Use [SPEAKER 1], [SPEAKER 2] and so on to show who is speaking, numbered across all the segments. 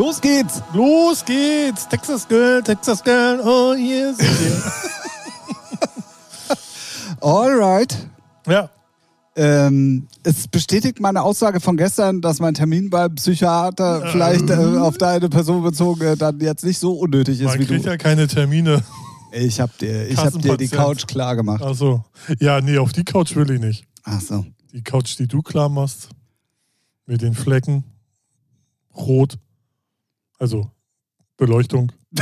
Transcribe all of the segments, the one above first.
[SPEAKER 1] Los geht's!
[SPEAKER 2] Los geht's! Texas Girl, Texas Girl, oh wir.
[SPEAKER 1] Alright.
[SPEAKER 2] ja,
[SPEAKER 1] Ähm, es bestätigt meine Aussage von gestern, dass mein Termin beim Psychiater vielleicht äh, auf deine Person bezogen äh, dann jetzt nicht so unnötig ist
[SPEAKER 2] man
[SPEAKER 1] wie
[SPEAKER 2] kriegt
[SPEAKER 1] du.
[SPEAKER 2] ja keine Termine.
[SPEAKER 1] Ich hab dir, ich hab dir die. Couch klar gemacht.
[SPEAKER 2] Ach so. Ja, nee, auf die Couch will ich nicht.
[SPEAKER 1] Ach so.
[SPEAKER 2] Die Couch, die du klar machst, mit den Flecken, rot, also Beleuchtung.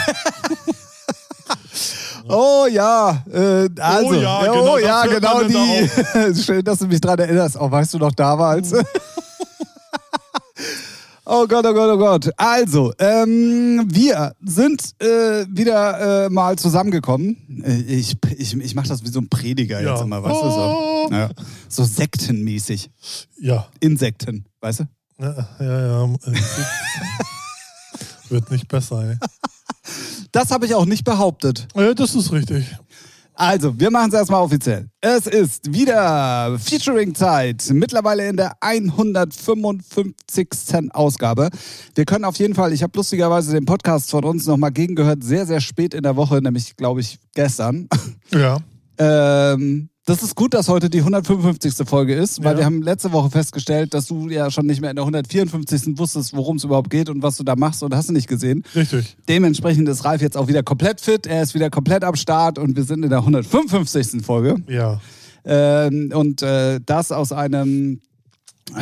[SPEAKER 1] Oh ja, äh, also,
[SPEAKER 2] Oh ja,
[SPEAKER 1] oh
[SPEAKER 2] genau,
[SPEAKER 1] ja, genau
[SPEAKER 2] man dann
[SPEAKER 1] die. Schön, dass du mich dran erinnerst. Oh, weißt du noch damals? oh Gott, oh Gott, oh Gott. Also, ähm, wir sind äh, wieder äh, mal zusammengekommen. Äh, Ich, ich, ich mache das wie so ein Prediger
[SPEAKER 2] Ja.
[SPEAKER 1] jetzt immer, weißt du? So, ja. so sektenmäßig.
[SPEAKER 2] Ja,
[SPEAKER 1] Insekten, weißt du?
[SPEAKER 2] ja, ja. ja. Wird nicht besser, ey.
[SPEAKER 1] Das habe ich auch nicht behauptet.
[SPEAKER 2] Ja, das ist richtig.
[SPEAKER 1] Also, wir machen es erstmal offiziell. Es ist wieder Featuring-Zeit, mittlerweile in der 155. Ausgabe. Wir können auf jeden Fall, ich habe lustigerweise den Podcast von uns nochmal gegengehört, sehr, sehr spät in der Woche, nämlich, glaube ich, gestern.
[SPEAKER 2] Ja.
[SPEAKER 1] Ähm, das ist gut, dass heute die 155. Folge ist, weil
[SPEAKER 2] Ja.
[SPEAKER 1] wir haben letzte Woche festgestellt, dass du ja schon nicht mehr in der 154. wusstest, worum es überhaupt geht und was du da machst und hast du nicht gesehen.
[SPEAKER 2] Richtig.
[SPEAKER 1] Dementsprechend ist Ralf jetzt auch wieder komplett fit. Er ist wieder komplett am Start und wir sind in der 155. Folge.
[SPEAKER 2] Ja.
[SPEAKER 1] Ähm, und äh, das aus einem äh,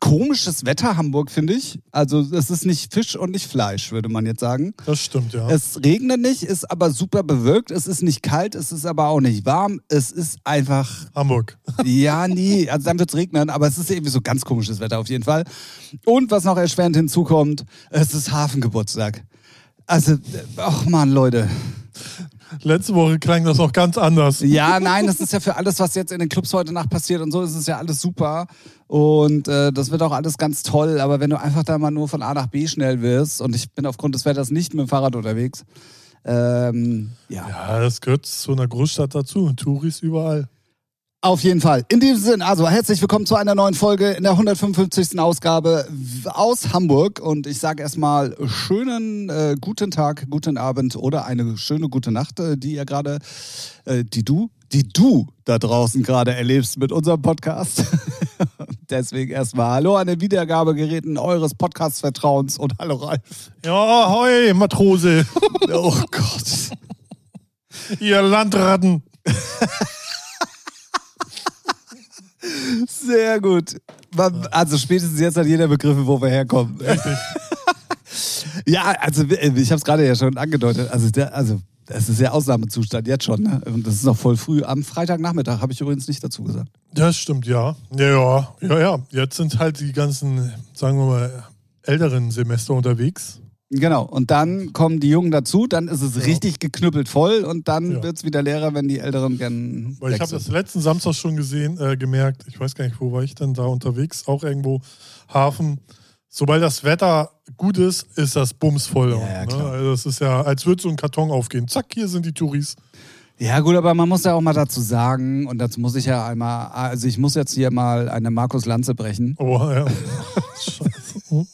[SPEAKER 1] komisches Wetter Hamburg, finde ich. Also es ist nicht Fisch und nicht Fleisch, würde man jetzt sagen.
[SPEAKER 2] Das stimmt, ja.
[SPEAKER 1] Es regnet nicht, ist aber super bewölkt. Es ist nicht kalt, es ist aber auch nicht warm. Es ist einfach
[SPEAKER 2] Hamburg.
[SPEAKER 1] ja, nie. Also dann wird es regnen, aber es ist irgendwie so ganz komisches Wetter auf jeden Fall. Und was noch erschwerend hinzukommt, es ist Hafengeburtstag. Also, ach man, Leute.
[SPEAKER 2] Letzte Woche klang das auch ganz anders.
[SPEAKER 1] Ja, nein, das ist ja für alles, was jetzt in den Clubs heute Nacht passiert und so, ist es ja alles super. Und äh, das wird auch alles ganz toll. Aber wenn du einfach da mal nur von A nach B schnell wirst, und ich bin aufgrund des Wetters nicht mit dem Fahrrad unterwegs, ähm, ja.
[SPEAKER 2] Ja, das gehört zu einer Großstadt dazu. Touris überall.
[SPEAKER 1] Auf jeden Fall. In diesem Sinne, also herzlich willkommen zu einer neuen Folge in der 155. Ausgabe aus Hamburg. Und ich sage erstmal schönen äh, guten Tag, guten Abend oder eine schöne gute Nacht, äh, die ihr gerade, äh, die du, die du da draußen gerade erlebst mit unserem Podcast. Deswegen erstmal Hallo an den Wiedergabegeräten eures Podcast-Vertrauens und Hallo Ralf.
[SPEAKER 2] Ja, hoi, Matrose.
[SPEAKER 1] Oh Gott.
[SPEAKER 2] Ihr Landratten.
[SPEAKER 1] Sehr gut. Also spätestens jetzt hat jeder begriffen, wo wir herkommen.
[SPEAKER 2] Richtig.
[SPEAKER 1] Ja, also äh, ich habe es gerade ja schon angedeutet. Also, der, also es ist ja Ausnahmezustand jetzt schon. Ne? Und das ist noch voll früh. Am Freitagnachmittag habe ich übrigens nicht dazu gesagt.
[SPEAKER 2] Das stimmt, ja. Ja, ja, ja, ja. Jetzt sind halt die ganzen, sagen wir mal, älteren Semester unterwegs.
[SPEAKER 1] Genau. Und dann kommen die Jungen dazu. Dann ist es
[SPEAKER 2] Ja.
[SPEAKER 1] richtig geknüppelt voll. Und dann
[SPEAKER 2] Ja.
[SPEAKER 1] wird es wieder leerer, wenn die Älteren gern.
[SPEAKER 2] Weil ich habe das letzten Samstag schon gesehen, äh, gemerkt, ich weiß gar nicht, wo war ich denn da unterwegs, auch irgendwo Hafen. Sobald das Wetter gut ist, ist das bumsvoll.
[SPEAKER 1] Ja,
[SPEAKER 2] ne? Also das ist ja, als würde so ein Karton aufgehen. Zack, hier sind die Touris.
[SPEAKER 1] Ja, gut, aber man muss ja auch mal dazu sagen, und dazu muss ich ja einmal, also ich muss jetzt hier mal eine Markus Lanze brechen.
[SPEAKER 2] Oh, ja. Scheiße.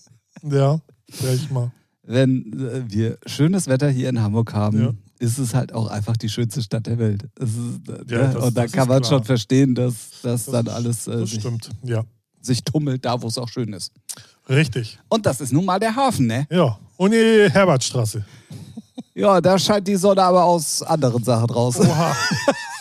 [SPEAKER 2] Ja, brech mal.
[SPEAKER 1] Wenn äh, wir schönes Wetter hier in Hamburg haben,
[SPEAKER 2] Ja.
[SPEAKER 1] ist es halt auch einfach die schönste Stadt der Welt. Ist, äh,
[SPEAKER 2] Ja,
[SPEAKER 1] ne?
[SPEAKER 2] das-
[SPEAKER 1] und
[SPEAKER 2] das
[SPEAKER 1] kann man
[SPEAKER 2] klar.
[SPEAKER 1] schon verstehen, dass, dass
[SPEAKER 2] Das
[SPEAKER 1] dann
[SPEAKER 2] ist-
[SPEAKER 1] alles äh, sich,
[SPEAKER 2] ja.
[SPEAKER 1] sich tummelt, da wo es auch schön ist.
[SPEAKER 2] Richtig.
[SPEAKER 1] Und das ist nun mal der Hafen, ne?
[SPEAKER 2] Ja. Und die Herbertstraße.
[SPEAKER 1] Ja, da scheint die Sonne aber aus anderen Sachen raus.
[SPEAKER 2] Oha.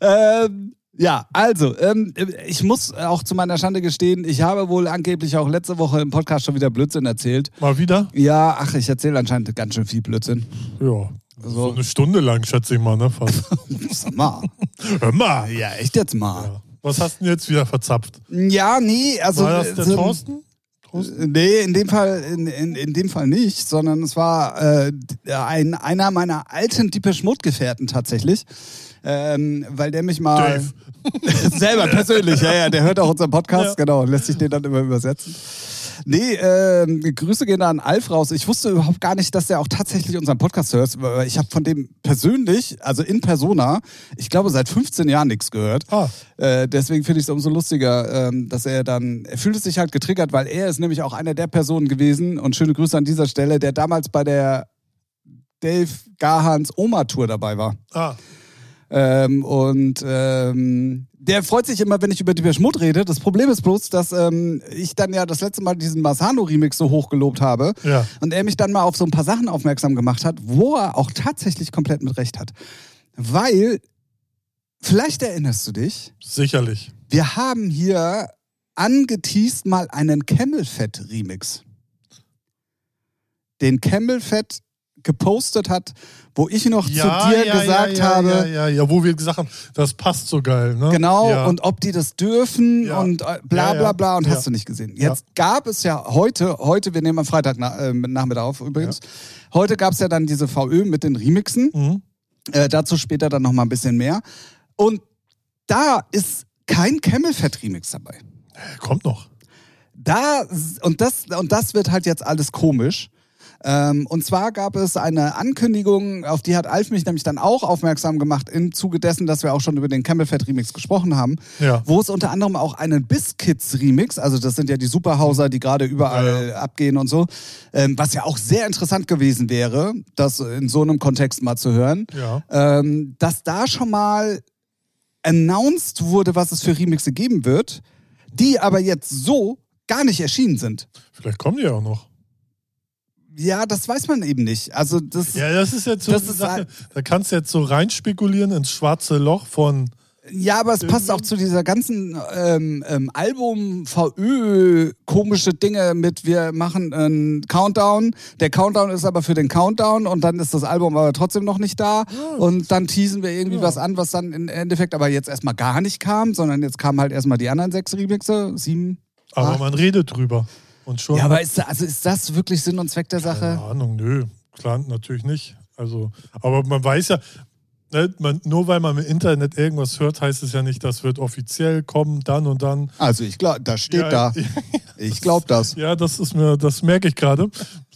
[SPEAKER 1] ähm, ja, also, ähm, ich muss auch zu meiner Schande gestehen, ich habe wohl angeblich auch letzte Woche im Podcast schon wieder Blödsinn erzählt.
[SPEAKER 2] Mal wieder?
[SPEAKER 1] Ja, ach, ich erzähle anscheinend ganz schön viel Blödsinn.
[SPEAKER 2] Ja.
[SPEAKER 1] So.
[SPEAKER 2] So eine Stunde lang, schätze ich mal, ne? Fast.
[SPEAKER 1] Sag mal.
[SPEAKER 2] Hör mal.
[SPEAKER 1] Ja, echt jetzt mal.
[SPEAKER 2] Ja. Was hast du denn jetzt wieder verzapft?
[SPEAKER 1] Ja, nee, also.
[SPEAKER 2] War das der
[SPEAKER 1] so-
[SPEAKER 2] Thorsten? Thorsten?
[SPEAKER 1] Nee, in dem Fall, in, in, in dem Fall nicht, sondern es war äh, ein, einer meiner alten Deepesh Mode Gefährten tatsächlich. Ähm, weil der mich mal
[SPEAKER 2] Dave.
[SPEAKER 1] selber persönlich, ja, ja, der hört auch unseren Podcast,
[SPEAKER 2] Ja.
[SPEAKER 1] genau, lässt sich den dann immer übersetzen. Nee, ähm, Grüße gehen an Alf raus. Ich wusste überhaupt gar nicht, dass er auch tatsächlich unseren Podcast hört. weil Ich habe von dem persönlich, also in Persona, ich glaube seit 15 Jahren nichts gehört.
[SPEAKER 2] Ah.
[SPEAKER 1] Äh, deswegen finde ich es umso lustiger, ähm, dass er dann, er fühlt es sich halt getriggert, weil er ist nämlich auch einer der Personen gewesen, und schöne Grüße an dieser Stelle, der damals bei der Dave Gahans Oma-Tour dabei war.
[SPEAKER 2] Ah,
[SPEAKER 1] Ähm, und ähm, der freut sich immer, wenn ich über die Schmut rede. Das Problem ist bloß, dass ähm, ich dann ja das letzte Mal diesen Masano-Remix so hoch gelobt habe
[SPEAKER 2] ja.
[SPEAKER 1] und er mich dann mal auf so ein paar Sachen aufmerksam gemacht hat, wo er auch tatsächlich komplett mit Recht hat. Weil, vielleicht erinnerst du dich,
[SPEAKER 2] Sicherlich.
[SPEAKER 1] wir haben hier angeteased mal einen Camel Fat Remix. Den Camel Fat gepostet hat, wo ich noch zu dir gesagt
[SPEAKER 2] ja,
[SPEAKER 1] habe,
[SPEAKER 2] Ja, ja, ja, wo wir gesagt haben, das passt so geil. Ne?
[SPEAKER 1] Genau,
[SPEAKER 2] ja.
[SPEAKER 1] und ob die das dürfen
[SPEAKER 2] Ja.
[SPEAKER 1] und äh, bla
[SPEAKER 2] Ja,
[SPEAKER 1] bla
[SPEAKER 2] ja.
[SPEAKER 1] bla und
[SPEAKER 2] Ja.
[SPEAKER 1] hast du nicht gesehen. Jetzt gab es ja heute, heute, wir nehmen am Freitag na, äh, Nachmittag auf übrigens, heute gab es ja dann diese VÖ mit den Remixen,
[SPEAKER 2] Mhm.
[SPEAKER 1] äh, dazu später dann nochmal ein bisschen mehr. Und da ist kein Camel Fat Remix dabei.
[SPEAKER 2] Kommt noch.
[SPEAKER 1] Da, und das, und das wird halt jetzt alles komisch. Ähm, und zwar gab es eine Ankündigung, auf die hat Alf mich nämlich dann auch aufmerksam gemacht, im Zuge dessen, dass wir auch schon über den Camel Fat Remix gesprochen haben,
[SPEAKER 2] Ja.
[SPEAKER 1] wo es unter anderem auch einen Biscuits Remix, also das sind ja die Superhauser, die gerade überall
[SPEAKER 2] Ja,
[SPEAKER 1] abgehen und so, ähm, was ja auch sehr interessant gewesen wäre, das in so einem Kontext mal zu hören,
[SPEAKER 2] Ja.
[SPEAKER 1] ähm, dass da schon mal announced wurde, was es für Remixe geben wird, die aber jetzt so gar nicht erschienen sind.
[SPEAKER 2] Vielleicht kommen die ja auch noch.
[SPEAKER 1] Ja, das weiß man eben nicht. Also das, ja,
[SPEAKER 2] Ja, das ist jetzt so
[SPEAKER 1] Das ist
[SPEAKER 2] Sache.
[SPEAKER 1] ein-
[SPEAKER 2] Da kannst du jetzt so reinspekulieren ins schwarze Loch von.
[SPEAKER 1] aber es passt auch zu dieser ganzen ähm, ähm, Album VÖ komische Dinge mit wir machen einen Countdown. Der Countdown ist aber für den Countdown und dann ist das Album aber trotzdem noch nicht da und dann teasen wir irgendwie
[SPEAKER 2] Ja.
[SPEAKER 1] was an, was dann im Endeffekt aber jetzt erstmal gar nicht kam, sondern jetzt kamen halt erstmal die anderen sechs Remixe, sieben.
[SPEAKER 2] Aber
[SPEAKER 1] acht.
[SPEAKER 2] man redet drüber. Und schon.
[SPEAKER 1] Ja, aber ist, da- also ist das wirklich Sinn und Zweck der Sache?
[SPEAKER 2] Keine Ahnung, nö. Klar, natürlich nicht. Also, aber man weiß ja, ne, man, nur weil man im Internet irgendwas hört, heißt es ja nicht, das wird offiziell kommen, dann und dann.
[SPEAKER 1] Also ich glaube, das steht
[SPEAKER 2] ja,
[SPEAKER 1] da. Ich glaube das.
[SPEAKER 2] Ja, das ist mir, das merke ich gerade.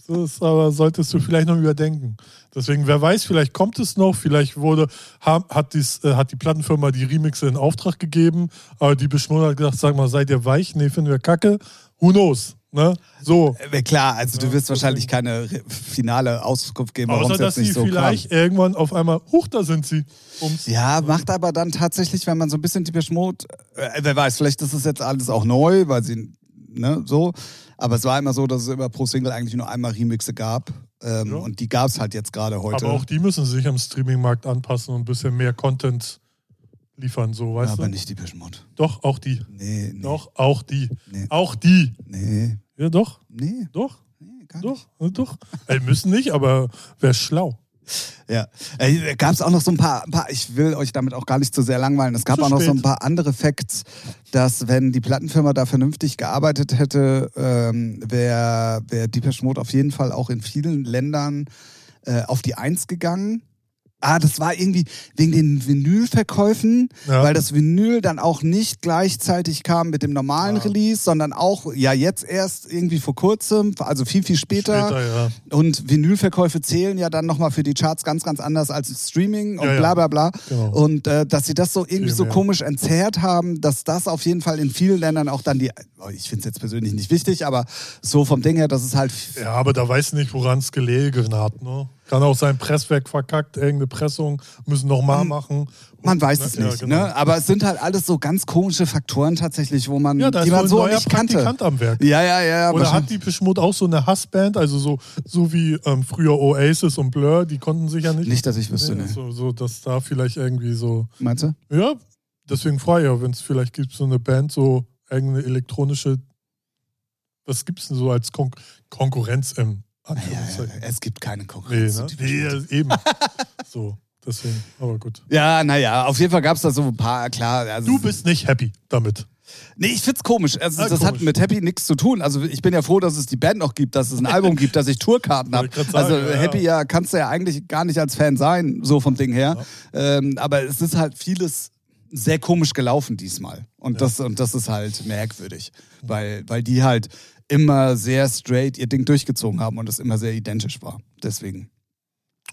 [SPEAKER 2] Das aber solltest du vielleicht noch überdenken. Deswegen, wer weiß, vielleicht kommt es noch, vielleicht wurde, ha- hat, dies, äh, hat die Plattenfirma die Remixe in Auftrag gegeben, aber die Beschmutter hat gesagt, sag mal, seid ihr weich? Nee, finden wir kacke. Who knows? Ne? So.
[SPEAKER 1] Äh, Klar, also du wirst wahrscheinlich keine finale Auskunft geben, warum
[SPEAKER 2] Außer,
[SPEAKER 1] es
[SPEAKER 2] dass
[SPEAKER 1] jetzt nicht
[SPEAKER 2] sie
[SPEAKER 1] so
[SPEAKER 2] vielleicht
[SPEAKER 1] kam.
[SPEAKER 2] irgendwann auf einmal, huch, da sind sie. Ums,
[SPEAKER 1] Ja, macht aber dann tatsächlich, wenn man so ein bisschen die Mode, äh, wer weiß, vielleicht ist es jetzt alles auch neu, weil sie, ne, so. Aber es war immer so, dass es immer pro Single eigentlich nur einmal Remixe gab. Ähm,
[SPEAKER 2] Ja.
[SPEAKER 1] Und die gab es halt jetzt gerade heute.
[SPEAKER 2] aber auch die müssen sich am Streamingmarkt anpassen und ein bisschen mehr Content liefern, so,
[SPEAKER 1] ja,
[SPEAKER 2] weißt
[SPEAKER 1] aber
[SPEAKER 2] du?
[SPEAKER 1] nicht die Mode.
[SPEAKER 2] Doch, auch die.
[SPEAKER 1] Nee, nee.
[SPEAKER 2] Doch, auch die.
[SPEAKER 1] Nee.
[SPEAKER 2] Auch die.
[SPEAKER 1] Nee,
[SPEAKER 2] Ja, doch,
[SPEAKER 1] nee,
[SPEAKER 2] doch,
[SPEAKER 1] nee, gar
[SPEAKER 2] doch,
[SPEAKER 1] nicht.
[SPEAKER 2] ja, doch. Ey, müssen nicht, aber wäre schlau.
[SPEAKER 1] Ja, äh, gab es auch noch so ein paar, ein paar, ich will euch damit auch gar nicht zu sehr langweilen, es gab
[SPEAKER 2] Zu
[SPEAKER 1] auch noch so ein
[SPEAKER 2] spät.
[SPEAKER 1] paar andere Facts, dass wenn die Plattenfirma da vernünftig gearbeitet hätte, ähm, wäre wär Deepesh Mode auf jeden Fall auch in vielen Ländern äh, auf die Eins gegangen. Ah, das war irgendwie wegen den Vinylverkäufen,
[SPEAKER 2] Ja.
[SPEAKER 1] weil das Vinyl dann auch nicht gleichzeitig kam mit dem normalen
[SPEAKER 2] Ja.
[SPEAKER 1] Release, sondern auch ja jetzt erst irgendwie vor kurzem, also viel, viel später.
[SPEAKER 2] Später, ja.
[SPEAKER 1] Und Vinylverkäufe zählen ja dann nochmal für die Charts ganz, ganz anders als Streaming und
[SPEAKER 2] Ja,
[SPEAKER 1] bla bla bla.
[SPEAKER 2] Genau.
[SPEAKER 1] Und äh, dass sie das so irgendwie so komisch entzerrt haben, dass das auf jeden Fall in vielen Ländern auch dann die, oh, ich finde es jetzt persönlich nicht wichtig, aber so vom Ding her, dass es halt,
[SPEAKER 2] Ja, aber da weiß nicht, woran es gelegen hat. Ne? Kann auch sein Presswerk verkackt, irgendeine Pressung, müssen nochmal machen.
[SPEAKER 1] man weiß
[SPEAKER 2] Ne?
[SPEAKER 1] es
[SPEAKER 2] Ja,
[SPEAKER 1] nicht.
[SPEAKER 2] genau.
[SPEAKER 1] ne? Aber es sind halt alles so ganz komische Faktoren tatsächlich, wo man,
[SPEAKER 2] Ja,
[SPEAKER 1] die man so nicht kannte.
[SPEAKER 2] Am Werk.
[SPEAKER 1] Ja, ja, ja.
[SPEAKER 2] Oder hat die Beschmut auch so eine Hassband, also so, so wie ähm, früher Oasis und Blur, die konnten sich ja nicht.
[SPEAKER 1] Nicht, dass ich wüsste,
[SPEAKER 2] Nee,
[SPEAKER 1] ne.
[SPEAKER 2] so, so, dass da vielleicht irgendwie so.
[SPEAKER 1] Meinst du?
[SPEAKER 2] Ja, deswegen frage ich ja, wenn es vielleicht gibt, so eine Band, so irgendeine elektronische. Was gibt es denn so als Kon Konkurrenz im
[SPEAKER 1] Ja, ja,
[SPEAKER 2] Anführungszeichen?
[SPEAKER 1] es gibt keine
[SPEAKER 2] Nee,
[SPEAKER 1] Konkurrenz.
[SPEAKER 2] ne? nee,
[SPEAKER 1] Mode.
[SPEAKER 2] ja, eben. so, deswegen, aber gut.
[SPEAKER 1] Ja, naja, auf jeden Fall gab es da so ein paar, klar. Also
[SPEAKER 2] Du bist nicht happy damit.
[SPEAKER 1] Nee, ich find's komisch. Also,
[SPEAKER 2] Ah,
[SPEAKER 1] das hat
[SPEAKER 2] komisch.
[SPEAKER 1] mit Happy nichts zu tun. Also ich bin ja froh, dass es die Band noch gibt, dass es ein Album gibt, dass ich Tourkarten habe. Also
[SPEAKER 2] ja,
[SPEAKER 1] Happy ja kannst du ja eigentlich gar nicht als Fan sein, so vom Ding her. Ähm, aber es ist halt vieles sehr komisch gelaufen diesmal. Und, das, und das ist halt merkwürdig. Weil, weil die halt immer sehr straight ihr Ding durchgezogen haben und es immer sehr identisch war. Deswegen.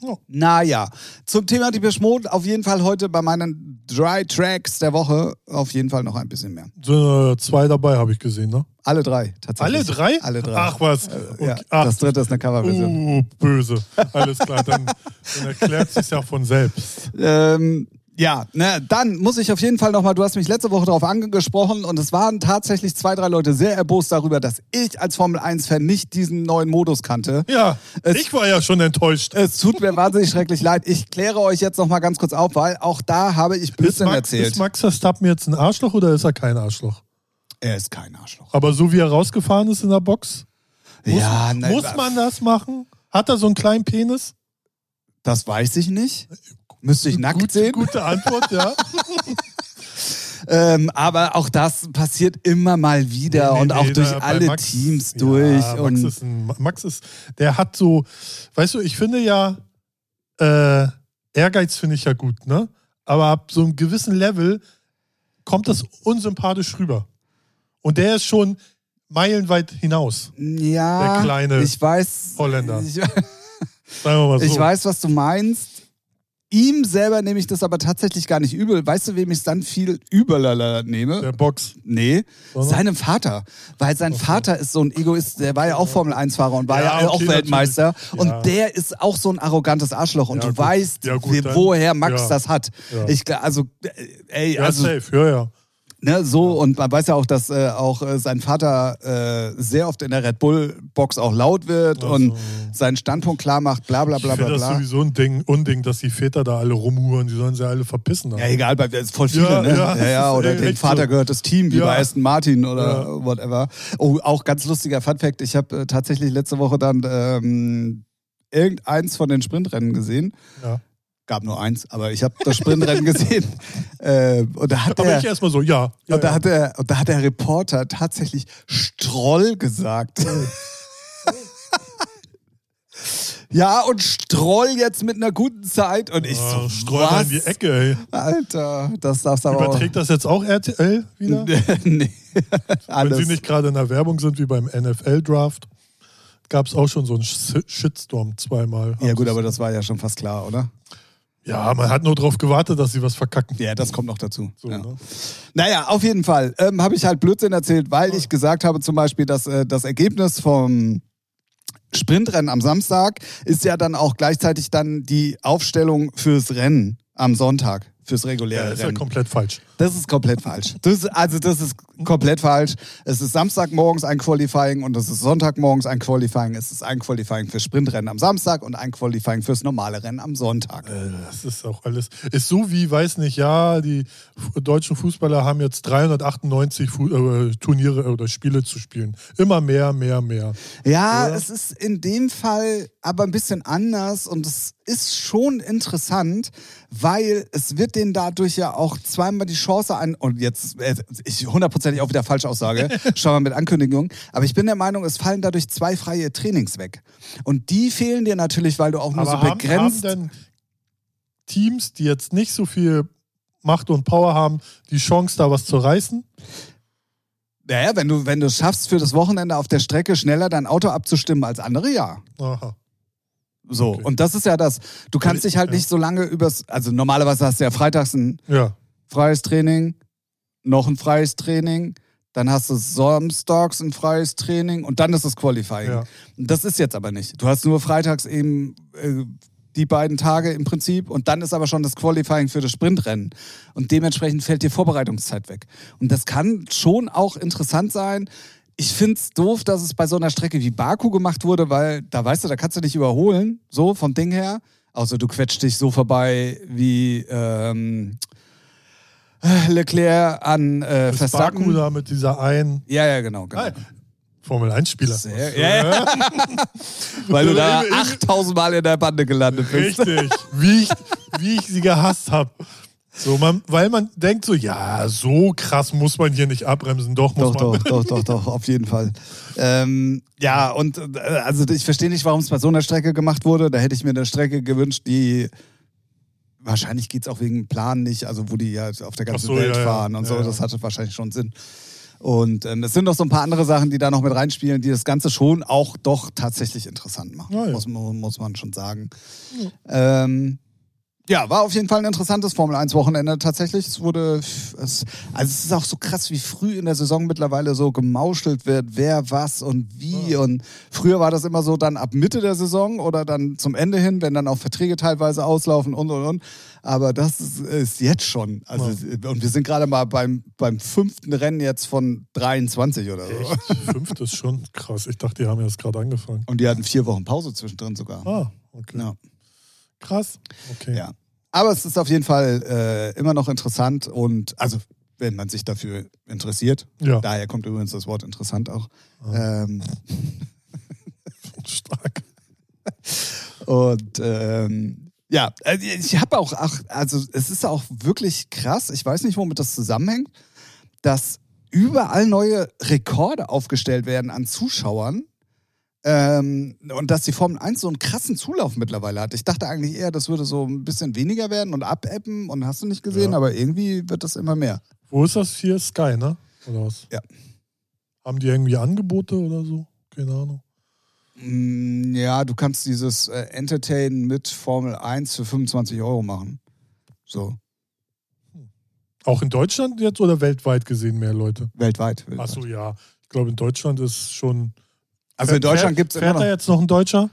[SPEAKER 2] Ja.
[SPEAKER 1] Naja, zum Thema die Mode auf jeden Fall heute bei meinen Dry Tracks der Woche auf jeden Fall noch ein bisschen mehr.
[SPEAKER 2] Sind äh, zwei dabei, habe ich gesehen, ne?
[SPEAKER 1] Alle drei, tatsächlich.
[SPEAKER 2] Alle drei?
[SPEAKER 1] Alle drei.
[SPEAKER 2] Ach was.
[SPEAKER 1] ja,
[SPEAKER 2] Okay. Ach,
[SPEAKER 1] das dritte ist eine Coverversion.
[SPEAKER 2] uh, böse. Alles klar, dann, dann erklärt sich ja von selbst.
[SPEAKER 1] Ähm, ja, ne, dann muss ich auf jeden Fall nochmal, du hast mich letzte Woche darauf angesprochen und es waren tatsächlich zwei, drei Leute sehr erbost darüber, dass ich als Formel 1-Fan nicht diesen neuen Modus kannte.
[SPEAKER 2] Ja,
[SPEAKER 1] Es-
[SPEAKER 2] ich war ja schon enttäuscht.
[SPEAKER 1] Es tut mir wahnsinnig schrecklich leid. Ich kläre euch jetzt nochmal ganz kurz auf, weil auch da habe ich
[SPEAKER 2] Ist
[SPEAKER 1] Blödsinn
[SPEAKER 2] Max,
[SPEAKER 1] erzählt.
[SPEAKER 2] ist Max Verstappen jetzt ein Arschloch oder ist er kein Arschloch?
[SPEAKER 1] er ist kein Arschloch.
[SPEAKER 2] Aber so wie er rausgefahren ist in der Box, muss,
[SPEAKER 1] ja, nein,
[SPEAKER 2] muss man das machen? Hat er so einen kleinen Penis?
[SPEAKER 1] Das weiß ich nicht. Müsste ich nackt
[SPEAKER 2] Gut,
[SPEAKER 1] sehen.
[SPEAKER 2] Gute Antwort, ja.
[SPEAKER 1] Ähm, aber auch das passiert immer mal wieder
[SPEAKER 2] Nee,
[SPEAKER 1] und
[SPEAKER 2] nee,
[SPEAKER 1] auch
[SPEAKER 2] nee,
[SPEAKER 1] durch
[SPEAKER 2] da
[SPEAKER 1] alle
[SPEAKER 2] Max-
[SPEAKER 1] Teams
[SPEAKER 2] ja,
[SPEAKER 1] durch.
[SPEAKER 2] Max
[SPEAKER 1] und
[SPEAKER 2] ist, ein, Max ist, der hat so, weißt du, ich finde ja, äh, Ehrgeiz finde ich ja gut, ne? Aber ab so einem gewissen Level kommt das unsympathisch rüber. Und der ist schon meilenweit hinaus,
[SPEAKER 1] ja,
[SPEAKER 2] Der kleine
[SPEAKER 1] ich weiß,
[SPEAKER 2] Holländer.
[SPEAKER 1] Ich,
[SPEAKER 2] sagen wir mal so.
[SPEAKER 1] ich weiß, was du meinst. Ihm selber nehme ich das aber tatsächlich gar nicht übel. Weißt du, wem ich es dann viel übeler nehme?
[SPEAKER 2] Der Box.
[SPEAKER 1] Nee,
[SPEAKER 2] Sondern?
[SPEAKER 1] seinem Vater. Weil sein Vater ist so ein Egoist, der war ja auch Formel-1-Fahrer und war ja,
[SPEAKER 2] Ja,
[SPEAKER 1] auch
[SPEAKER 2] okay,
[SPEAKER 1] Weltmeister.
[SPEAKER 2] natürlich.
[SPEAKER 1] Und
[SPEAKER 2] Ja.
[SPEAKER 1] der ist auch so ein arrogantes Arschloch. Und
[SPEAKER 2] Ja,
[SPEAKER 1] du
[SPEAKER 2] gut.
[SPEAKER 1] weißt,
[SPEAKER 2] Ja, gut,
[SPEAKER 1] woher Max
[SPEAKER 2] ja.
[SPEAKER 1] das hat.
[SPEAKER 2] Ja.
[SPEAKER 1] Ich, also, äh, ey,
[SPEAKER 2] Ja,
[SPEAKER 1] also,
[SPEAKER 2] safe, ja, ja.
[SPEAKER 1] Ne, so. Und man weiß ja auch, dass äh, auch äh, sein Vater äh, sehr oft in der Red Bull-Box auch laut wird
[SPEAKER 2] Ach
[SPEAKER 1] und seinen Standpunkt klar macht, bla, bla,
[SPEAKER 2] Ich
[SPEAKER 1] bla, bla,
[SPEAKER 2] das
[SPEAKER 1] bla.
[SPEAKER 2] sowieso ein Ding, Unding, dass die Väter da alle rumhuren. Die sollen sie alle verpissen.
[SPEAKER 1] Ja,
[SPEAKER 2] Alter.
[SPEAKER 1] egal, bei ist voll viele,
[SPEAKER 2] Ja,
[SPEAKER 1] ne?
[SPEAKER 2] ja,
[SPEAKER 1] Ja, ja,
[SPEAKER 2] ist
[SPEAKER 1] oder dem Vater
[SPEAKER 2] so.
[SPEAKER 1] gehört das Team, wie
[SPEAKER 2] Ja.
[SPEAKER 1] bei Aston Martin oder
[SPEAKER 2] Ja.
[SPEAKER 1] whatever. Oh, auch ganz lustiger Funfact, ich habe äh, tatsächlich letzte Woche dann ähm, irgendeins von den Sprintrennen gesehen.
[SPEAKER 2] Ja.
[SPEAKER 1] Gab nur eins, aber ich habe das Sprintrennen gesehen. Äh, und da hat
[SPEAKER 2] Aber
[SPEAKER 1] der,
[SPEAKER 2] ich erstmal so, ja. ja,
[SPEAKER 1] und da
[SPEAKER 2] ja.
[SPEAKER 1] hat der, und da hat der Reporter tatsächlich Stroll gesagt. Ja, und Stroll jetzt mit einer guten Zeit. Und ich
[SPEAKER 2] Ah,
[SPEAKER 1] so,
[SPEAKER 2] Streu mal in die
[SPEAKER 1] was?
[SPEAKER 2] Ecke, ey.
[SPEAKER 1] Alter, das darfst du aber auch.
[SPEAKER 2] Überträgt das jetzt auch RTL wieder?
[SPEAKER 1] nee.
[SPEAKER 2] Wenn sie nicht gerade in der Werbung sind wie beim NFL-Draft, gab es auch schon so einen Sh- Shitstorm zweimal.
[SPEAKER 1] ja, gut, aber das war ja schon fast klar, oder?
[SPEAKER 2] Ja, man hat nur darauf gewartet, dass sie was verkacken.
[SPEAKER 1] Ja, das kommt noch dazu.
[SPEAKER 2] So,
[SPEAKER 1] ja.
[SPEAKER 2] ne?
[SPEAKER 1] Naja, auf jeden Fall ähm, habe ich halt Blödsinn erzählt, weil ich gesagt habe zum Beispiel, dass äh, das Ergebnis vom Sprintrennen am Samstag ist ja dann auch gleichzeitig dann die Aufstellung fürs Rennen am Sonntag, fürs
[SPEAKER 2] Ja,
[SPEAKER 1] reguläre
[SPEAKER 2] ist ja
[SPEAKER 1] Rennen.
[SPEAKER 2] komplett falsch.
[SPEAKER 1] Das ist komplett falsch. Das, also das ist komplett falsch. Es ist Samstagmorgens ein Qualifying und es ist Sonntagmorgens ein Qualifying. Es ist ein Qualifying fürs Sprintrennen am Samstag und ein Qualifying fürs normale Rennen am Sonntag.
[SPEAKER 2] Äh, Das ist auch alles. Ist so wie, weiß nicht, ja, die deutschen Fußballer haben jetzt 398 Fu äh, Turniere oder Spiele zu spielen. Immer mehr, mehr, mehr.
[SPEAKER 1] Ja,
[SPEAKER 2] Oder?
[SPEAKER 1] es ist in dem Fall aber ein bisschen anders und es ist schon interessant, weil es wird denen dadurch ja auch zweimal die Chance ein und jetzt äh, ich hundertprozentig auch wieder falsche Aussage, schau mal mit Ankündigung, aber ich bin der Meinung, es fallen dadurch zwei freie Trainings weg und die fehlen dir natürlich, weil du auch nur
[SPEAKER 2] Aber
[SPEAKER 1] so
[SPEAKER 2] haben, haben
[SPEAKER 1] begrenzt
[SPEAKER 2] denn Teams, die jetzt nicht so viel Macht und Power haben, die Chance, da was zu reißen?
[SPEAKER 1] Naja, wenn du wenn du es schaffst für das Wochenende auf der Strecke schneller dein Auto abzustimmen als andere, ja.
[SPEAKER 2] Aha.
[SPEAKER 1] So,
[SPEAKER 2] Okay.
[SPEAKER 1] und das ist ja das. Du kannst dich halt
[SPEAKER 2] Ja.
[SPEAKER 1] nicht so lange übers, also normalerweise hast du ja freitags ein
[SPEAKER 2] Ja.
[SPEAKER 1] Freies Training, noch ein freies Training, dann hast du samstags ein freies Training und dann ist das Qualifying.
[SPEAKER 2] Ja.
[SPEAKER 1] Das ist jetzt aber nicht. Du hast nur freitags eben äh, die beiden Tage im Prinzip und dann ist aber schon das Qualifying für das Sprintrennen. Und dementsprechend fällt dir Vorbereitungszeit weg. Und das kann schon auch interessant sein. Ich finde es doof, dass es bei so einer Strecke wie Baku gemacht wurde, weil da weißt du, da kannst du nicht überholen, so vom Ding her. Außer du quetscht dich so vorbei wie ähm, Leclerc an äh, Verstappen.
[SPEAKER 2] Baku da mit dieser einen
[SPEAKER 1] Ja, ja, genau. genau.
[SPEAKER 2] Formel 1-Spieler.
[SPEAKER 1] Sehr- ja, ja. Weil du da 8000 Mal in der Bande gelandet bist.
[SPEAKER 2] Richtig. Wie ich, wie ich sie gehasst habe. So, man, weil man denkt so, ja, so krass muss man hier nicht abbremsen. Doch, muss
[SPEAKER 1] Doch,
[SPEAKER 2] man.
[SPEAKER 1] doch, doch, doch, doch, auf jeden Fall. Ähm, ja, und äh, also ich verstehe nicht, warum es bei so einer Strecke gemacht wurde. Da hätte ich mir eine Strecke gewünscht, die wahrscheinlich geht es auch wegen dem Plan nicht, also wo die ja auf der ganzen
[SPEAKER 2] so,
[SPEAKER 1] Welt
[SPEAKER 2] ja, ja.
[SPEAKER 1] fahren und
[SPEAKER 2] Ja,
[SPEAKER 1] so.
[SPEAKER 2] ja.
[SPEAKER 1] Das hatte wahrscheinlich schon Sinn. Und ähm, es sind noch so ein paar andere Sachen, die da noch mit reinspielen, die das Ganze schon auch doch tatsächlich interessant machen,
[SPEAKER 2] Ja, ja.
[SPEAKER 1] muss, man- muss man schon sagen. Ähm, ja, war auf jeden Fall ein interessantes Formel-1-Wochenende tatsächlich. Es wurde, es, also es ist auch so krass, wie früh in der Saison mittlerweile so gemauschelt wird, wer was und wie. Und früher war das immer so dann ab Mitte der Saison oder dann zum Ende hin, wenn dann auch Verträge teilweise auslaufen und und und. Aber das ist, ist jetzt schon. Also, Und wir sind gerade mal beim, beim fünften Rennen jetzt von 23 oder so.
[SPEAKER 2] Echt? Fünft ist schon krass. Ich dachte, die haben erst gerade angefangen.
[SPEAKER 1] Und die hatten vier Wochen Pause zwischendrin sogar.
[SPEAKER 2] Ah, okay.
[SPEAKER 1] Ja.
[SPEAKER 2] Krass. Okay.
[SPEAKER 1] Ja. Aber es ist auf jeden Fall äh, immer noch interessant und also wenn man sich dafür interessiert.
[SPEAKER 2] Ja.
[SPEAKER 1] Daher kommt übrigens das Wort interessant auch.
[SPEAKER 2] Ah.
[SPEAKER 1] Ähm,
[SPEAKER 2] Stark.
[SPEAKER 1] und ähm, ja, also ich habe auch, ach, also es ist auch wirklich krass. Ich weiß nicht, womit das zusammenhängt, dass überall neue Rekorde aufgestellt werden an Zuschauern. Ähm, und dass die Formel 1 so einen krassen Zulauf mittlerweile hat. Ich dachte eigentlich eher, das würde so ein bisschen weniger werden und abebben und hast du nicht gesehen,
[SPEAKER 2] Ja.
[SPEAKER 1] aber irgendwie wird das immer mehr.
[SPEAKER 2] Wo ist das hier? Sky, ne? Oder was?
[SPEAKER 1] Ja.
[SPEAKER 2] Haben die irgendwie Angebote oder so? Keine Ahnung.
[SPEAKER 1] Mm, Ja, du kannst dieses äh, Entertain mit Formel 1 für 25 Euro machen. So,
[SPEAKER 2] Auch in Deutschland jetzt oder weltweit gesehen mehr Leute?
[SPEAKER 1] weltweit. weltweit.
[SPEAKER 2] Achso, ja. Ich glaube, in Deutschland ist schon.
[SPEAKER 1] Also in Deutschland gibt es immer
[SPEAKER 2] Fährt da
[SPEAKER 1] noch.
[SPEAKER 2] jetzt noch ein Deutscher?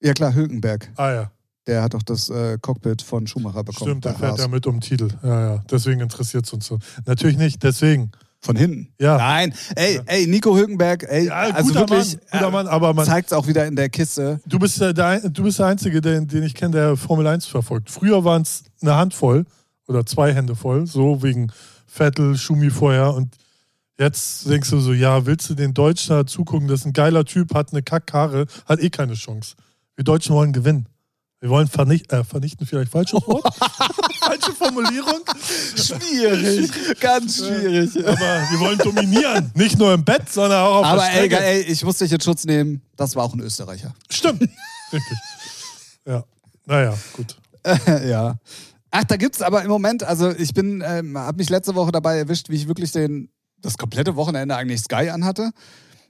[SPEAKER 1] Ja klar, Hülkenberg.
[SPEAKER 2] Ah ja,
[SPEAKER 1] Der hat doch das äh, Cockpit von Schumacher bekommen.
[SPEAKER 2] stimmt, der fährt ja mit um Titel. Ja, ja. Deswegen interessiert es uns so. Natürlich nicht, deswegen.
[SPEAKER 1] Von hinten.
[SPEAKER 2] Ja.
[SPEAKER 1] Nein, ey, ey, Nico Hülkenberg, ey,
[SPEAKER 2] Ja,
[SPEAKER 1] also
[SPEAKER 2] guter
[SPEAKER 1] wirklich,
[SPEAKER 2] Mann, guter Mann, aber man,
[SPEAKER 1] zeigt es auch wieder in der Kiste.
[SPEAKER 2] du, bist der, der, du bist der Einzige, den, den ich kenne, der Formel 1 verfolgt. Früher waren es eine Handvoll oder zwei Hände voll, so wegen Vettel, Schumi vorher und jetzt denkst du so, ja, willst du den Deutschen da zugucken, das ist ein geiler Typ, hat eine Kackkarre, hat eh keine Chance. Wir Deutschen wollen gewinnen. Wir wollen vernicht, äh, vernichten, vielleicht falsches Wort. Falsche Formulierung.
[SPEAKER 1] Schwierig, ganz schwierig.
[SPEAKER 2] Aber wir wollen dominieren. Nicht nur im Bett, sondern auch auf
[SPEAKER 1] Aber
[SPEAKER 2] der
[SPEAKER 1] ey,
[SPEAKER 2] Strecke.
[SPEAKER 1] ey, ich muss dich in Schutz nehmen. Das war auch ein Österreicher.
[SPEAKER 2] Stimmt. Richtig. Ja. Naja, gut.
[SPEAKER 1] ja. Ach, da gibt's aber im Moment, also ich bin, ähm, habe mich letzte Woche dabei erwischt, wie ich wirklich den, das komplette Wochenende eigentlich Sky anhatte.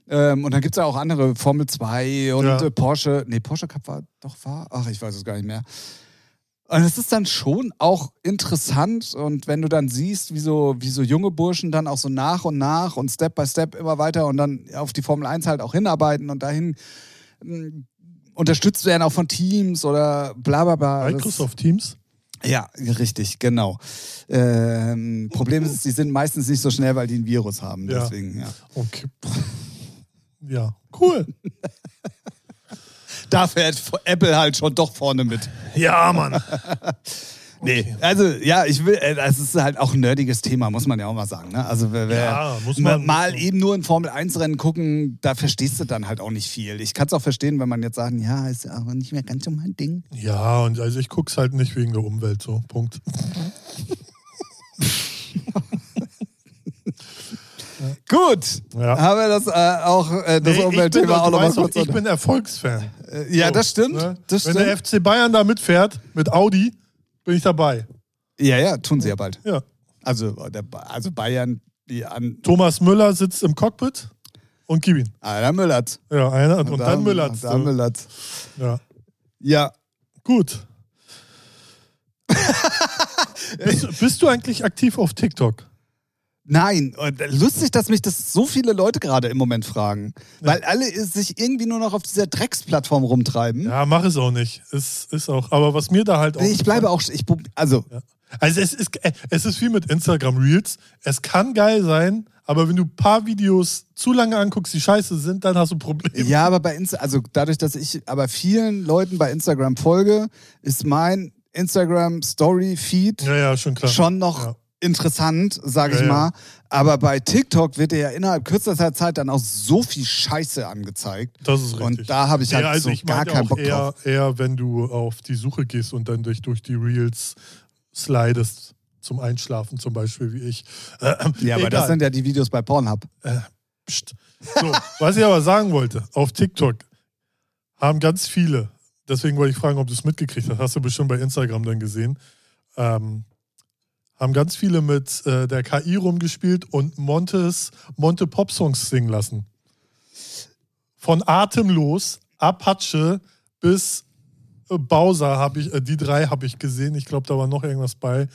[SPEAKER 1] Ähm, und dann gibt's ja auch andere, Formel 2 und
[SPEAKER 2] Ja.
[SPEAKER 1] äh, Porsche. Nee, Porsche Cup war doch war. Ach, ich weiß es gar nicht mehr. Und es ist dann schon auch interessant und wenn du dann siehst, wie so, wie so junge Burschen dann auch so nach und nach und Step by Step immer weiter und dann auf die Formel 1 halt auch hinarbeiten und dahin mh, unterstützt werden auch von Teams oder bla bla bla.
[SPEAKER 2] Microsoft Teams.
[SPEAKER 1] Ja, richtig, genau. Ähm, Problem ist, die sind meistens nicht so schnell, weil die ein Virus haben.
[SPEAKER 2] Ja.
[SPEAKER 1] Deswegen, ja.
[SPEAKER 2] Okay. Ja, cool.
[SPEAKER 1] Da fährt Apple halt schon doch vorne mit.
[SPEAKER 2] Ja, Mann.
[SPEAKER 1] Nee, also ja, ich will, äh, das ist halt auch ein nerdiges Thema, muss man ja auch mal sagen. Ne? Also wer,
[SPEAKER 2] Ja, man-
[SPEAKER 1] mal
[SPEAKER 2] man.
[SPEAKER 1] eben nur ein Formel-1-Rennen gucken, da verstehst du dann halt auch nicht viel. Ich kann es auch verstehen, wenn man jetzt sagen, ja, ist aber nicht mehr ganz so mein Ding.
[SPEAKER 2] Ja, und also ich guck's halt nicht wegen der Umwelt so. Punkt.
[SPEAKER 1] Gut,
[SPEAKER 2] Ja.
[SPEAKER 1] haben wir das äh, auch, äh, das
[SPEAKER 2] Nee,
[SPEAKER 1] Umweltthema auch nochmal kurz.
[SPEAKER 2] ich bin Erfolgsfan.
[SPEAKER 1] Äh, ja,
[SPEAKER 2] So,
[SPEAKER 1] das stimmt.
[SPEAKER 2] ne?
[SPEAKER 1] Das
[SPEAKER 2] Wenn
[SPEAKER 1] stimmt.
[SPEAKER 2] der FC Bayern da mitfährt, mit Audi, bin ich dabei.
[SPEAKER 1] ja, ja, tun sie ja bald.
[SPEAKER 2] Ja.
[SPEAKER 1] Also, der, also Bayern, die an.
[SPEAKER 2] Thomas Müller sitzt im Cockpit und gib ihn.
[SPEAKER 1] Ah, dann Müllert.
[SPEAKER 2] Ja, einer und, dann Müller.
[SPEAKER 1] Dann Müllert.
[SPEAKER 2] Ja.
[SPEAKER 1] Ja.
[SPEAKER 2] Gut. bist, bist du eigentlich aktiv auf TikTok?
[SPEAKER 1] Nein, lustig, dass mich das so viele Leute gerade im Moment fragen. Weil alle sich irgendwie nur noch auf dieser Drecksplattform rumtreiben.
[SPEAKER 2] Ja, mach es auch nicht. Es ist auch. Aber was mir da halt auch.
[SPEAKER 1] ich bleibe auch. Ich, also,
[SPEAKER 2] Ja. Also es ist, äh, es ist wie mit Instagram Reels. Es kann geil sein, aber wenn du ein paar Videos zu lange anguckst, die scheiße sind, dann hast du Probleme.
[SPEAKER 1] ja, aber bei Insta, also dadurch, dass ich aber vielen Leuten bei Instagram folge, ist mein Instagram Story Feed
[SPEAKER 2] Ja, ja, schon
[SPEAKER 1] schon noch
[SPEAKER 2] Ja.
[SPEAKER 1] Interessant, sage ich
[SPEAKER 2] Ja,
[SPEAKER 1] mal. Aber bei TikTok wird dir ja innerhalb kürzester Zeit dann auch so viel Scheiße angezeigt.
[SPEAKER 2] Das ist richtig.
[SPEAKER 1] Und da habe ich halt
[SPEAKER 2] ja, also
[SPEAKER 1] so
[SPEAKER 2] ich
[SPEAKER 1] gar keinen
[SPEAKER 2] auch
[SPEAKER 1] Bock
[SPEAKER 2] eher,
[SPEAKER 1] drauf.
[SPEAKER 2] eher, wenn du auf die Suche gehst und dann durch, durch die Reels slidest zum Einschlafen zum Beispiel, wie ich. Äh,
[SPEAKER 1] Ja, aber
[SPEAKER 2] egal.
[SPEAKER 1] das sind ja die Videos bei Pornhub.
[SPEAKER 2] Äh. So, was ich aber sagen wollte, auf TikTok haben ganz viele, deswegen wollte ich fragen, ob du es mitgekriegt hast, hast du bestimmt bei Instagram dann gesehen, ähm, haben ganz viele mit äh, der KI rumgespielt und Montes, Monte Pop-Songs singen lassen. Von Atemlos, Apache bis äh, Bowser habe ich, äh, die drei habe ich gesehen. Ich glaube, da war noch irgendwas bei.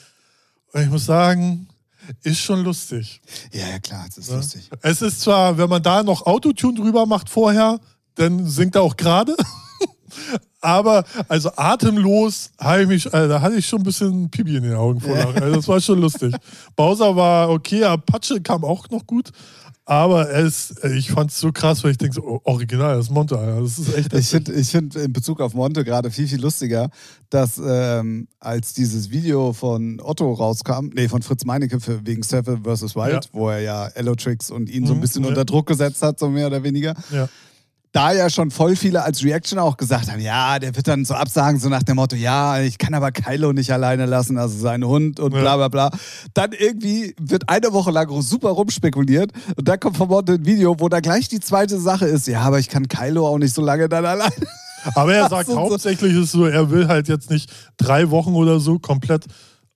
[SPEAKER 2] Und ich muss sagen, ist schon lustig.
[SPEAKER 1] Ja, ja, klar, es ist
[SPEAKER 2] Ja.
[SPEAKER 1] lustig.
[SPEAKER 2] Es ist zwar, wenn man da noch Autotune drüber macht vorher, dann singt er auch gerade. Aber also atemlos habe ich mich, äh, da hatte ich schon ein bisschen Pipi in den Augen vor. Also das war schon lustig. Bowser war okay, Apache kam auch noch gut. Aber es, äh, ich fand es so krass, weil ich denke so, oh, original, das ist Monte. Das ist echt.
[SPEAKER 1] Ich finde ich find in Bezug auf Monte gerade viel, viel lustiger, dass ähm, als dieses Video von Otto rauskam, nee, von Fritz Meinecke für, wegen Seven vs. Wild,
[SPEAKER 2] Ja.
[SPEAKER 1] wo er ja Elotrix und ihn so ein
[SPEAKER 2] Mhm,
[SPEAKER 1] bisschen
[SPEAKER 2] ja.
[SPEAKER 1] unter Druck gesetzt hat, so mehr oder weniger.
[SPEAKER 2] ja.
[SPEAKER 1] Da ja schon voll viele als Reaction auch gesagt haben, ja, der wird dann so absagen, so nach dem Motto, ja, ich kann aber Kylo nicht alleine lassen, also sein Hund und
[SPEAKER 2] Ja.
[SPEAKER 1] bla bla bla. Dann irgendwie wird eine Woche lang super rumspekuliert und dann kommt von Monte ein Video, wo da gleich die zweite Sache ist, ja, aber ich kann Kylo auch nicht so lange dann alleine.
[SPEAKER 2] Aber er sagt hauptsächlich ist so, er will halt jetzt nicht drei Wochen oder so komplett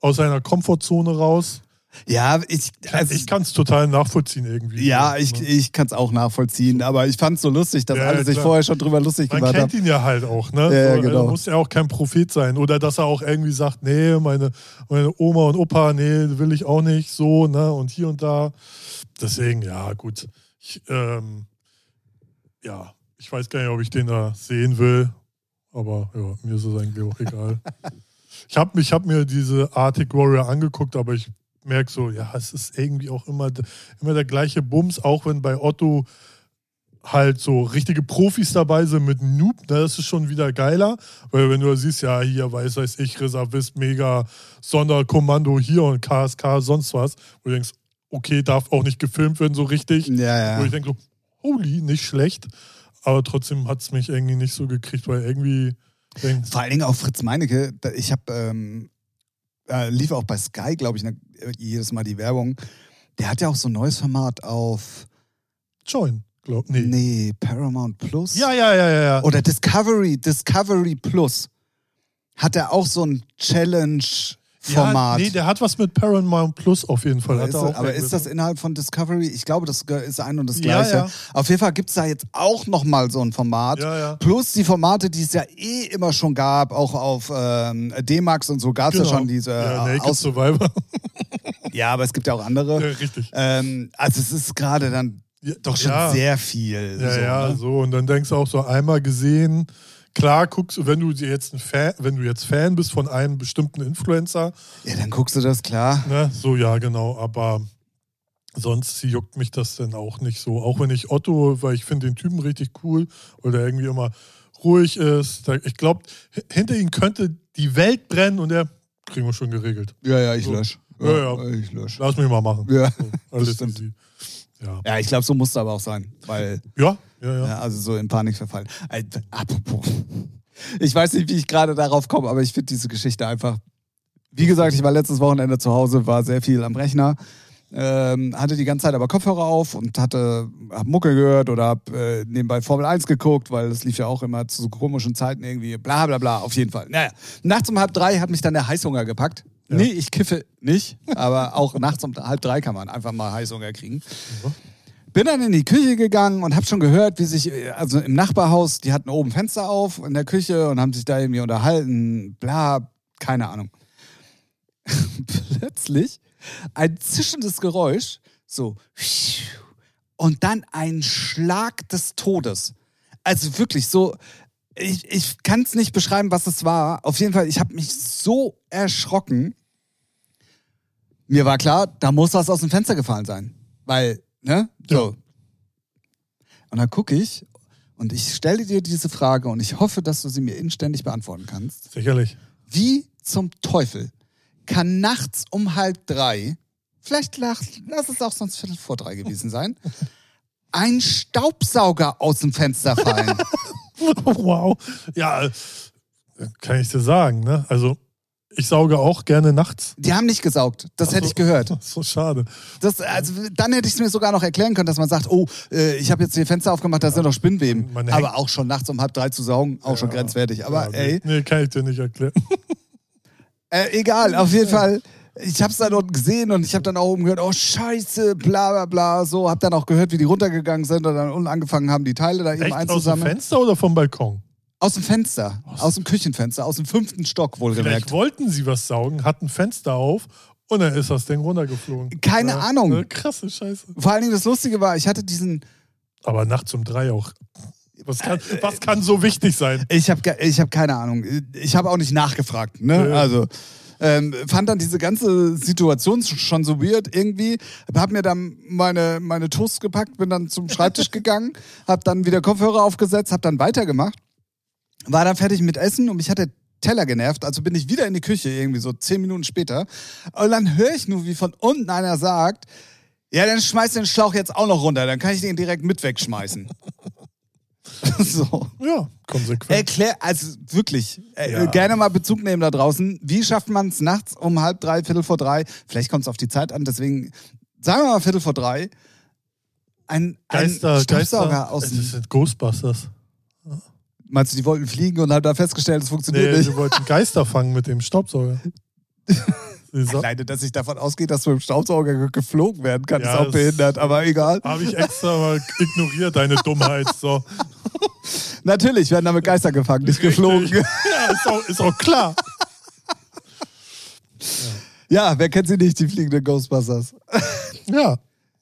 [SPEAKER 2] aus seiner Komfortzone raus.
[SPEAKER 1] Ja, ich, also,
[SPEAKER 2] ich kann es total nachvollziehen irgendwie.
[SPEAKER 1] ja, ich, ich kann es auch nachvollziehen, aber ich fand es so lustig, dass
[SPEAKER 2] Ja,
[SPEAKER 1] alle sich
[SPEAKER 2] klar.
[SPEAKER 1] vorher schon drüber lustig
[SPEAKER 2] Man
[SPEAKER 1] gemacht
[SPEAKER 2] kennt
[SPEAKER 1] haben.
[SPEAKER 2] ihn ja halt auch, ne?
[SPEAKER 1] Ja,
[SPEAKER 2] so,
[SPEAKER 1] genau.
[SPEAKER 2] Er muss ja auch kein Prophet sein. Oder dass er auch irgendwie sagt, nee, meine, meine Oma und Opa, nee, will ich auch nicht so, ne? Und hier und da. Deswegen, ja, gut. Ich, ähm, ja, ich weiß gar nicht, ob ich den da sehen will. Aber ja, mir ist es eigentlich auch egal. ich habe ich hab mir diese Arctic Warrior angeguckt, aber ich merke so, ja, es ist irgendwie auch immer, immer der gleiche Bums, auch wenn bei Otto halt so richtige Profis dabei sind mit Noob, ne, das ist schon wieder geiler, weil wenn du siehst, ja, hier weiß, weiß ich, Reservist, Mega, Sonderkommando hier und KSK, sonst was, wo du denkst, okay, darf auch nicht gefilmt werden so richtig,
[SPEAKER 1] Ja,
[SPEAKER 2] wo
[SPEAKER 1] ja.
[SPEAKER 2] ich denke so, holy, nicht schlecht, aber trotzdem hat es mich irgendwie nicht so gekriegt, weil irgendwie
[SPEAKER 1] Vor allen Dingen auch Fritz Meinecke, ich habe, ähm, äh, lief auch bei Sky, glaube ich, ne, jedes Mal die Werbung. Der hat ja auch so ein neues Format auf,
[SPEAKER 2] Join, glaub, nee.
[SPEAKER 1] nee, Paramount Plus.
[SPEAKER 2] Ja, ja, ja, ja, ja.
[SPEAKER 1] Oder Discovery, Discovery Plus. Hat er auch so ein Challenge-Format.
[SPEAKER 2] Ja, nee, der hat was mit Paramount Plus auf jeden Fall.
[SPEAKER 1] ist,
[SPEAKER 2] er
[SPEAKER 1] aber ist das innerhalb von Discovery? Ich glaube, das ist ein und das
[SPEAKER 2] Ja,
[SPEAKER 1] gleiche.
[SPEAKER 2] ja.
[SPEAKER 1] Auf jeden Fall gibt es da jetzt auch nochmal so ein Format.
[SPEAKER 2] Ja, ja.
[SPEAKER 1] Plus die Formate, die es ja eh immer schon gab, auch auf ähm, D-Max und so gab es
[SPEAKER 2] Genau.
[SPEAKER 1] ja schon diese
[SPEAKER 2] ja, Naked
[SPEAKER 1] Aus
[SPEAKER 2] Survivor.
[SPEAKER 1] Ja, aber es gibt ja auch andere.
[SPEAKER 2] ja, richtig.
[SPEAKER 1] Ähm, also es ist gerade dann
[SPEAKER 2] Ja,
[SPEAKER 1] doch schon
[SPEAKER 2] ja.
[SPEAKER 1] sehr viel.
[SPEAKER 2] Ja,
[SPEAKER 1] so,
[SPEAKER 2] ja,
[SPEAKER 1] ne?
[SPEAKER 2] so. Und dann denkst du auch so einmal gesehen, klar guckst du, wenn du jetzt ein Fan, wenn du jetzt Fan bist von einem bestimmten Influencer,
[SPEAKER 1] ja, dann guckst du das, klar.
[SPEAKER 2] ne, so ja, genau, aber sonst juckt mich das dann auch nicht so. Auch wenn ich Otto, weil ich finde den Typen richtig cool, weil der irgendwie immer ruhig ist. Ich glaube, hinter ihm könnte die Welt brennen und der kriegen wir schon geregelt.
[SPEAKER 1] Ja, ja, ich
[SPEAKER 2] So.
[SPEAKER 1] lösche.
[SPEAKER 2] Ja, ja.
[SPEAKER 1] Ich lösche.
[SPEAKER 2] Lass mich mal machen.
[SPEAKER 1] Ja,
[SPEAKER 2] So, alles
[SPEAKER 1] stimmt.
[SPEAKER 2] easy. Ja.
[SPEAKER 1] ja ich glaube, so muss es aber auch sein. Weil,
[SPEAKER 2] Ja, ja, ja.
[SPEAKER 1] ja, also so in Panik verfallen. Äh, apropos. Ich weiß nicht, wie ich gerade darauf komme, aber ich finde diese Geschichte einfach. Wie gesagt, ich war letztes Wochenende zu Hause, war sehr viel am Rechner. Ähm, hatte die ganze Zeit aber Kopfhörer auf und hatte hab Mucke gehört oder hab äh, nebenbei Formel 1 geguckt, weil das lief ja auch immer zu so komischen Zeiten irgendwie, bla bla bla, auf jeden Fall. Naja, nachts um halb drei hat mich dann der Heißhunger gepackt.
[SPEAKER 2] Ja.
[SPEAKER 1] Nee, ich kiffe nicht, aber auch nachts um halb drei kann man einfach mal Heißhunger kriegen. Bin dann in die Küche gegangen und habe schon gehört, wie sich, also im Nachbarhaus, die hatten oben Fenster auf in der Küche und haben sich da irgendwie unterhalten, bla, keine Ahnung. Plötzlich ein zischendes Geräusch, so, und dann ein Schlag des Todes. Also wirklich so, ich, ich kann es nicht beschreiben, was es war. Auf jeden Fall, ich habe mich so erschrocken. Mir war klar, da muss was aus dem Fenster gefallen sein. Weil, ne? So. Und dann gucke ich und ich stelle dir diese Frage und ich hoffe, dass du sie mir inständig beantworten kannst.
[SPEAKER 2] Sicherlich.
[SPEAKER 1] Wie zum Teufel kann nachts um halb drei, vielleicht lach, lass es auch sonst Viertel vor drei gewesen sein, ein Staubsauger aus dem Fenster fallen?
[SPEAKER 2] wow. Ja, kann ich dir sagen, ne? Also, ich sauge auch gerne nachts.
[SPEAKER 1] Die haben nicht gesaugt. Das
[SPEAKER 2] Ach
[SPEAKER 1] hätte ich gehört.
[SPEAKER 2] So schade.
[SPEAKER 1] Das, also, dann hätte ich es mir sogar noch erklären können, dass man sagt, oh, äh, ich habe jetzt die Fenster aufgemacht, da sind noch Spinnweben. Aber auch schon nachts um halb drei zu saugen, auch schon
[SPEAKER 2] Ja.
[SPEAKER 1] grenzwertig. Aber
[SPEAKER 2] ja,
[SPEAKER 1] ey,
[SPEAKER 2] Nee, nee, kann ich dir nicht erklären.
[SPEAKER 1] Äh, egal, auf jeden Fall ich habe es dann unten gesehen und ich habe dann auch oben gehört, oh Scheiße, bla bla bla, so, habe dann auch gehört, wie die runtergegangen sind und dann unten angefangen haben, die Teile da eben
[SPEAKER 2] Echt aus dem
[SPEAKER 1] einzusammeln.
[SPEAKER 2] Fenster oder vom Balkon?
[SPEAKER 1] Aus dem Fenster, aus dem Küchenfenster, aus dem fünften Stock
[SPEAKER 2] Vielleicht
[SPEAKER 1] wohlgemerkt.
[SPEAKER 2] wollten sie was saugen, hatten Fenster auf und dann ist das Ding runtergeflogen.
[SPEAKER 1] Keine
[SPEAKER 2] Ja,
[SPEAKER 1] Ahnung.
[SPEAKER 2] äh, Krasse Scheiße.
[SPEAKER 1] Vor allen Dingen das Lustige war, ich hatte diesen,
[SPEAKER 2] Aber nachts um drei auch. Was kann,
[SPEAKER 1] Äh,
[SPEAKER 2] was kann so wichtig sein?
[SPEAKER 1] ich habe ich hab keine Ahnung, ich habe auch nicht nachgefragt, ne?
[SPEAKER 2] Ja.
[SPEAKER 1] Also ähm, fand dann diese ganze Situation schon so weird irgendwie. Hab mir dann meine, meine Toast gepackt, bin dann zum Schreibtisch gegangen, hab dann wieder Kopfhörer aufgesetzt, hab dann weitergemacht, war dann fertig mit Essen und mich hat der Teller genervt, also bin ich wieder in die Küche irgendwie so zehn Minuten später und dann höre ich nur, wie von unten einer sagt, ja, dann schmeiß den Schlauch jetzt auch noch runter, dann kann ich den direkt mit wegschmeißen. so.
[SPEAKER 2] Ja, konsequent.
[SPEAKER 1] Erklär, also wirklich, äh,
[SPEAKER 2] Ja.
[SPEAKER 1] gerne mal Bezug nehmen da draußen. Wie schafft man es nachts um halb drei, Viertel vor drei? Vielleicht kommt es auf die Zeit an, deswegen sagen wir mal Viertel vor drei. Ein,
[SPEAKER 2] Geister,
[SPEAKER 1] ein Staubsauger
[SPEAKER 2] Geister.
[SPEAKER 1] aus
[SPEAKER 2] Das
[SPEAKER 1] dem.
[SPEAKER 2] sind Ghostbusters.
[SPEAKER 1] Meinst du, die wollten fliegen und haben da festgestellt, es funktioniert
[SPEAKER 2] Nee,
[SPEAKER 1] nicht?
[SPEAKER 2] sie wollten Geister fangen mit dem Staubsauger. So,
[SPEAKER 1] Alleine, dass ich davon ausgehe, dass du mit dem Staubsauger ge- geflogen werden kann,
[SPEAKER 2] Ja,
[SPEAKER 1] ist auch behindert, aber egal.
[SPEAKER 2] Habe ich extra mal ignoriert, deine Dummheit. So.
[SPEAKER 1] Natürlich werden damit Geister gefangen, nicht geflogen.
[SPEAKER 2] Ja, ist auch, ist auch klar.
[SPEAKER 1] Ja, wer kennt sie nicht, die fliegenden Ghostbusters?
[SPEAKER 2] Ja.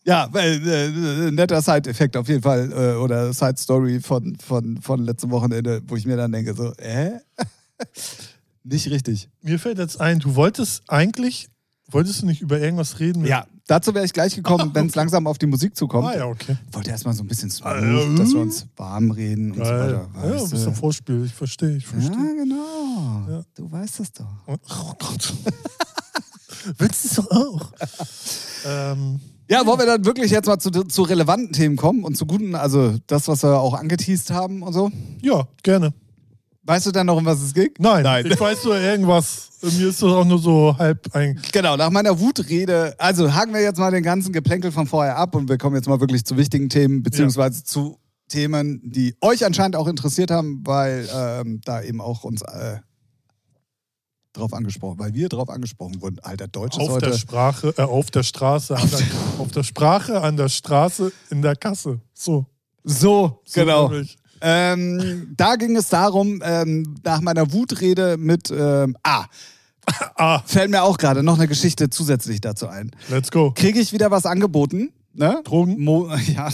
[SPEAKER 1] Ja, weil, äh, netter Side-Effekt auf jeden Fall äh, oder Side-Story von, von, von letztem Wochenende, wo ich mir dann denke, so, äh? Nicht richtig.
[SPEAKER 2] Mir fällt jetzt ein, du wolltest eigentlich, wolltest du nicht über irgendwas reden?
[SPEAKER 1] Ja, dazu wäre ich gleich gekommen, wenn es langsam auf die Musik zukommt.
[SPEAKER 2] Ah ja, okay.
[SPEAKER 1] Ich wollte erstmal so ein bisschen smooth,
[SPEAKER 2] Äh,
[SPEAKER 1] dass wir uns warm reden und so
[SPEAKER 2] Geil.
[SPEAKER 1] weiter.
[SPEAKER 2] Ja,
[SPEAKER 1] weißt
[SPEAKER 2] ein
[SPEAKER 1] du?
[SPEAKER 2] bisschen Vorspiel, ich verstehe, ich
[SPEAKER 1] ja,
[SPEAKER 2] verstehe.
[SPEAKER 1] genau.
[SPEAKER 2] Ja.
[SPEAKER 1] Du weißt es doch.
[SPEAKER 2] Oh Gott. Willst du es doch auch? ähm,
[SPEAKER 1] Ja, wollen wir dann wirklich jetzt mal zu, zu relevanten Themen kommen und zu guten, also das, was wir auch angeteased haben und so?
[SPEAKER 2] ja, gerne.
[SPEAKER 1] Weißt du denn noch, um was es ging?
[SPEAKER 2] Nein,
[SPEAKER 1] Nein.
[SPEAKER 2] ich weiß nur irgendwas. Mir ist das auch nur so halb ein.
[SPEAKER 1] Genau, nach meiner Wutrede, also haken wir jetzt mal den ganzen Geplänkel von vorher ab und wir kommen jetzt mal wirklich zu wichtigen Themen, beziehungsweise zu Themen, die euch anscheinend auch interessiert haben, weil ähm, da eben auch uns äh, drauf angesprochen, weil wir drauf angesprochen wurden. Alter, Deutsch ist
[SPEAKER 2] Auf der
[SPEAKER 1] heute.
[SPEAKER 2] Sprache, äh, auf der Straße, an der, auf der Sprache, an der Straße, in der Kasse. So.
[SPEAKER 1] So,
[SPEAKER 2] so
[SPEAKER 1] genau.
[SPEAKER 2] nämlich.
[SPEAKER 1] Ähm, da ging es darum, ähm, nach meiner Wutrede mit, ähm, ah,
[SPEAKER 2] Ah,
[SPEAKER 1] fällt mir auch gerade noch eine Geschichte zusätzlich dazu ein.
[SPEAKER 2] let's go.
[SPEAKER 1] Kriege ich wieder was angeboten? Ne?
[SPEAKER 2] Drogen?
[SPEAKER 1] Mo ja,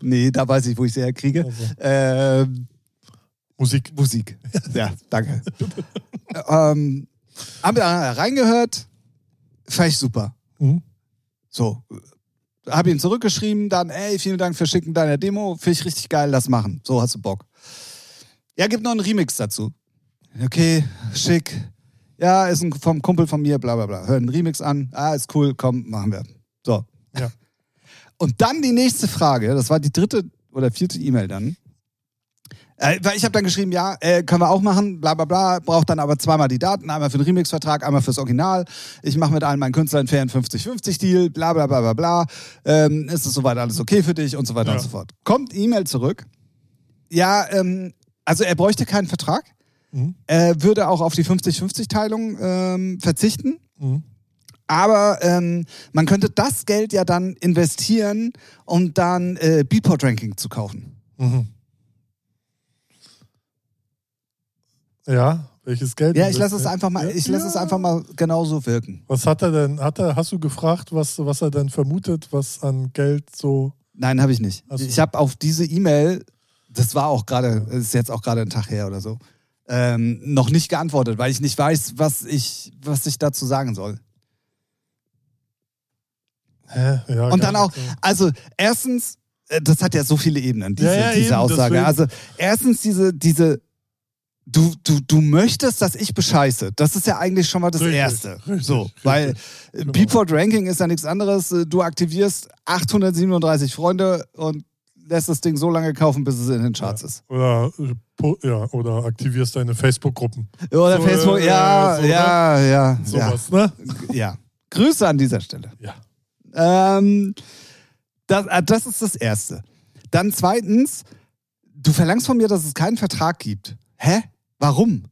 [SPEAKER 1] nee, da weiß ich, wo ich sie herkriege.
[SPEAKER 2] Also.
[SPEAKER 1] Ähm,
[SPEAKER 2] Musik.
[SPEAKER 1] Musik. Ja, danke. ähm, haben wir da reingehört, fand ich super.
[SPEAKER 2] Mhm.
[SPEAKER 1] So, habe ihm zurückgeschrieben, dann, ey, vielen Dank für Schicken deiner Demo, finde ich richtig geil, lass machen. So, hast du Bock. Ja, gibt noch einen Remix dazu. Okay, schick. Ja, ist ein, vom Kumpel von mir, bla bla bla. Hör einen Remix an. Ah, ist cool, komm, machen wir. So.
[SPEAKER 2] Ja.
[SPEAKER 1] Und dann die nächste Frage, das war die dritte oder vierte E-Mail dann. Äh, weil ich habe dann geschrieben, ja, äh, können wir auch machen, bla bla bla, braucht dann aber zweimal die Daten, einmal für den Remix-Vertrag, einmal fürs Original. Ich mache mit allen meinen Künstlern fairen 50-50-Deal, bla bla bla bla bla. Ähm, ist es soweit alles okay für dich und so weiter
[SPEAKER 2] Ja.
[SPEAKER 1] und so fort. Kommt E-Mail zurück. Ja, ähm, also er bräuchte keinen Vertrag.
[SPEAKER 2] Mhm.
[SPEAKER 1] Er würde auch auf die 50-50-Teilung ähm, verzichten.
[SPEAKER 2] Mhm.
[SPEAKER 1] Aber ähm, man könnte das Geld ja dann investieren, um dann äh, Beatport-Ranking zu kaufen.
[SPEAKER 2] Mhm. Ja, welches Geld?
[SPEAKER 1] Ja, ich lasse es
[SPEAKER 2] investiert?
[SPEAKER 1] einfach mal,
[SPEAKER 2] Ja.
[SPEAKER 1] ich lasse es einfach mal genauso wirken.
[SPEAKER 2] Was hat er denn? Hat er, hast du gefragt, was, was er denn vermutet, was an Geld so.
[SPEAKER 1] Nein, habe ich nicht.
[SPEAKER 2] Ach so.
[SPEAKER 1] Ich habe auf diese E-Mail, das war auch gerade, ist jetzt auch gerade ein Tag her oder so, ähm, noch nicht geantwortet, weil ich nicht weiß, was ich, was ich dazu sagen soll.
[SPEAKER 2] Hä? Ja,
[SPEAKER 1] Und dann auch, also erstens, äh, das hat ja so viele Ebenen, diese,
[SPEAKER 2] Ja, ja,
[SPEAKER 1] diese
[SPEAKER 2] eben,
[SPEAKER 1] Aussage.
[SPEAKER 2] deswegen.
[SPEAKER 1] Also erstens diese, diese, du, du, du möchtest, dass ich bescheiße. Das ist ja eigentlich schon mal das
[SPEAKER 2] Richtig,
[SPEAKER 1] Erste.
[SPEAKER 2] richtig,
[SPEAKER 1] so,
[SPEAKER 2] richtig.
[SPEAKER 1] weil äh,
[SPEAKER 2] Genau.
[SPEAKER 1] Beatport Ranking ist ja nichts anderes. Äh, Du aktivierst 837 Freunde und lässt das Ding so lange kaufen, bis es in den Charts ist.
[SPEAKER 2] Oder, äh, ja, oder aktivierst deine Facebook-Gruppen.
[SPEAKER 1] Oder
[SPEAKER 2] So,
[SPEAKER 1] Facebook,
[SPEAKER 2] äh,
[SPEAKER 1] ja,
[SPEAKER 2] so, ne?
[SPEAKER 1] ja, ja, ja,
[SPEAKER 2] Sowas, ne?
[SPEAKER 1] ja. Grüße an dieser Stelle.
[SPEAKER 2] Ja.
[SPEAKER 1] Ähm, das, äh, das ist das Erste. Dann zweitens, du verlangst von mir, dass es keinen Vertrag gibt. Hä? Warum?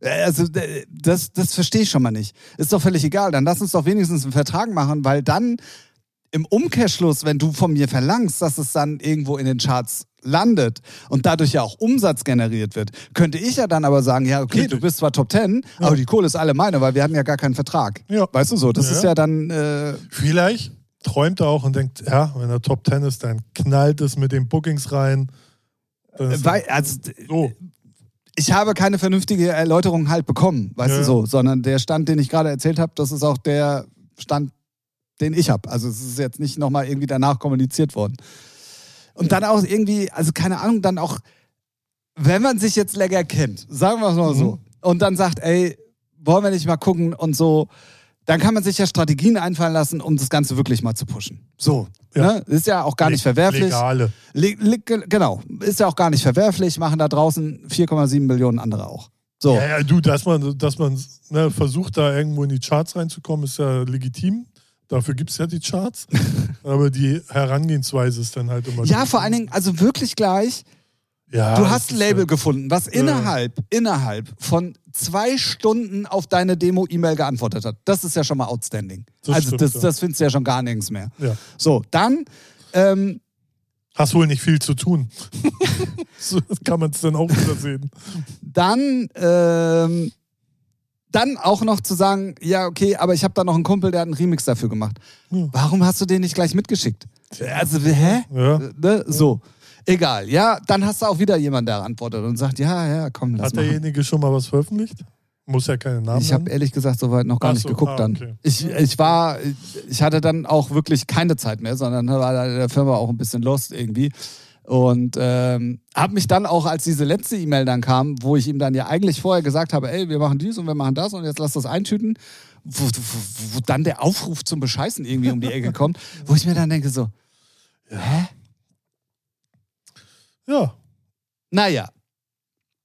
[SPEAKER 1] Äh, Also das, das verstehe ich schon mal nicht. Ist doch völlig egal. Dann lass uns doch wenigstens einen Vertrag machen, weil dann im Umkehrschluss, wenn du von mir verlangst, dass es dann irgendwo in den Charts landet und dadurch ja auch Umsatz generiert wird, könnte ich ja dann aber sagen, ja, okay, du bist zwar Top Ten, aber die Kohle ist alle meine, weil wir hatten ja gar keinen Vertrag.
[SPEAKER 2] Ja.
[SPEAKER 1] Weißt du so, das
[SPEAKER 2] Ja.
[SPEAKER 1] ist ja dann, äh,
[SPEAKER 2] Vielleicht träumt er auch und denkt, ja, wenn er Top 10 ist, dann knallt es mit den Bookings rein.
[SPEAKER 1] Weil, also
[SPEAKER 2] so.
[SPEAKER 1] Ich habe keine vernünftige Erläuterung halt bekommen, weißt
[SPEAKER 2] Ja.
[SPEAKER 1] du so, sondern der Stand, den ich gerade erzählt habe, das ist auch der Stand, den ich habe. Also es ist jetzt nicht nochmal irgendwie danach kommuniziert worden. Und dann auch irgendwie, also keine Ahnung, dann auch, wenn man sich jetzt länger kennt, sagen wir es mal so,
[SPEAKER 2] Mhm.
[SPEAKER 1] und dann sagt, ey, wollen wir nicht mal gucken und so, dann kann man sich ja Strategien einfallen lassen, um das Ganze wirklich mal zu pushen. So.
[SPEAKER 2] Ja.
[SPEAKER 1] Ne? Ist ja auch gar nicht verwerflich.
[SPEAKER 2] Legale.
[SPEAKER 1] Le le genau, ist ja auch gar nicht verwerflich, machen da draußen 4,7 Millionen andere auch. So,
[SPEAKER 2] Ja, ja, du, dass man, dass man ne, versucht, da irgendwo in die Charts reinzukommen, ist ja legitim. Dafür gibt es ja die Charts. Aber die Herangehensweise ist dann halt immer.
[SPEAKER 1] ja, vor allen Dingen, also wirklich gleich,
[SPEAKER 2] Ja,
[SPEAKER 1] du hast ein Label
[SPEAKER 2] ja-
[SPEAKER 1] gefunden, was innerhalb, innerhalb von zwei Stunden auf deine Demo-E-Mail geantwortet hat. Das ist ja schon mal outstanding.
[SPEAKER 2] Das
[SPEAKER 1] also
[SPEAKER 2] stimmt,
[SPEAKER 1] das,
[SPEAKER 2] ja.
[SPEAKER 1] das findest du ja schon gar nirgends mehr.
[SPEAKER 2] Ja.
[SPEAKER 1] So, dann, ähm,
[SPEAKER 2] Hast wohl nicht viel zu tun. so kann man es dann auch wieder sehen.
[SPEAKER 1] dann, ähm, dann auch noch zu sagen, ja, okay, aber ich habe da noch einen Kumpel, der hat einen Remix dafür gemacht.
[SPEAKER 2] Ja.
[SPEAKER 1] Warum hast du den nicht gleich mitgeschickt? Also, hä?
[SPEAKER 2] Ja.
[SPEAKER 1] Ne? So. Egal, ja, dann hast du auch wieder jemanden, der antwortet und sagt, ja, ja, komm, lass
[SPEAKER 2] Hat
[SPEAKER 1] mal.
[SPEAKER 2] derjenige schon mal was veröffentlicht? Muss ja keine Namen
[SPEAKER 1] Ich habe ehrlich gesagt soweit noch gar
[SPEAKER 2] Ach
[SPEAKER 1] nicht
[SPEAKER 2] so,
[SPEAKER 1] geguckt
[SPEAKER 2] ah,
[SPEAKER 1] dann.
[SPEAKER 2] okay.
[SPEAKER 1] Ich, ich war, ich hatte dann auch wirklich keine Zeit mehr, sondern war da in der Firma auch ein bisschen lost irgendwie. Und ähm, habe mich dann auch, als diese letzte E-Mail dann kam, wo ich ihm dann ja eigentlich vorher gesagt habe, ey, wir machen dies und wir machen das und jetzt lass das eintüten, wo, wo, wo dann der Aufruf zum Bescheißen irgendwie um die Ecke kommt, wo ich mir dann denke so, hä?
[SPEAKER 2] Ja.
[SPEAKER 1] Naja,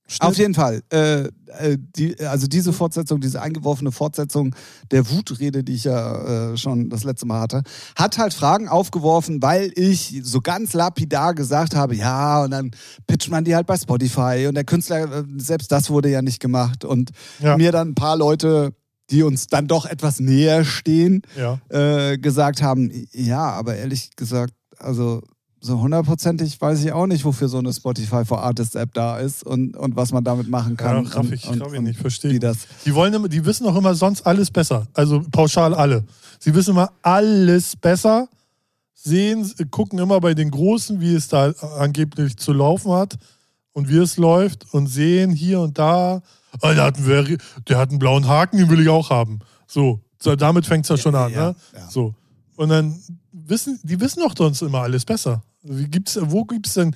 [SPEAKER 2] Stimmt.
[SPEAKER 1] Auf jeden Fall. Äh, äh, die, also diese Fortsetzung, diese eingeworfene Fortsetzung der Wutrede, die ich ja äh, schon das letzte Mal hatte, hat halt Fragen aufgeworfen, weil ich so ganz lapidar gesagt habe, ja, und dann pitcht man die halt bei Spotify und der Künstler, äh, selbst das wurde ja nicht gemacht und
[SPEAKER 2] Ja.
[SPEAKER 1] mir dann ein paar Leute, die uns dann doch etwas näher stehen,
[SPEAKER 2] Ja.
[SPEAKER 1] äh, gesagt haben, ja, aber ehrlich gesagt, also so hundertprozentig weiß ich auch nicht, wofür so eine Spotify for Artists App da ist und, und was man damit machen kann.
[SPEAKER 2] Ja, raff ich,
[SPEAKER 1] und,
[SPEAKER 2] raff ich nicht, verstehe.
[SPEAKER 1] Wie das.
[SPEAKER 2] Die wollen immer, die wissen auch immer sonst alles besser. Also pauschal alle. Sie wissen immer alles besser, sehen, gucken immer bei den Großen, wie es da angeblich zu laufen hat und wie es läuft und sehen hier und da, oh, der, hat einen, der hat einen blauen Haken, den will ich auch haben. So, so damit fängt es ja schon an.
[SPEAKER 1] ja,
[SPEAKER 2] ne?
[SPEAKER 1] ja.
[SPEAKER 2] So. Und dann wissen, die wissen doch sonst immer alles besser. Wie gibt's, wo gibt es denn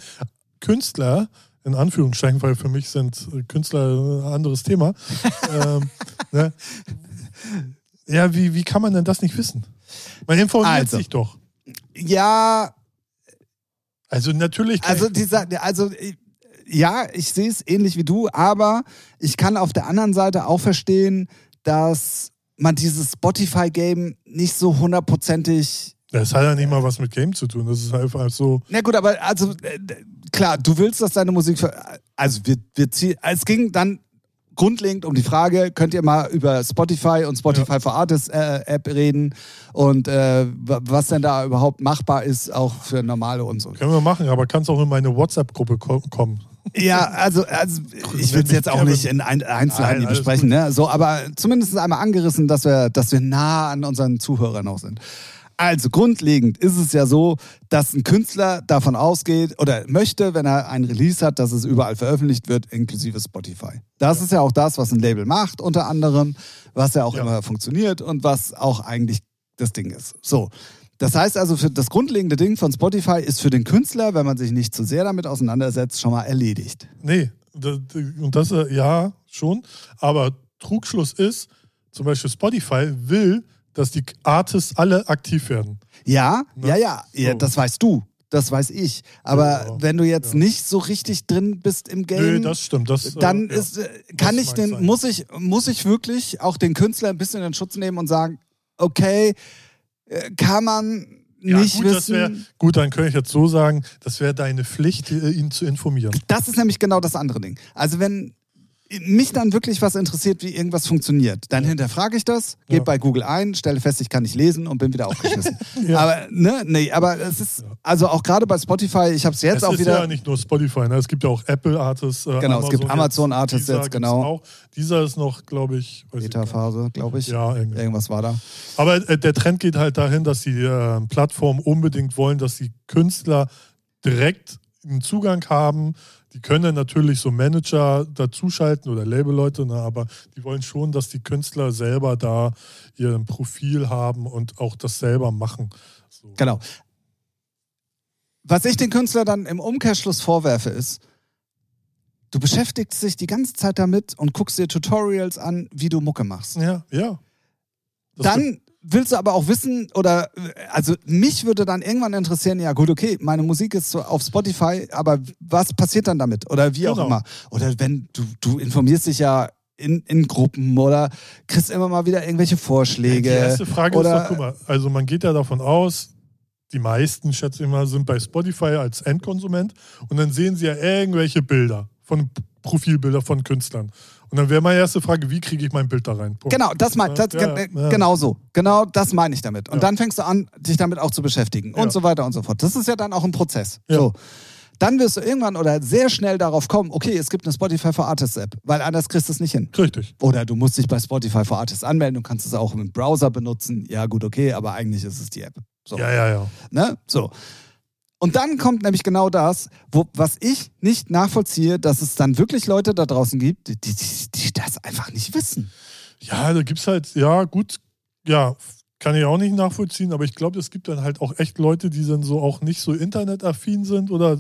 [SPEAKER 2] Künstler, in Anführungsstrichen, weil für mich sind äh, Künstler ein anderes Thema. ähm, ne? Ja, wie, wie kann man denn das nicht wissen? Man informiert
[SPEAKER 1] Also.
[SPEAKER 2] sich doch.
[SPEAKER 1] Ja,
[SPEAKER 2] Also natürlich.
[SPEAKER 1] also dieser, also ja, ich sehe es ähnlich wie du, aber ich kann auf der anderen Seite auch verstehen, dass man dieses Spotify-Game nicht so hundertprozentig
[SPEAKER 2] das hat ja nicht mal was mit Game zu tun. Das ist einfach so.
[SPEAKER 1] Na gut, aber also äh, klar, du willst, dass deine Musik also wir, wir ziehen, es ging dann grundlegend um die Frage, könnt ihr mal über Spotify und Spotify for Artists äh, App reden und äh, wa- was denn da überhaupt machbar ist, auch für normale und so.
[SPEAKER 2] Können wir machen, aber kannst auch in meine WhatsApp-Gruppe ko kommen.
[SPEAKER 1] Ja, also, also ich will es jetzt auch nicht in ein Einzelheiten besprechen, ne? So, aber zumindest einmal angerissen, dass wir, dass wir nah an unseren Zuhörern auch sind. Also grundlegend ist es ja so, dass ein Künstler davon ausgeht oder möchte, wenn er ein Release hat, dass es überall veröffentlicht wird, inklusive Spotify. Das ist ja auch das, was ein Label macht, unter anderem, was ja auch
[SPEAKER 2] Ja.
[SPEAKER 1] immer funktioniert und was auch eigentlich das Ding ist. So. Das heißt also, für das grundlegende Ding von Spotify ist für den Künstler, wenn man sich nicht zu sehr damit auseinandersetzt, schon mal erledigt.
[SPEAKER 2] Nee, das, und das, äh, ja, schon. Aber Trugschluss ist, zum Beispiel Spotify will, dass die Artists alle aktiv werden.
[SPEAKER 1] Ja,
[SPEAKER 2] Ne?
[SPEAKER 1] ja, ja, ja,
[SPEAKER 2] So.
[SPEAKER 1] das weißt du. Das weiß ich. Aber
[SPEAKER 2] Ja,
[SPEAKER 1] wenn du jetzt
[SPEAKER 2] ja.
[SPEAKER 1] nicht so richtig drin bist im Game,
[SPEAKER 2] Nee, das stimmt. Das,
[SPEAKER 1] dann
[SPEAKER 2] äh,
[SPEAKER 1] ist, äh, kann
[SPEAKER 2] Das
[SPEAKER 1] ich den,
[SPEAKER 2] sein.
[SPEAKER 1] muss ich, muss ich wirklich auch den Künstler ein bisschen in Schutz nehmen und sagen, okay, äh, kann man
[SPEAKER 2] Ja,
[SPEAKER 1] nicht
[SPEAKER 2] gut, das wär,
[SPEAKER 1] wissen.
[SPEAKER 2] gut, dann könnte ich jetzt so sagen, das wäre deine Pflicht, äh, ihn zu informieren.
[SPEAKER 1] Das ist nämlich genau das andere Ding. Also wenn mich dann wirklich was interessiert, wie irgendwas funktioniert, dann hinterfrage ich das, gebe
[SPEAKER 2] Ja.
[SPEAKER 1] bei Google ein, stelle fest, ich kann nicht lesen und bin wieder aufgeschmissen.
[SPEAKER 2] Ja.
[SPEAKER 1] Aber ne, nee, aber es ist also auch gerade bei Spotify, ich habe es jetzt
[SPEAKER 2] es
[SPEAKER 1] auch
[SPEAKER 2] ist
[SPEAKER 1] wieder
[SPEAKER 2] ja nicht nur Spotify, ne? es gibt ja auch Apple Artists. Äh,
[SPEAKER 1] Genau, es gibt
[SPEAKER 2] jetzt,
[SPEAKER 1] Amazon Artists jetzt,
[SPEAKER 2] gibt's
[SPEAKER 1] genau.
[SPEAKER 2] Auch. Dieser ist noch, glaube ich.
[SPEAKER 1] Beta-Phase, glaube ich.
[SPEAKER 2] Ja, irgendwie.
[SPEAKER 1] Irgendwas war da.
[SPEAKER 2] Aber äh, der Trend geht halt dahin, dass die äh, Plattformen unbedingt wollen, dass die Künstler direkt einen Zugang haben. Die können natürlich so Manager dazuschalten oder Labelleute, ne, aber die wollen schon, dass die Künstler selber da ihr Profil haben und auch das selber machen. So.
[SPEAKER 1] Genau. Was ich den Künstler dann im Umkehrschluss vorwerfe, ist, du beschäftigst dich die ganze Zeit damit und guckst dir Tutorials an, wie du Mucke machst.
[SPEAKER 2] Ja, ja. Das
[SPEAKER 1] dann willst du aber auch wissen, oder also mich würde dann irgendwann interessieren, ja gut, okay, meine Musik ist so auf Spotify, aber was passiert dann damit? Oder wie auch
[SPEAKER 2] Genau.
[SPEAKER 1] immer. Oder wenn du, du informierst dich ja in, in Gruppen oder kriegst immer mal wieder irgendwelche Vorschläge.
[SPEAKER 2] Die erste Frage
[SPEAKER 1] oder,
[SPEAKER 2] ist doch, guck mal, also man geht ja davon aus, die meisten, schätze ich mal, sind bei Spotify als Endkonsument und dann sehen sie ja irgendwelche Bilder von Profilbilder von Künstlern. Und dann wäre meine erste Frage, wie kriege ich mein Bild da rein? Punkt.
[SPEAKER 1] Genau, das mein, das,
[SPEAKER 2] Ja,
[SPEAKER 1] ge-
[SPEAKER 2] ja.
[SPEAKER 1] genau so. Genau das meine ich damit. Und dann fängst du an, dich damit auch zu beschäftigen und so weiter und so fort. Das ist ja dann auch ein Prozess. So. Dann wirst du irgendwann oder sehr schnell darauf kommen, okay, es gibt eine Spotify for Artists App, weil anders kriegst du es nicht hin.
[SPEAKER 2] Richtig.
[SPEAKER 1] Oder du musst dich bei Spotify for Artists anmelden, du kannst es auch im Browser benutzen. Ja, gut, okay, aber eigentlich ist es die App. So.
[SPEAKER 2] Ja, ja, ja.
[SPEAKER 1] Ne? So. Und dann kommt nämlich genau das, wo, was ich nicht nachvollziehe, dass es dann wirklich Leute da draußen gibt, die, die, die das einfach nicht wissen.
[SPEAKER 2] Ja, da gibt es halt, ja, gut, ja, kann ich auch nicht nachvollziehen, aber ich glaube, es gibt dann halt auch echt Leute, die dann so auch nicht so internetaffin sind oder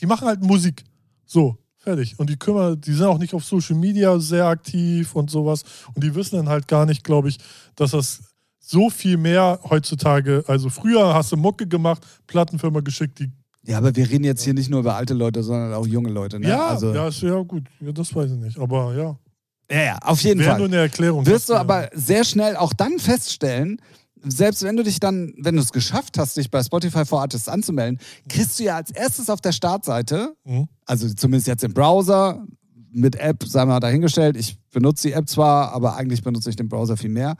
[SPEAKER 2] die machen halt Musik. So, fertig. Und die kümmern, die sind auch nicht auf Social Media sehr aktiv und sowas. Und die wissen dann halt gar nicht, glaube ich, dass das so viel mehr heutzutage, also früher hast du Mucke gemacht, Plattenfirma geschickt, die.
[SPEAKER 1] Ja, aber wir reden jetzt hier nicht nur über alte Leute, sondern auch junge Leute. Ne?
[SPEAKER 2] Ja,
[SPEAKER 1] also,
[SPEAKER 2] ja, ist ja gut. Ja, das weiß ich nicht. Aber ja.
[SPEAKER 1] ja, ja, auf jeden
[SPEAKER 2] Wäre
[SPEAKER 1] Fall.
[SPEAKER 2] nur eine Erklärung.
[SPEAKER 1] wirst du
[SPEAKER 2] wir-
[SPEAKER 1] aber sehr schnell auch dann feststellen, selbst wenn du dich dann, wenn du es geschafft hast, dich bei Spotify for Artists anzumelden, kriegst du ja als erstes auf der Startseite,
[SPEAKER 2] Mhm.
[SPEAKER 1] also zumindest jetzt im Browser, mit App, sei mal dahingestellt, ich benutze die App zwar, aber eigentlich benutze ich den Browser viel mehr,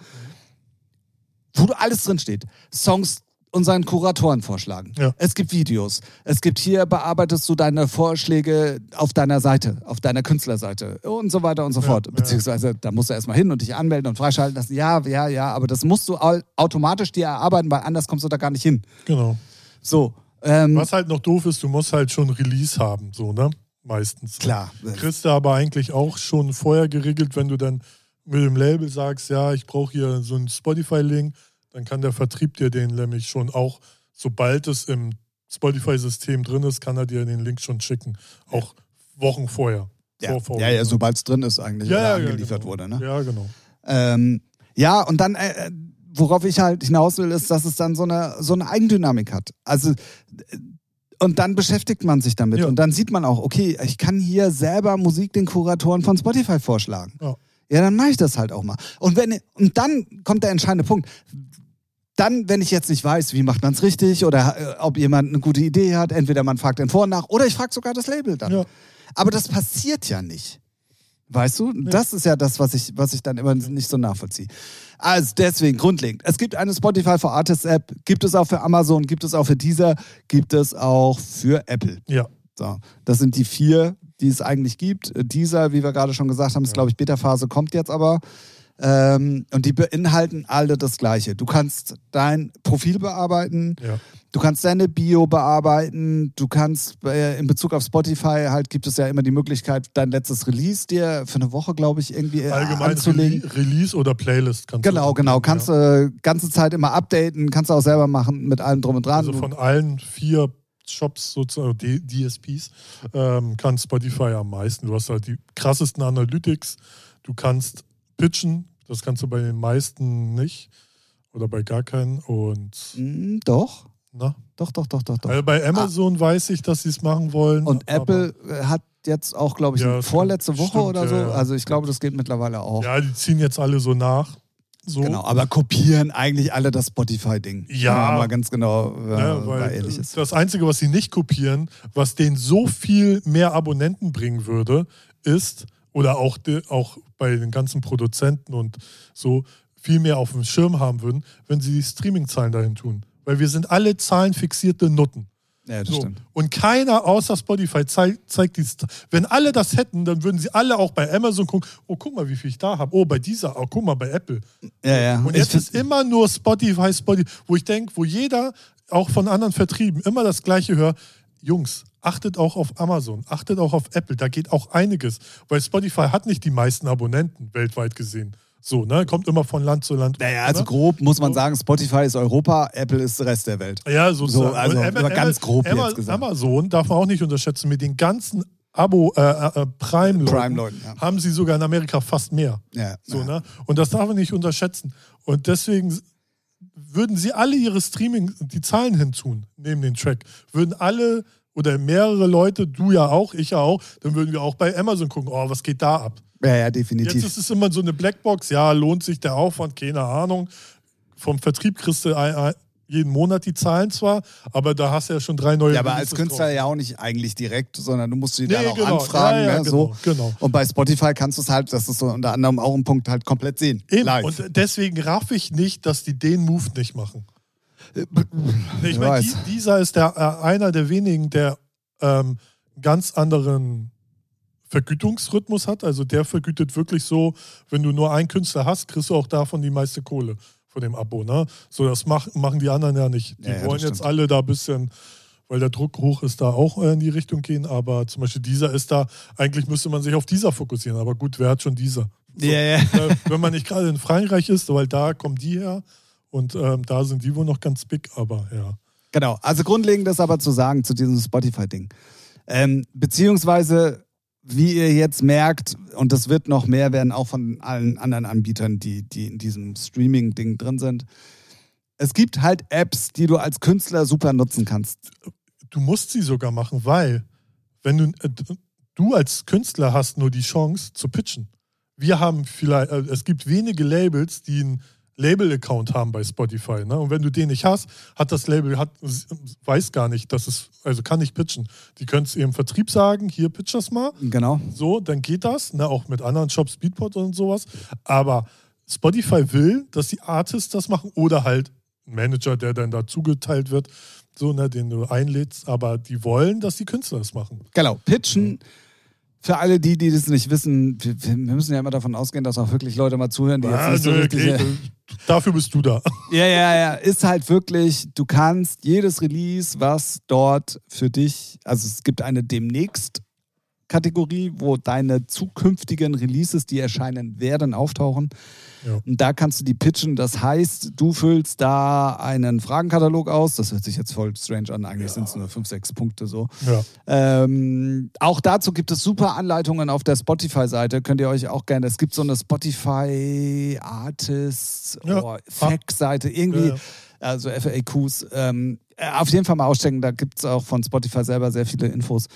[SPEAKER 1] wo du alles drin steht. Songs unseren Kuratoren vorschlagen.
[SPEAKER 2] Ja.
[SPEAKER 1] Es gibt Videos. Es gibt hier, bearbeitest du deine Vorschläge auf deiner Seite, auf deiner Künstlerseite und so weiter und so
[SPEAKER 2] Ja,
[SPEAKER 1] fort.
[SPEAKER 2] ja.
[SPEAKER 1] Beziehungsweise, da musst du erstmal hin und dich anmelden und freischalten lassen. Ja, ja, ja, aber das musst du au- automatisch dir erarbeiten, weil anders kommst du da gar nicht hin.
[SPEAKER 2] Genau.
[SPEAKER 1] So. Ähm,
[SPEAKER 2] Was halt noch doof ist, du musst halt schon Release haben, so, ne? Meistens.
[SPEAKER 1] Klar.
[SPEAKER 2] Kriegst du aber eigentlich auch schon vorher geregelt, wenn du dann mit dem Label sagst, ja, ich brauche hier so einen Spotify-Link, dann kann der Vertrieb dir den nämlich schon auch, sobald es im Spotify-System drin ist, kann er dir den Link schon schicken. Auch Wochen vorher.
[SPEAKER 1] Ja,
[SPEAKER 2] Vor-
[SPEAKER 1] ja, ja sobald es drin ist eigentlich
[SPEAKER 2] Ja, ja,
[SPEAKER 1] angeliefert
[SPEAKER 2] genau.
[SPEAKER 1] wurde. Ne?
[SPEAKER 2] Ja, genau.
[SPEAKER 1] Ähm, ja, und dann, äh, worauf ich halt hinaus will, ist, dass es dann so eine, so eine Eigendynamik hat. Also, äh, und dann beschäftigt man sich damit.
[SPEAKER 2] Ja.
[SPEAKER 1] Und dann sieht man auch, okay, ich kann hier selber Musik den Kuratoren von Spotify vorschlagen.
[SPEAKER 2] Ja.
[SPEAKER 1] Ja, dann mache ich das halt auch mal. Und, wenn, und dann kommt der entscheidende Punkt. Dann, wenn ich jetzt nicht weiß, wie macht man es richtig oder äh, ob jemand eine gute Idee hat, entweder man fragt den Vor- und nach oder ich frage sogar das Label dann.
[SPEAKER 2] Ja.
[SPEAKER 1] Aber das passiert ja nicht. Weißt du? Das ist ja das, was ich, was ich dann immer nicht so nachvollziehe. Also deswegen, grundlegend. Es gibt eine Spotify for Artists App, gibt es auch für Amazon, gibt es auch für Deezer, gibt es auch für Apple.
[SPEAKER 2] Ja.
[SPEAKER 1] So, das sind die vier, die es eigentlich gibt. Äh, Deezer, wie wir gerade schon gesagt haben, ist, glaube ich, Beta-Phase, kommt jetzt aber. Ähm, und die beinhalten alle das Gleiche. Du kannst dein Profil bearbeiten,
[SPEAKER 2] Ja.
[SPEAKER 1] Du kannst deine Bio bearbeiten, du kannst äh, in Bezug auf Spotify halt gibt es ja immer die Möglichkeit, dein letztes Release dir für eine Woche, glaube ich, irgendwie äh,
[SPEAKER 2] Allgemein
[SPEAKER 1] anzulegen.
[SPEAKER 2] Rele- Release oder Playlist kannst
[SPEAKER 1] Genau,
[SPEAKER 2] du
[SPEAKER 1] genau. Kannst du äh, ganze Zeit immer updaten, kannst du auch selber machen mit allem drum und dran.
[SPEAKER 2] Also von allen vier Shops, sozusagen D- DSPs, ähm, kann Spotify am meisten. Du hast halt die krassesten Analytics. Du kannst pitchen, das kannst du bei den meisten nicht. Oder bei gar keinen. Und
[SPEAKER 1] Mm, doch,
[SPEAKER 2] na,
[SPEAKER 1] doch, doch, doch, doch, doch.
[SPEAKER 2] also bei Amazon weiß ich, dass sie es machen wollen.
[SPEAKER 1] Und Apple äh, hat jetzt auch, glaube ich,
[SPEAKER 2] Ja,
[SPEAKER 1] vorletzte
[SPEAKER 2] stimmt,
[SPEAKER 1] Woche oder
[SPEAKER 2] ja,
[SPEAKER 1] so.
[SPEAKER 2] ja.
[SPEAKER 1] Also ich glaube, das geht mittlerweile auch.
[SPEAKER 2] Ja, die ziehen jetzt alle so nach. So.
[SPEAKER 1] Genau, aber kopieren eigentlich alle das Spotify-Ding.
[SPEAKER 2] Ja.
[SPEAKER 1] Mal ganz genau äh,
[SPEAKER 2] Ja,
[SPEAKER 1] da
[SPEAKER 2] weil
[SPEAKER 1] ehrlich ist.
[SPEAKER 2] das Einzige, was sie nicht kopieren, was denen so viel mehr Abonnenten bringen würde, ist, oder auch, auch bei den ganzen Produzenten und so viel mehr auf dem Schirm haben würden, wenn sie die Streaming-Zahlen dahin tun. Weil wir sind alle zahlenfixierte Nutten.
[SPEAKER 1] Ja, das
[SPEAKER 2] So.
[SPEAKER 1] stimmt.
[SPEAKER 2] Und keiner außer Spotify zeigt, zeigt dieses. Wenn alle das hätten, dann würden sie alle auch bei Amazon gucken, oh, guck mal, wie viel ich da habe. Oh, bei dieser, oh, guck mal, bei Apple.
[SPEAKER 1] Ja, ja.
[SPEAKER 2] Und jetzt ist immer nur Spotify, Spotify, wo ich denke, wo jeder, auch von anderen Vertrieben, immer das Gleiche hört. Jungs, achtet auch auf Amazon, achtet auch auf Apple, da geht auch einiges. Weil Spotify hat nicht die meisten Abonnenten weltweit gesehen. So, ne? Kommt immer von Land zu Land.
[SPEAKER 1] Naja, also
[SPEAKER 2] ne?
[SPEAKER 1] grob muss man sagen, Spotify ist Europa, Apple ist der Rest der Welt.
[SPEAKER 2] Ja, sozusagen.
[SPEAKER 1] So, also aber ganz grob jetzt gesagt.
[SPEAKER 2] Amazon darf man auch nicht unterschätzen. Mit den ganzen Abo, äh, äh, Prime-Leuten
[SPEAKER 1] Prime-Leuten, ja.
[SPEAKER 2] haben sie sogar in Amerika fast mehr.
[SPEAKER 1] Ja,
[SPEAKER 2] So,
[SPEAKER 1] ja.
[SPEAKER 2] ne? Und das darf man nicht unterschätzen. Und deswegen würden sie alle ihre Streaming, die Zahlen hinzun, neben den Track, würden alle oder mehrere Leute, du ja auch, ich ja auch, dann würden wir auch bei Amazon gucken, oh, was geht da ab?
[SPEAKER 1] Ja, ja,
[SPEAKER 2] Jetzt
[SPEAKER 1] definitiv.
[SPEAKER 2] ist es immer so eine Blackbox, ja, lohnt sich der Aufwand, keine Ahnung. Vom Vertrieb kriegst du ein, jeden Monat die Zahlen zwar, aber da hast du ja schon drei neue
[SPEAKER 1] Ja, aber als
[SPEAKER 2] Releases
[SPEAKER 1] Künstler
[SPEAKER 2] drauf.
[SPEAKER 1] ja auch nicht eigentlich direkt, sondern du musst sie
[SPEAKER 2] Nee,
[SPEAKER 1] dann auch
[SPEAKER 2] genau.
[SPEAKER 1] anfragen.
[SPEAKER 2] Ja, ja,
[SPEAKER 1] ne,
[SPEAKER 2] genau,
[SPEAKER 1] so.
[SPEAKER 2] genau.
[SPEAKER 1] Und bei Spotify kannst du es halt, das ist so unter anderem auch ein Punkt, halt komplett sehen.
[SPEAKER 2] Eben.
[SPEAKER 1] Live.
[SPEAKER 2] Und deswegen raff ich nicht, dass die den Move nicht machen. Ich
[SPEAKER 1] Wer
[SPEAKER 2] meine, dieser ist der, äh, einer der wenigen, der ähm, ganz anderen Vergütungsrhythmus hat. Also der vergütet wirklich so, wenn du nur einen Künstler hast, kriegst du auch davon die meiste Kohle von dem Abo. Ne? So, das mach, machen die anderen ja nicht. Die
[SPEAKER 1] Ja, ja,
[SPEAKER 2] wollen jetzt alle da ein bisschen, weil der Druck hoch ist, da auch in die Richtung gehen. Aber zum Beispiel dieser ist da, eigentlich müsste man sich auf dieser fokussieren. Aber gut, wer hat schon dieser? So,
[SPEAKER 1] Ja, ja.
[SPEAKER 2] wenn man nicht gerade in Frankreich ist, weil da kommen die her und ähm, da sind die wohl noch ganz big, aber ja.
[SPEAKER 1] Genau. Also grundlegend ist aber zu sagen zu diesem Spotify-Ding. Ähm, beziehungsweise, wie ihr jetzt merkt, und das wird noch mehr werden, auch von allen anderen Anbietern, die, die in diesem Streaming-Ding drin sind. Es gibt halt Apps, die du als Künstler super nutzen kannst.
[SPEAKER 2] Du musst sie sogar machen, weil wenn du, äh, du als Künstler hast nur die Chance zu pitchen. Wir haben vielleicht, äh, es gibt wenige Labels, die einen Label-Account haben bei Spotify. Ne? Und wenn du den nicht hast, hat das Label, hat, weiß gar nicht, dass es, also kann nicht pitchen. Die können es ihrem Vertrieb sagen, hier pitch das mal.
[SPEAKER 1] Genau.
[SPEAKER 2] So, dann geht das, ne, auch mit anderen Shops, Beatport und sowas. Aber Spotify will, dass die Artists das machen oder halt ein Manager, der dann da zugeteilt wird, so, ne, den du einlädst. Aber die wollen, dass die Künstler das machen.
[SPEAKER 1] Genau. Pitchen. Für alle die, die das nicht wissen, wir, wir müssen ja immer davon ausgehen, dass auch wirklich Leute mal zuhören, die jetzt
[SPEAKER 2] Ah,
[SPEAKER 1] nicht so richtig.
[SPEAKER 2] dafür bist du da.
[SPEAKER 1] Ja, ja, ja. Ist halt wirklich, du kannst jedes Release, was dort für dich, also es gibt eine demnächst Kategorie, wo deine zukünftigen Releases, die erscheinen werden, auftauchen.
[SPEAKER 2] Ja.
[SPEAKER 1] Und da kannst du die pitchen. Das heißt, du füllst da einen Fragenkatalog aus. Das hört sich jetzt voll strange an. Eigentlich sind es nur fünf, sechs Punkte so.
[SPEAKER 2] Ja.
[SPEAKER 1] Ähm, auch dazu gibt es super Anleitungen auf der Spotify-Seite. Könnt ihr euch auch gerne. Es gibt so eine Spotify Artists
[SPEAKER 2] Ja.
[SPEAKER 1] oh, Fact-Seite, irgendwie,
[SPEAKER 2] Ja, ja.
[SPEAKER 1] also FAQs. Ähm, äh, auf jeden Fall mal ausstecken. Da gibt es auch von Spotify selber sehr viele Infos.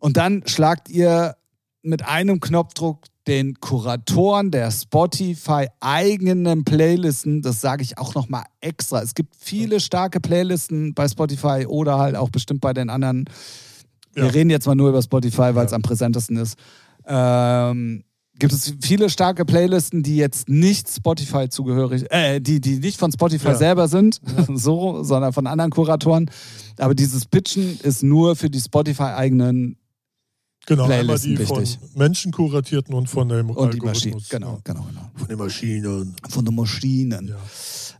[SPEAKER 1] Und dann schlagt ihr mit einem Knopfdruck den Kuratoren der Spotify eigenen Playlisten, das sage ich auch nochmal extra. Es gibt viele starke Playlisten bei Spotify oder halt auch bestimmt bei den anderen. Wir
[SPEAKER 2] Ja.
[SPEAKER 1] reden jetzt mal nur über Spotify, weil es
[SPEAKER 2] Ja.
[SPEAKER 1] am präsentesten ist. Ähm, gibt es viele starke Playlisten, die jetzt nicht Spotify zugehörig, äh, die, die nicht von Spotify
[SPEAKER 2] Ja.
[SPEAKER 1] selber sind, so, sondern von anderen Kuratoren. Aber dieses Pitchen ist nur für die Spotify-eigenen
[SPEAKER 2] Genau, einmal
[SPEAKER 1] Playlisten
[SPEAKER 2] die von
[SPEAKER 1] wichtig.
[SPEAKER 2] Menschen kuratierten und von dem
[SPEAKER 1] und die Maschinen.
[SPEAKER 2] Algorithmus.
[SPEAKER 1] Genau, genau, genau.
[SPEAKER 2] Von den Maschinen.
[SPEAKER 1] Von den Maschinen.
[SPEAKER 2] Ja.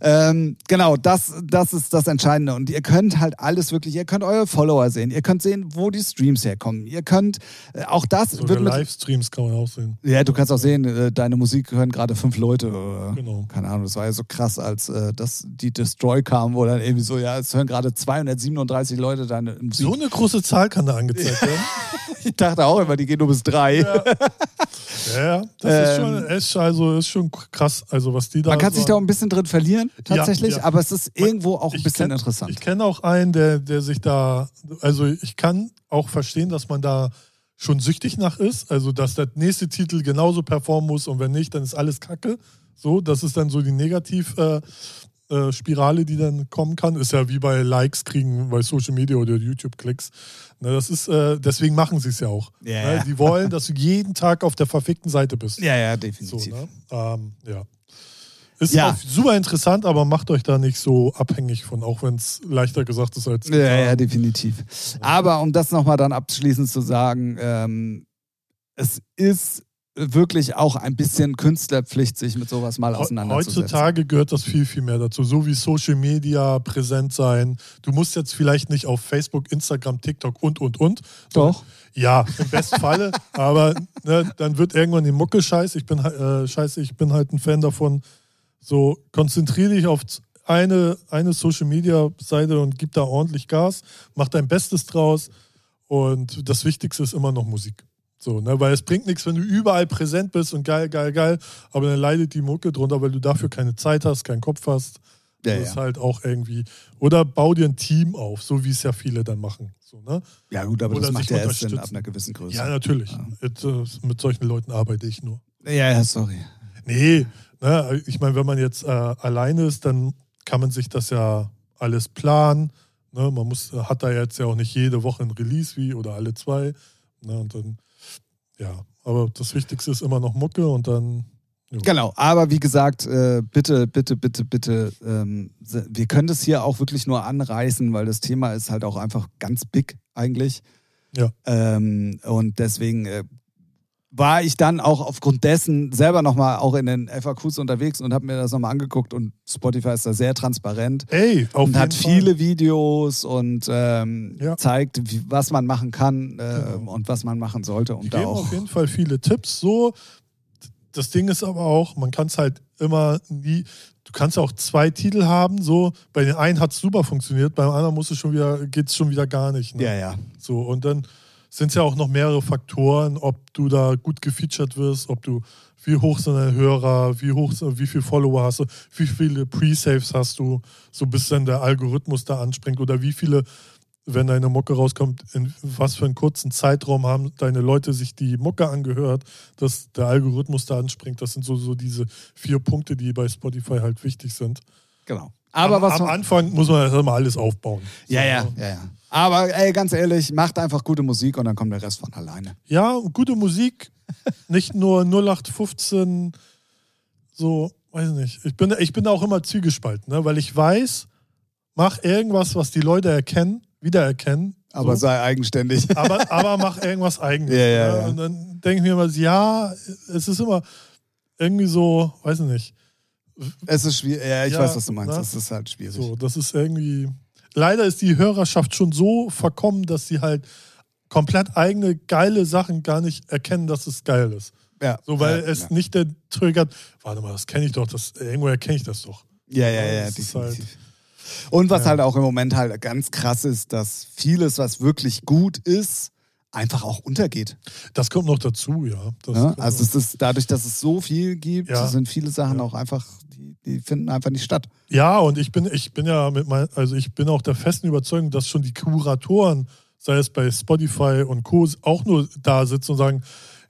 [SPEAKER 1] Ähm, genau, das, das ist das Entscheidende. Und ihr könnt halt alles wirklich, ihr könnt eure Follower sehen, ihr könnt sehen, wo die Streams herkommen. Ihr könnt, äh, auch das
[SPEAKER 2] Sogar
[SPEAKER 1] wird mit.
[SPEAKER 2] Livestreams kann man auch sehen.
[SPEAKER 1] Ja, du kannst auch sehen, äh, deine Musik hören gerade fünf Leute. Äh,
[SPEAKER 2] Genau.
[SPEAKER 1] Keine Ahnung, das war ja so krass, als äh, das, die Destroy kam, wo dann irgendwie so, ja, es hören gerade 237 Leute deine Musik.
[SPEAKER 2] So eine große Zahl kann da angezeigt werden.
[SPEAKER 1] ich dachte auch immer, die gehen nur bis drei.
[SPEAKER 2] Ja, ja, das ist
[SPEAKER 1] Ähm,
[SPEAKER 2] schon, ist, also, ist schon krass, also was die da
[SPEAKER 1] Man kann sich
[SPEAKER 2] so
[SPEAKER 1] da auch ein bisschen drin verlieren, tatsächlich,
[SPEAKER 2] ja.
[SPEAKER 1] aber es ist irgendwo auch ein bisschen
[SPEAKER 2] kenn-
[SPEAKER 1] interessant.
[SPEAKER 2] Ich kenne auch einen, der, der sich da, also ich kann auch verstehen, dass man da schon süchtig nach ist, also dass der nächste Titel genauso performen muss und wenn nicht, dann ist alles Kacke. So, das ist dann so die Negativ, äh, äh, die dann kommen kann. Ist ja wie bei Likes kriegen bei Social Media oder YouTube-Klicks. Ne, das ist, äh, deswegen machen sie es ja auch.
[SPEAKER 1] Ja,
[SPEAKER 2] ne?
[SPEAKER 1] ja.
[SPEAKER 2] Die wollen, dass du jeden Tag auf der verfickten Seite bist.
[SPEAKER 1] Ja, ja,
[SPEAKER 2] So,
[SPEAKER 1] definitiv.
[SPEAKER 2] ne? ähm, ja. Ist
[SPEAKER 1] Ja.
[SPEAKER 2] super interessant, aber macht euch da nicht so abhängig von, auch wenn es leichter gesagt ist als
[SPEAKER 1] Ja, ja, definitiv. Aber um das nochmal dann abschließend zu sagen, ähm, es ist wirklich auch ein bisschen Künstlerpflicht, sich mit sowas mal auseinanderzusetzen.
[SPEAKER 2] Heutzutage gehört das viel, viel mehr dazu. So wie Social Media präsent sein. Du musst jetzt vielleicht nicht auf Facebook, Instagram, TikTok und, und, und.
[SPEAKER 1] Doch.
[SPEAKER 2] Ja, im besten Falle. Aber ne, dann wird irgendwann die Mucke scheiße. Ich bin, äh, scheiße, ich bin halt ein Fan davon. So, konzentriere dich auf eine, eine Social Media Seite und gib da ordentlich Gas. Mach dein Bestes draus. Und das Wichtigste ist immer noch Musik. So, ne? Weil es bringt nichts, wenn du überall präsent bist und geil, geil, geil, aber dann leidet die Mucke drunter, weil du dafür keine Zeit hast, keinen Kopf hast.
[SPEAKER 1] Ja,
[SPEAKER 2] das ist
[SPEAKER 1] ja.
[SPEAKER 2] halt auch irgendwie. Oder bau dir ein Team auf, so wie es ja viele dann machen. So, ne?
[SPEAKER 1] ja gut, aber
[SPEAKER 2] Oder
[SPEAKER 1] das macht ja erst ab einer gewissen Größe.
[SPEAKER 2] Ja, natürlich. Mit, äh, mit solchen Leuten arbeite ich nur.
[SPEAKER 1] ja, ja, sorry.
[SPEAKER 2] Nee, ne, ich meine, wenn man jetzt äh, alleine ist, dann kann man sich das ja alles planen. Ne? Man muss, hat da jetzt ja auch nicht jede Woche ein Release wie oder alle zwei. Ne? Und dann, ja, aber das Wichtigste ist immer noch Mucke und dann.
[SPEAKER 1] Genau, aber wie gesagt, äh, bitte, bitte, bitte, bitte, ähm, wir können das hier auch wirklich nur anreißen, weil das Thema ist halt auch einfach ganz big eigentlich.
[SPEAKER 2] Ja.
[SPEAKER 1] Ähm, und deswegen äh, war ich dann auch aufgrund dessen selber nochmal auch in den FAQs unterwegs und habe mir das nochmal angeguckt und Spotify ist da sehr transparent
[SPEAKER 2] Ey, auf
[SPEAKER 1] und
[SPEAKER 2] jeden
[SPEAKER 1] hat
[SPEAKER 2] Fall.
[SPEAKER 1] viele Videos und ähm,
[SPEAKER 2] Ja.
[SPEAKER 1] zeigt, wie, was man machen kann äh,
[SPEAKER 2] Genau.
[SPEAKER 1] und was man machen sollte.
[SPEAKER 2] Die
[SPEAKER 1] Und da
[SPEAKER 2] geben
[SPEAKER 1] auch
[SPEAKER 2] auf jeden Fall viele Tipps. So, das Ding ist aber auch, man kann es halt immer nie. Du kannst auch zwei Titel haben. So, bei den einen hat es super funktioniert, beim anderen muss es schon wieder, geht es schon wieder gar nicht. Ne?
[SPEAKER 1] ja, ja.
[SPEAKER 2] So, und dann sind es ja auch noch mehrere Faktoren, ob du da gut gefeatured wirst, ob du, wie hoch sind deine Hörer, wie hoch, wie viele Follower hast du, wie viele Pre-Saves hast du, so bis dann der Algorithmus da anspringt oder wie viele, wenn deine Mucke rauskommt, in was für einen kurzen Zeitraum haben deine Leute sich die Mucke angehört, dass der Algorithmus da anspringt. Das sind so, so diese vier Punkte, die bei Spotify halt wichtig sind.
[SPEAKER 1] Genau. Aber
[SPEAKER 2] am,
[SPEAKER 1] was
[SPEAKER 2] am Anfang muss man erstmal alles aufbauen.
[SPEAKER 1] Ja,
[SPEAKER 2] So,
[SPEAKER 1] ja,
[SPEAKER 2] ne?
[SPEAKER 1] ja, ja. Aber ey, ganz ehrlich, macht einfach gute Musik und dann kommt der Rest von alleine.
[SPEAKER 2] Ja, gute Musik, nicht nur 0815, so, weiß nicht. Ich bin, ich bin auch immer zwiegespalten, ne? weil ich weiß, mach irgendwas, was die Leute erkennen, wiedererkennen.
[SPEAKER 1] Aber
[SPEAKER 2] so.
[SPEAKER 1] sei eigenständig.
[SPEAKER 2] aber, aber mach irgendwas Eigenes.
[SPEAKER 1] Ja, ja,
[SPEAKER 2] ne?
[SPEAKER 1] ja.
[SPEAKER 2] Und dann denke ich mir immer, ja, es ist immer irgendwie so, weiß nicht.
[SPEAKER 1] Es ist schwierig. Ja, ich weiß, was du meinst.
[SPEAKER 2] ne?
[SPEAKER 1] Es ist halt schwierig.
[SPEAKER 2] So, das ist irgendwie. Leider ist die Hörerschaft schon so verkommen, dass sie halt komplett eigene geile Sachen gar nicht erkennen, dass es geil ist.
[SPEAKER 1] Ja.
[SPEAKER 2] So, weil
[SPEAKER 1] ja,
[SPEAKER 2] es
[SPEAKER 1] ja.
[SPEAKER 2] nicht der triggert, warte mal, das kenne ich doch, das, irgendwo erkenne ich das doch.
[SPEAKER 1] Ja, ja, ja,
[SPEAKER 2] Das ist
[SPEAKER 1] definitiv. Und was
[SPEAKER 2] Ja.
[SPEAKER 1] halt auch im Moment halt ganz krass ist, dass vieles, was wirklich gut ist, einfach auch untergeht.
[SPEAKER 2] Das kommt noch dazu, ja. Das
[SPEAKER 1] Ne? Also es ist dadurch, dass es so viel gibt,
[SPEAKER 2] Ja.
[SPEAKER 1] sind viele Sachen
[SPEAKER 2] Ja.
[SPEAKER 1] auch einfach, die, die finden einfach nicht statt.
[SPEAKER 2] ja, und ich bin, ich bin ja mit mein, also ich bin auch der festen Überzeugung, dass schon die Kuratoren, sei es bei Spotify und Co., auch nur da sitzen und sagen,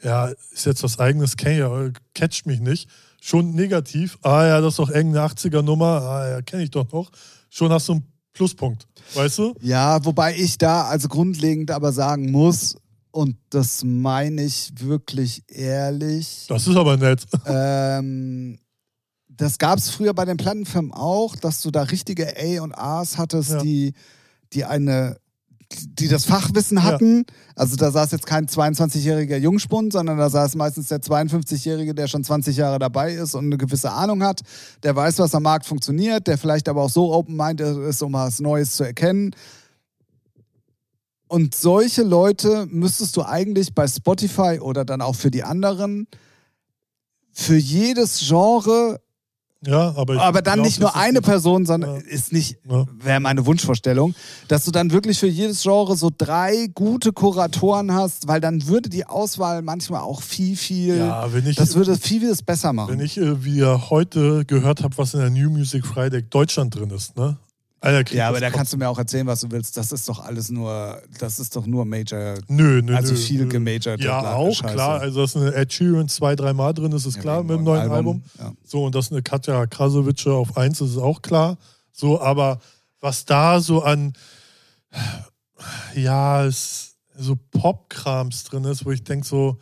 [SPEAKER 2] ja, ist jetzt was eigenes, aber catcht mich nicht. Schon negativ, ah ja, das ist doch irgendeine 80er-Nummer, ah ja, kenne ich doch noch. Schon hast du einen Pluspunkt, weißt du?
[SPEAKER 1] Ja, wobei ich da also grundlegend aber sagen muss, und das meine ich wirklich ehrlich,
[SPEAKER 2] Das ist aber nett.
[SPEAKER 1] ähm, das gab es früher bei den Plattenfirmen auch, dass du da richtige A und A's hattest,
[SPEAKER 2] Ja.
[SPEAKER 1] die, die eine die das Fachwissen hatten. Also da saß jetzt kein 22-jähriger Jungspund, sondern da saß meistens der 52-jährige, der schon 20 Jahre dabei ist und eine gewisse Ahnung hat, der weiß, was am Markt funktioniert, der vielleicht aber auch so open-minded ist, um was Neues zu erkennen. Und solche Leute müsstest du eigentlich bei Spotify oder dann auch für die anderen für jedes Genre,
[SPEAKER 2] Ja, aber ich
[SPEAKER 1] aber dann
[SPEAKER 2] glaub,
[SPEAKER 1] nicht nur eine Person, sondern
[SPEAKER 2] Ja.
[SPEAKER 1] ist nicht,
[SPEAKER 2] Ja.
[SPEAKER 1] wäre meine Wunschvorstellung, dass du dann wirklich für jedes Genre so drei gute Kuratoren hast, weil dann würde die Auswahl manchmal auch viel, viel,
[SPEAKER 2] Ja, wenn ich,
[SPEAKER 1] das würde viel, vieles besser machen.
[SPEAKER 2] wenn ich äh, wie ihr heute gehört habe, was in der New Music Friday Deutschland drin ist, ne? Alter, krieg
[SPEAKER 1] Ja, aber da kannst du mir auch erzählen, was du willst. Das ist doch alles nur, das ist doch nur Major.
[SPEAKER 2] Nö, nö,
[SPEAKER 1] Also
[SPEAKER 2] nö,
[SPEAKER 1] viel
[SPEAKER 2] nö.
[SPEAKER 1] gemajorte
[SPEAKER 2] Ja, auch,
[SPEAKER 1] Scheiße.
[SPEAKER 2] klar. Also, dass eine Ed Sheeran zwei, dreimal drin ist, ist
[SPEAKER 1] Ja,
[SPEAKER 2] klar mit dem
[SPEAKER 1] neuen
[SPEAKER 2] neuen Album.
[SPEAKER 1] Ja.
[SPEAKER 2] So, und dass eine Katja Krasowitsche auf eins ist, ist auch klar. So, aber was da so an, ja, es, so Popkrams drin ist, wo ich denke so,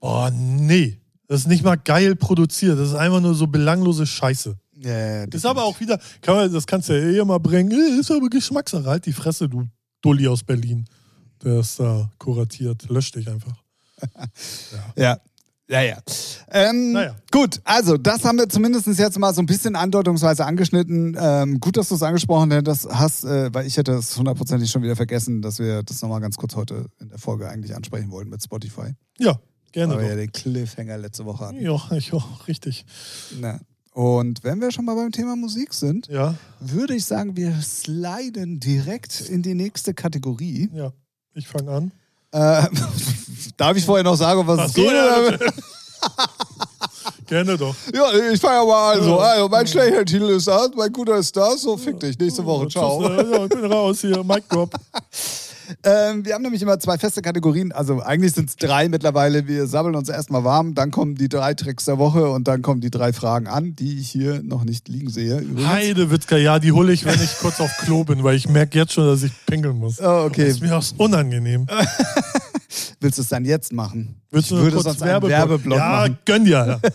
[SPEAKER 2] boah, nee. Das ist nicht mal geil produziert. Das ist einfach nur so belanglose Scheiße.
[SPEAKER 1] Ja, ja,
[SPEAKER 2] Ist aber auch wieder, kann man, das kannst du ja eh immer bringen. Äh, Ist aber Geschmackssache. Halt die Fresse, du Dulli aus Berlin. Der ist da kuratiert. Lösch dich einfach.
[SPEAKER 1] Ja. Ja, ja. Ähm,
[SPEAKER 2] Naja.
[SPEAKER 1] Gut, also das haben wir zumindest jetzt mal so ein bisschen andeutungsweise angeschnitten. Ähm, gut, dass du es angesprochen hast, hast äh, weil ich hätte es hundertprozentig schon wieder vergessen, dass wir das nochmal ganz kurz heute in der Folge eigentlich ansprechen wollten mit Spotify.
[SPEAKER 2] Ja, gerne.
[SPEAKER 1] Weil wir ja den Cliffhanger letzte Woche hatten.
[SPEAKER 2] Ja, ich auch, richtig.
[SPEAKER 1] Na. Und wenn wir schon mal beim Thema Musik sind,
[SPEAKER 2] Ja,
[SPEAKER 1] würde ich sagen, wir sliden direkt in die nächste Kategorie.
[SPEAKER 2] ja. Ich fange an.
[SPEAKER 1] Äh, darf ich vorher noch sagen, was es geht?
[SPEAKER 2] ja. Gerne doch.
[SPEAKER 1] Ja, ich fange ja mal an. So, also mein schlechter Titel ist das, mein guter ist das. So, fick dich. Nächste Woche. Ciao.
[SPEAKER 2] Ja, ich bin raus hier. Mic drop.
[SPEAKER 1] Ähm, wir haben nämlich immer zwei feste Kategorien. Also eigentlich sind es drei mittlerweile. Wir sammeln uns erstmal warm, dann kommen die drei Tricks der Woche und dann kommen die drei Fragen an, die ich hier noch nicht liegen sehe. Übrigens.
[SPEAKER 2] Heidewitzka, ja, die hole ich, wenn ich kurz auf Klo bin, weil ich merke jetzt schon, dass ich pinkeln muss.
[SPEAKER 1] Oh, okay.
[SPEAKER 2] Das ist mir auch unangenehm.
[SPEAKER 1] Willst du es dann jetzt machen?
[SPEAKER 2] Willst du
[SPEAKER 1] ich würde
[SPEAKER 2] kurz
[SPEAKER 1] sonst einen Werbeblock
[SPEAKER 2] ja,
[SPEAKER 1] machen.
[SPEAKER 2] gönn dir.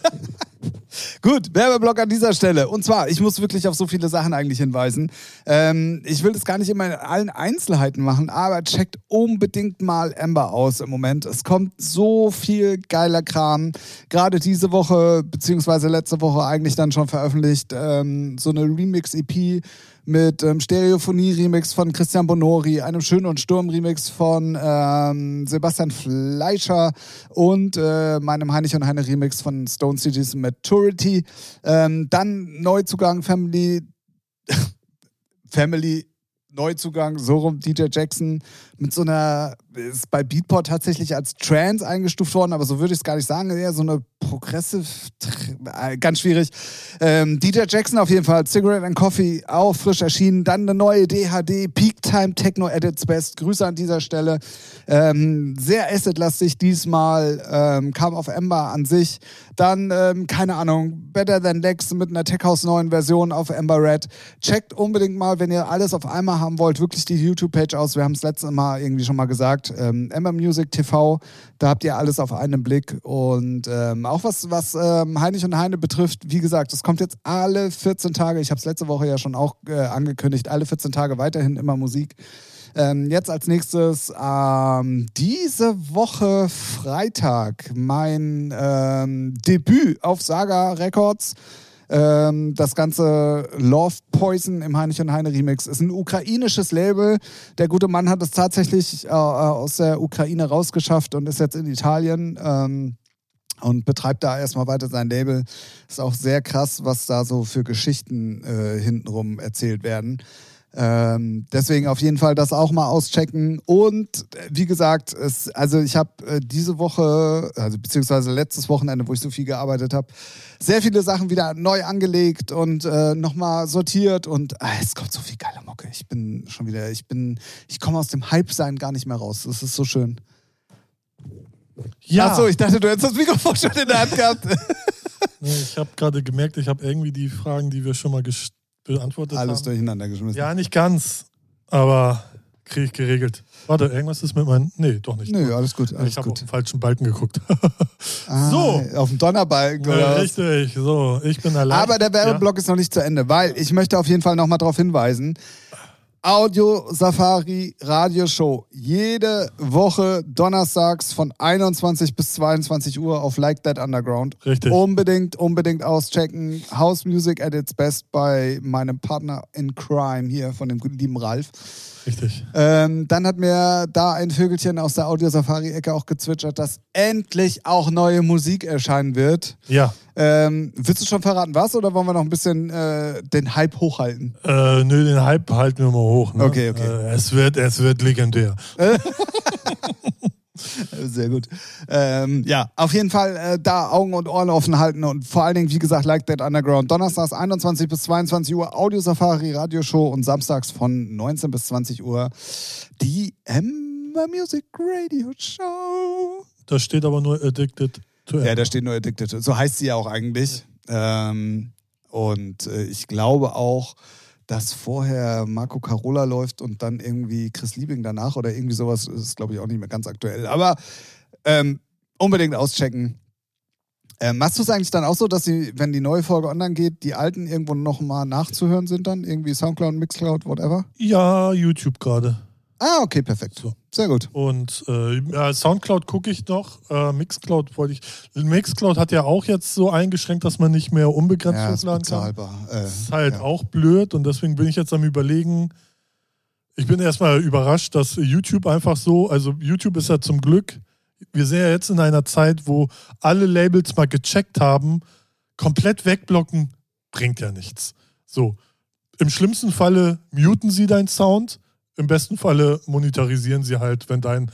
[SPEAKER 1] Gut, Werbeblock an dieser Stelle. Und zwar, ich muss wirklich auf so viele Sachen eigentlich hinweisen. Ähm, ich will das gar nicht immer in allen Einzelheiten machen, aber checkt unbedingt mal Amber aus im Moment. Es kommt so viel geiler Kram. Gerade diese Woche, beziehungsweise letzte Woche eigentlich dann schon veröffentlicht, ähm, so eine Remix-EP mit ähm, Stereophonie-Remix von Christian Bonori, einem Schön und Sturm-Remix von ähm, Sebastian Fleischer und äh, meinem Heinrich und Heine Remix von Stone Cities Maturity. Ähm, dann Neuzugang Family, Family Neuzugang, so rum DJ Jackson mit so einer, ist bei Beatport tatsächlich als Trance eingestuft worden, aber so würde ich es gar nicht sagen, eher so eine Progressive, äh, ganz schwierig. Ähm, DJ Jackson auf jeden Fall, Cigarette and Coffee, auch frisch erschienen. Dann eine neue DHD, Peak Time Techno Edits Best. Grüße an dieser Stelle. Ähm, sehr Asset-lastig diesmal, ähm, kam auf Ember an sich. Dann, ähm, keine Ahnung, Better Than Lex mit einer Tech House neuen Version auf Ember Red. Checkt unbedingt mal, wenn ihr alles auf einmal haben wollt, wirklich die YouTube-Page aus. Wir haben es letztes Mal irgendwie schon mal gesagt. Ähm, Ember Music TV, da habt ihr alles auf einen Blick. Und ähm, auch was, was ähm, Heinrich und Heine betrifft, wie gesagt, es kommt jetzt alle 14 Tage, ich habe es letzte Woche ja schon auch äh, angekündigt, alle 14 Tage weiterhin immer Musik. Ähm, jetzt als nächstes ähm, diese Woche Freitag mein ähm, Debüt auf Saga Records. Ähm, das ganze Love Poison im Heinrich und Heine Remix ist ein ukrainisches Label. Der gute Mann hat es tatsächlich äh, aus der Ukraine rausgeschafft und ist jetzt in Italien. Ähm, und betreibt da erstmal weiter sein Label. Ist auch sehr krass, was da so für Geschichten äh, hintenrum erzählt werden. Ähm, deswegen auf jeden Fall das auch mal auschecken. Und äh, wie gesagt, es, also ich habe äh, diese Woche, also beziehungsweise letztes Wochenende, wo ich so viel gearbeitet habe, sehr viele Sachen wieder neu angelegt und äh, nochmal sortiert und ah, es kommt so viel geile Mocke. Ich bin schon wieder, ich bin, ich komme aus dem Hype-Sein gar nicht mehr raus. Das ist so schön.
[SPEAKER 2] Ja,
[SPEAKER 1] Achso, ich dachte, du hättest das Mikrofon schon in der Hand gehabt.
[SPEAKER 2] Ich habe gerade gemerkt, ich habe irgendwie die Fragen, die wir schon mal ges- beantwortet
[SPEAKER 1] Alles
[SPEAKER 2] haben.
[SPEAKER 1] durcheinander geschmissen.
[SPEAKER 2] Ja, nicht ganz, aber kriege ich geregelt. Warte, irgendwas ist mit meinem. Nee, doch nicht.
[SPEAKER 1] Nö, alles gut, alles
[SPEAKER 2] ich habe auf den falschen Balken geguckt.
[SPEAKER 1] Ah,
[SPEAKER 2] so.
[SPEAKER 1] Auf dem Donnerbalken
[SPEAKER 2] ja, richtig, so, ich bin allein.
[SPEAKER 1] Aber der Werbeblock ist noch nicht zu Ende, weil ich möchte auf jeden Fall nochmal darauf hinweisen. Audio Safari Radioshow. Jede Woche donnerstags von 21 bis 22 Uhr auf Like That Underground.
[SPEAKER 2] Richtig.
[SPEAKER 1] Unbedingt, unbedingt auschecken. House Music at its best bei meinem Partner in Crime hier von dem guten lieben Ralf.
[SPEAKER 2] Richtig.
[SPEAKER 1] Ähm, dann hat mir da ein Vögelchen aus der Audio-Safari-Ecke auch gezwitschert, dass endlich auch neue Musik erscheinen wird.
[SPEAKER 2] Ja.
[SPEAKER 1] Ähm, willst du schon verraten, was? Oder wollen wir noch ein bisschen äh, den Hype hochhalten?
[SPEAKER 2] Äh, nö, den Hype halten wir mal hoch. Ne?
[SPEAKER 1] Okay, okay.
[SPEAKER 2] Äh, es, wird, es wird legendär.
[SPEAKER 1] Sehr gut. Ähm, ja, auf jeden Fall äh, da Augen und Ohren offen halten und vor allen Dingen, wie gesagt, Like That Underground. Donnerstags 21 bis 22 Uhr Audio Safari Radioshow und samstags von 19 bis 20 Uhr die Ember Music Radio Show.
[SPEAKER 2] Da steht aber nur Addicted to
[SPEAKER 1] Ja, da steht nur Addicted. So heißt sie ja auch eigentlich. Ähm, und äh, ich glaube auch, dass vorher Marco Carola läuft und dann irgendwie Chris Liebing danach oder irgendwie sowas ist, glaube ich, auch nicht mehr ganz aktuell. Aber ähm, unbedingt auschecken. Ähm, machst du es eigentlich dann auch so, dass sie, wenn die neue Folge online geht, die alten irgendwo nochmal nachzuhören sind dann? Irgendwie Soundcloud, Mixcloud, whatever?
[SPEAKER 2] Ja, YouTube gerade.
[SPEAKER 1] Ah, okay, perfekt.
[SPEAKER 2] So.
[SPEAKER 1] Sehr gut.
[SPEAKER 2] Und äh, Soundcloud gucke ich noch. Äh, Mixcloud wollte ich. Mixcloud hat ja auch jetzt so eingeschränkt, dass man nicht mehr unbegrenzt
[SPEAKER 1] Ja,
[SPEAKER 2] hochladen kann.
[SPEAKER 1] Äh,
[SPEAKER 2] Das ist halt
[SPEAKER 1] ja.
[SPEAKER 2] auch blöd und deswegen bin ich jetzt am überlegen. Ich bin erstmal überrascht, dass YouTube einfach so, also YouTube ist ja zum Glück, wir sind ja jetzt in einer Zeit, wo alle Labels mal gecheckt haben, komplett wegblocken bringt ja nichts. So, im schlimmsten Falle muten sie deinen Sound, im besten Falle monetarisieren sie halt, wenn dein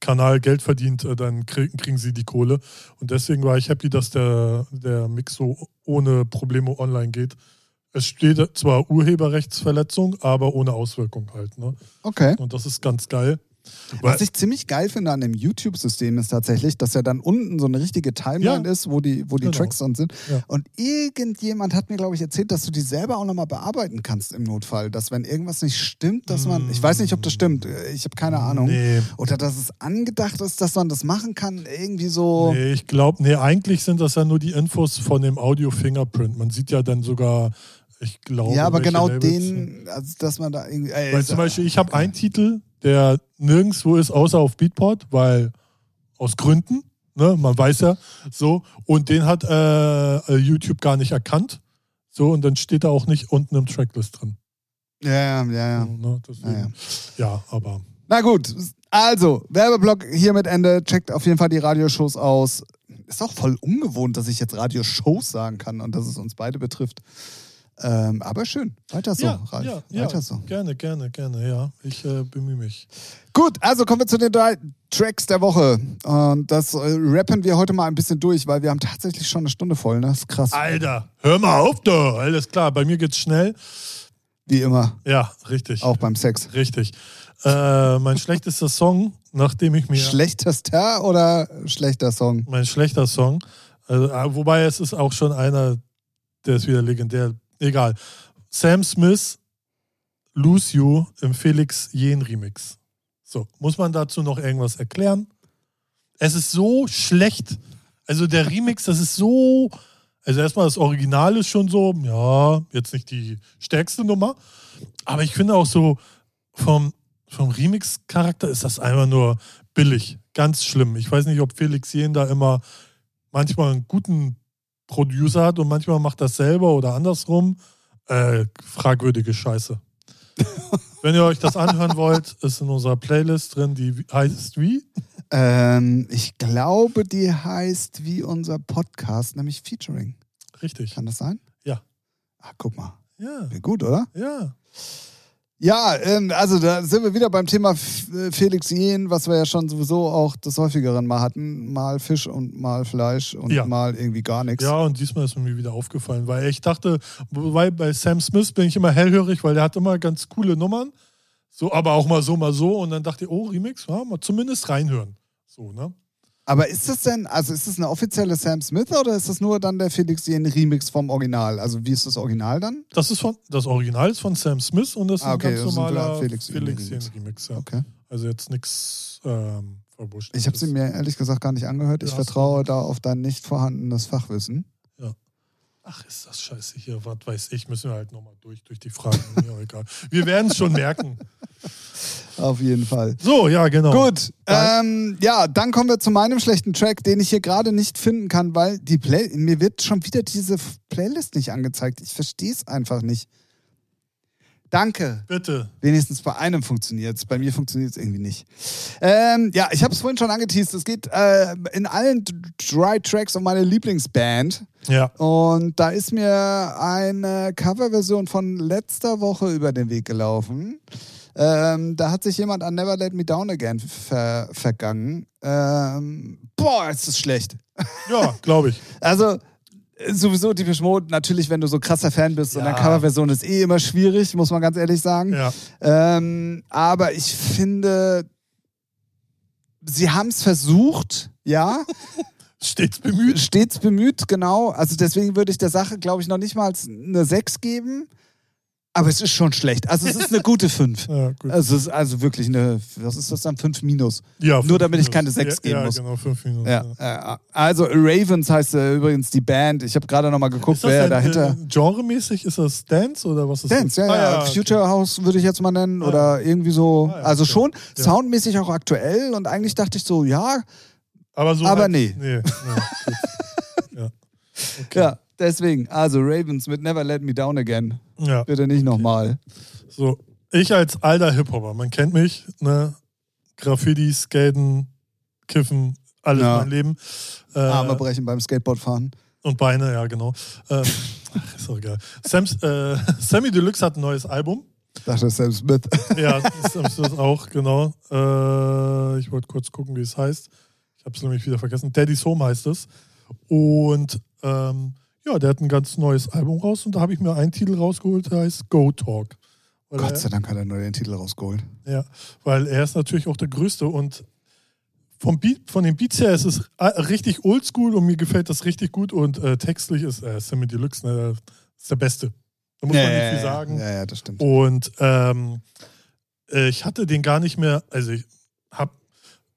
[SPEAKER 2] Kanal Geld verdient, äh, dann kriegen, kriegen sie die Kohle. Und deswegen war ich happy, dass der, der Mix so ohne Probleme online geht. Es steht zwar Urheberrechtsverletzung, aber ohne Auswirkung halt. Ne?
[SPEAKER 1] Okay.
[SPEAKER 2] Und das ist ganz geil.
[SPEAKER 1] Was ich ziemlich geil finde an dem YouTube-System ist tatsächlich, dass ja dann unten so eine richtige Timeline
[SPEAKER 2] Ja.
[SPEAKER 1] ist, wo die, wo die
[SPEAKER 2] Genau.
[SPEAKER 1] Tracks dann sind.
[SPEAKER 2] Ja.
[SPEAKER 1] Und irgendjemand hat mir, glaube ich, erzählt, dass du die selber auch nochmal bearbeiten kannst im Notfall. Dass wenn irgendwas nicht stimmt, dass man. Ich weiß nicht, ob das stimmt. Ich habe keine Ahnung.
[SPEAKER 2] Nee.
[SPEAKER 1] Oder dass es angedacht ist, dass man das machen kann. Irgendwie so.
[SPEAKER 2] Nee, ich glaube, nee, eigentlich sind das ja nur die Infos von dem Audio-Fingerprint. Man sieht ja dann sogar, ich glaube.
[SPEAKER 1] ja, aber genau
[SPEAKER 2] Labels
[SPEAKER 1] den, also dass man da irgendwie. Ey,
[SPEAKER 2] Weil zum Beispiel, ich habe einen Titel, der nirgendwo ist, außer auf Beatport, weil aus Gründen, ne, man weiß ja, so, und den hat äh, äh, YouTube gar nicht erkannt. So, und dann steht er auch nicht unten im Tracklist drin.
[SPEAKER 1] ja, ja, ja, ja.
[SPEAKER 2] So, ne, deswegen,
[SPEAKER 1] Ja,
[SPEAKER 2] ja,
[SPEAKER 1] ja.
[SPEAKER 2] aber
[SPEAKER 1] Na gut, also, Werbeblock hier mit Ende. Checkt auf jeden Fall die Radioshows aus. Ist auch voll ungewohnt, dass ich jetzt Radioshows sagen kann und dass es uns beide betrifft. Ähm, aber schön. Weiter so,
[SPEAKER 2] ja,
[SPEAKER 1] Ralf.
[SPEAKER 2] ja, ja,
[SPEAKER 1] Weiter so.
[SPEAKER 2] gerne, gerne, gerne, ja. Ich äh, bemühe mich.
[SPEAKER 1] Gut, also kommen wir zu den drei Tracks der Woche. Und das äh, rappen wir heute mal ein bisschen durch, weil wir haben tatsächlich schon eine Stunde voll. Ne? Das ist krass.
[SPEAKER 2] Alter, hör mal auf da. Alles klar, bei mir geht's schnell.
[SPEAKER 1] Wie immer.
[SPEAKER 2] Ja, richtig.
[SPEAKER 1] Auch beim Sex.
[SPEAKER 2] Richtig. Äh, mein schlechtester Song, nachdem ich mir.
[SPEAKER 1] Schlechtester oder schlechter Song?
[SPEAKER 2] mein schlechter Song. Also, äh, wobei es ist auch schon einer, der ist wieder legendär. Egal. Sam Smith, Lose You im Felix Jen Remix. So, muss man dazu noch irgendwas erklären? Es ist so schlecht. Also der Remix, das ist so. Also erstmal das Original ist schon so, ja, jetzt nicht die stärkste Nummer. Aber ich finde auch so vom, vom Remix-Charakter ist das einfach nur billig. Ganz schlimm. Ich weiß nicht, ob Felix Jen da immer manchmal einen guten Producer hat und manchmal macht das selber oder andersrum. Äh, fragwürdige Scheiße. Wenn ihr euch das anhören wollt, ist in unserer Playlist drin, die heißt wie?
[SPEAKER 1] Ähm, ich glaube, die heißt wie unser Podcast, nämlich Featuring.
[SPEAKER 2] Richtig.
[SPEAKER 1] Kann das sein?
[SPEAKER 2] Ja.
[SPEAKER 1] Ah, guck mal.
[SPEAKER 2] Ja,
[SPEAKER 1] gut, oder?
[SPEAKER 2] ja.
[SPEAKER 1] Ja, ähm, also da sind wir wieder beim Thema äh, Felix Jen, was wir ja schon sowieso auch des häufigeren mal hatten. Mal Fisch und mal Fleisch und
[SPEAKER 2] Ja.
[SPEAKER 1] mal irgendwie gar nichts.
[SPEAKER 2] Ja, und diesmal ist mir wieder aufgefallen, weil ich dachte, wobei bei Sam Smith bin ich immer hellhörig, weil der hat immer ganz coole Nummern. So, aber auch mal so, mal so. Und dann dachte ich, oh, Remix, ja, mal zumindest reinhören. So, ne?
[SPEAKER 1] Aber ist das denn, also ist das eine offizielle Sam Smith oder ist das nur dann der Felix Jen Remix vom Original? Also wie ist das Original dann?
[SPEAKER 2] Das ist von, das Original ist von Sam Smith und das ist
[SPEAKER 1] Ah, okay,
[SPEAKER 2] ein ganz normaler
[SPEAKER 1] Felix
[SPEAKER 2] Felix,
[SPEAKER 1] Jen Remix.
[SPEAKER 2] Ja.
[SPEAKER 1] Okay.
[SPEAKER 2] Also jetzt nichts ähm, verbuschtes.
[SPEAKER 1] Ich habe sie mir ehrlich gesagt gar nicht angehört. Ich
[SPEAKER 2] Ja,
[SPEAKER 1] vertraue da auf dein nicht vorhandenes Fachwissen.
[SPEAKER 2] Ach, ist das scheiße hier, was weiß ich, müssen wir halt nochmal durch, durch die Fragen. ja, egal. Wir werden es schon merken.
[SPEAKER 1] Auf jeden Fall.
[SPEAKER 2] So, ja, genau.
[SPEAKER 1] Gut, ähm, ja, dann kommen wir zu meinem schlechten Track, den ich hier gerade nicht finden kann, weil die Play mir wird schon wieder diese Playlist nicht angezeigt. Ich verstehe es einfach nicht. Danke.
[SPEAKER 2] Bitte.
[SPEAKER 1] Wenigstens bei einem funktioniert es. Bei mir funktioniert es irgendwie nicht. Ähm, ja, ich habe es vorhin schon angeteased. Es geht äh, in allen d- drei Tracks um meine Lieblingsband.
[SPEAKER 2] Ja.
[SPEAKER 1] Und da ist mir eine Coverversion von letzter Woche über den Weg gelaufen. Ähm, da hat sich jemand an Never Let Me Down Again ver vergangen. Ähm, boah, ist das schlecht.
[SPEAKER 2] Ja, glaube ich.
[SPEAKER 1] Also, sowieso die Mode, natürlich, wenn du so krasser Fan bist und
[SPEAKER 2] Ja.
[SPEAKER 1] eine Coverversion ist eh immer schwierig, muss man ganz ehrlich sagen.
[SPEAKER 2] Ja.
[SPEAKER 1] Ähm, aber ich finde, sie haben es versucht, ja,
[SPEAKER 2] Stets bemüht.
[SPEAKER 1] stets bemüht, genau. Also deswegen würde ich der Sache, glaube ich, noch nicht mal eine 6 geben. Aber es ist schon schlecht. Also es ist eine gute 5.
[SPEAKER 2] Ja, gut.
[SPEAKER 1] Also es ist also wirklich eine, was ist das dann? 5 minus.
[SPEAKER 2] Ja,
[SPEAKER 1] Nur damit ich
[SPEAKER 2] Minus.
[SPEAKER 1] keine sechs
[SPEAKER 2] ja,
[SPEAKER 1] geben
[SPEAKER 2] ja,
[SPEAKER 1] muss.
[SPEAKER 2] genau, fünf Minus.
[SPEAKER 1] Ja. äh, Also Ravens heißt äh, übrigens die Band. Ich habe gerade noch mal geguckt, wer
[SPEAKER 2] denn,
[SPEAKER 1] dahinter.
[SPEAKER 2] Äh, genremäßig ist das Dance oder was ist
[SPEAKER 1] Dance, ja,
[SPEAKER 2] das?
[SPEAKER 1] ja.
[SPEAKER 2] Ah, okay.
[SPEAKER 1] Future House würde ich jetzt mal nennen.
[SPEAKER 2] Ah.
[SPEAKER 1] Oder irgendwie so.
[SPEAKER 2] Ah, ja,
[SPEAKER 1] also schon
[SPEAKER 2] Ja.
[SPEAKER 1] soundmäßig auch aktuell. Und eigentlich dachte ich so, ja,
[SPEAKER 2] Aber, so
[SPEAKER 1] Aber
[SPEAKER 2] halt,
[SPEAKER 1] nee.
[SPEAKER 2] Nee, nee ja. Okay.
[SPEAKER 1] Deswegen, also Ravens mit Never Let Me Down Again.
[SPEAKER 2] ja.
[SPEAKER 1] Bitte nicht nochmal.
[SPEAKER 2] So, ich als alter Hip-Hopper, man kennt mich, ne? Graffiti, Skaten, Kiffen, alles
[SPEAKER 1] Ja.
[SPEAKER 2] mein Leben. Äh,
[SPEAKER 1] Arme brechen beim Skateboardfahren.
[SPEAKER 2] und Beine, ja, genau. Ach, ist doch egal. Sams, äh, Sammy Deluxe hat ein neues Album.
[SPEAKER 1] Dachte Sam Smith.
[SPEAKER 2] Ja, Sam Smith auch, genau. Äh, ich wollte kurz gucken, wie es heißt. Ich habe es nämlich wieder vergessen. Daddy's Home heißt es. Und ähm, ja, der hat ein ganz neues Album raus und da habe ich mir einen Titel rausgeholt, der heißt Go Talk. Weil
[SPEAKER 1] Gott
[SPEAKER 2] er-
[SPEAKER 1] sei Dank hat er nur den Titel rausgeholt.
[SPEAKER 2] Ja, weil er ist natürlich auch der Größte und vom Beat, von den Beats her ist es äh, richtig oldschool und mir gefällt das richtig gut und äh, textlich ist äh, Sammy Deluxe ne, ist der Beste. Da muss man nicht viel sagen.
[SPEAKER 1] Ja, ja, das stimmt.
[SPEAKER 2] Und ähm, äh, ich hatte den gar nicht mehr, also ich hab,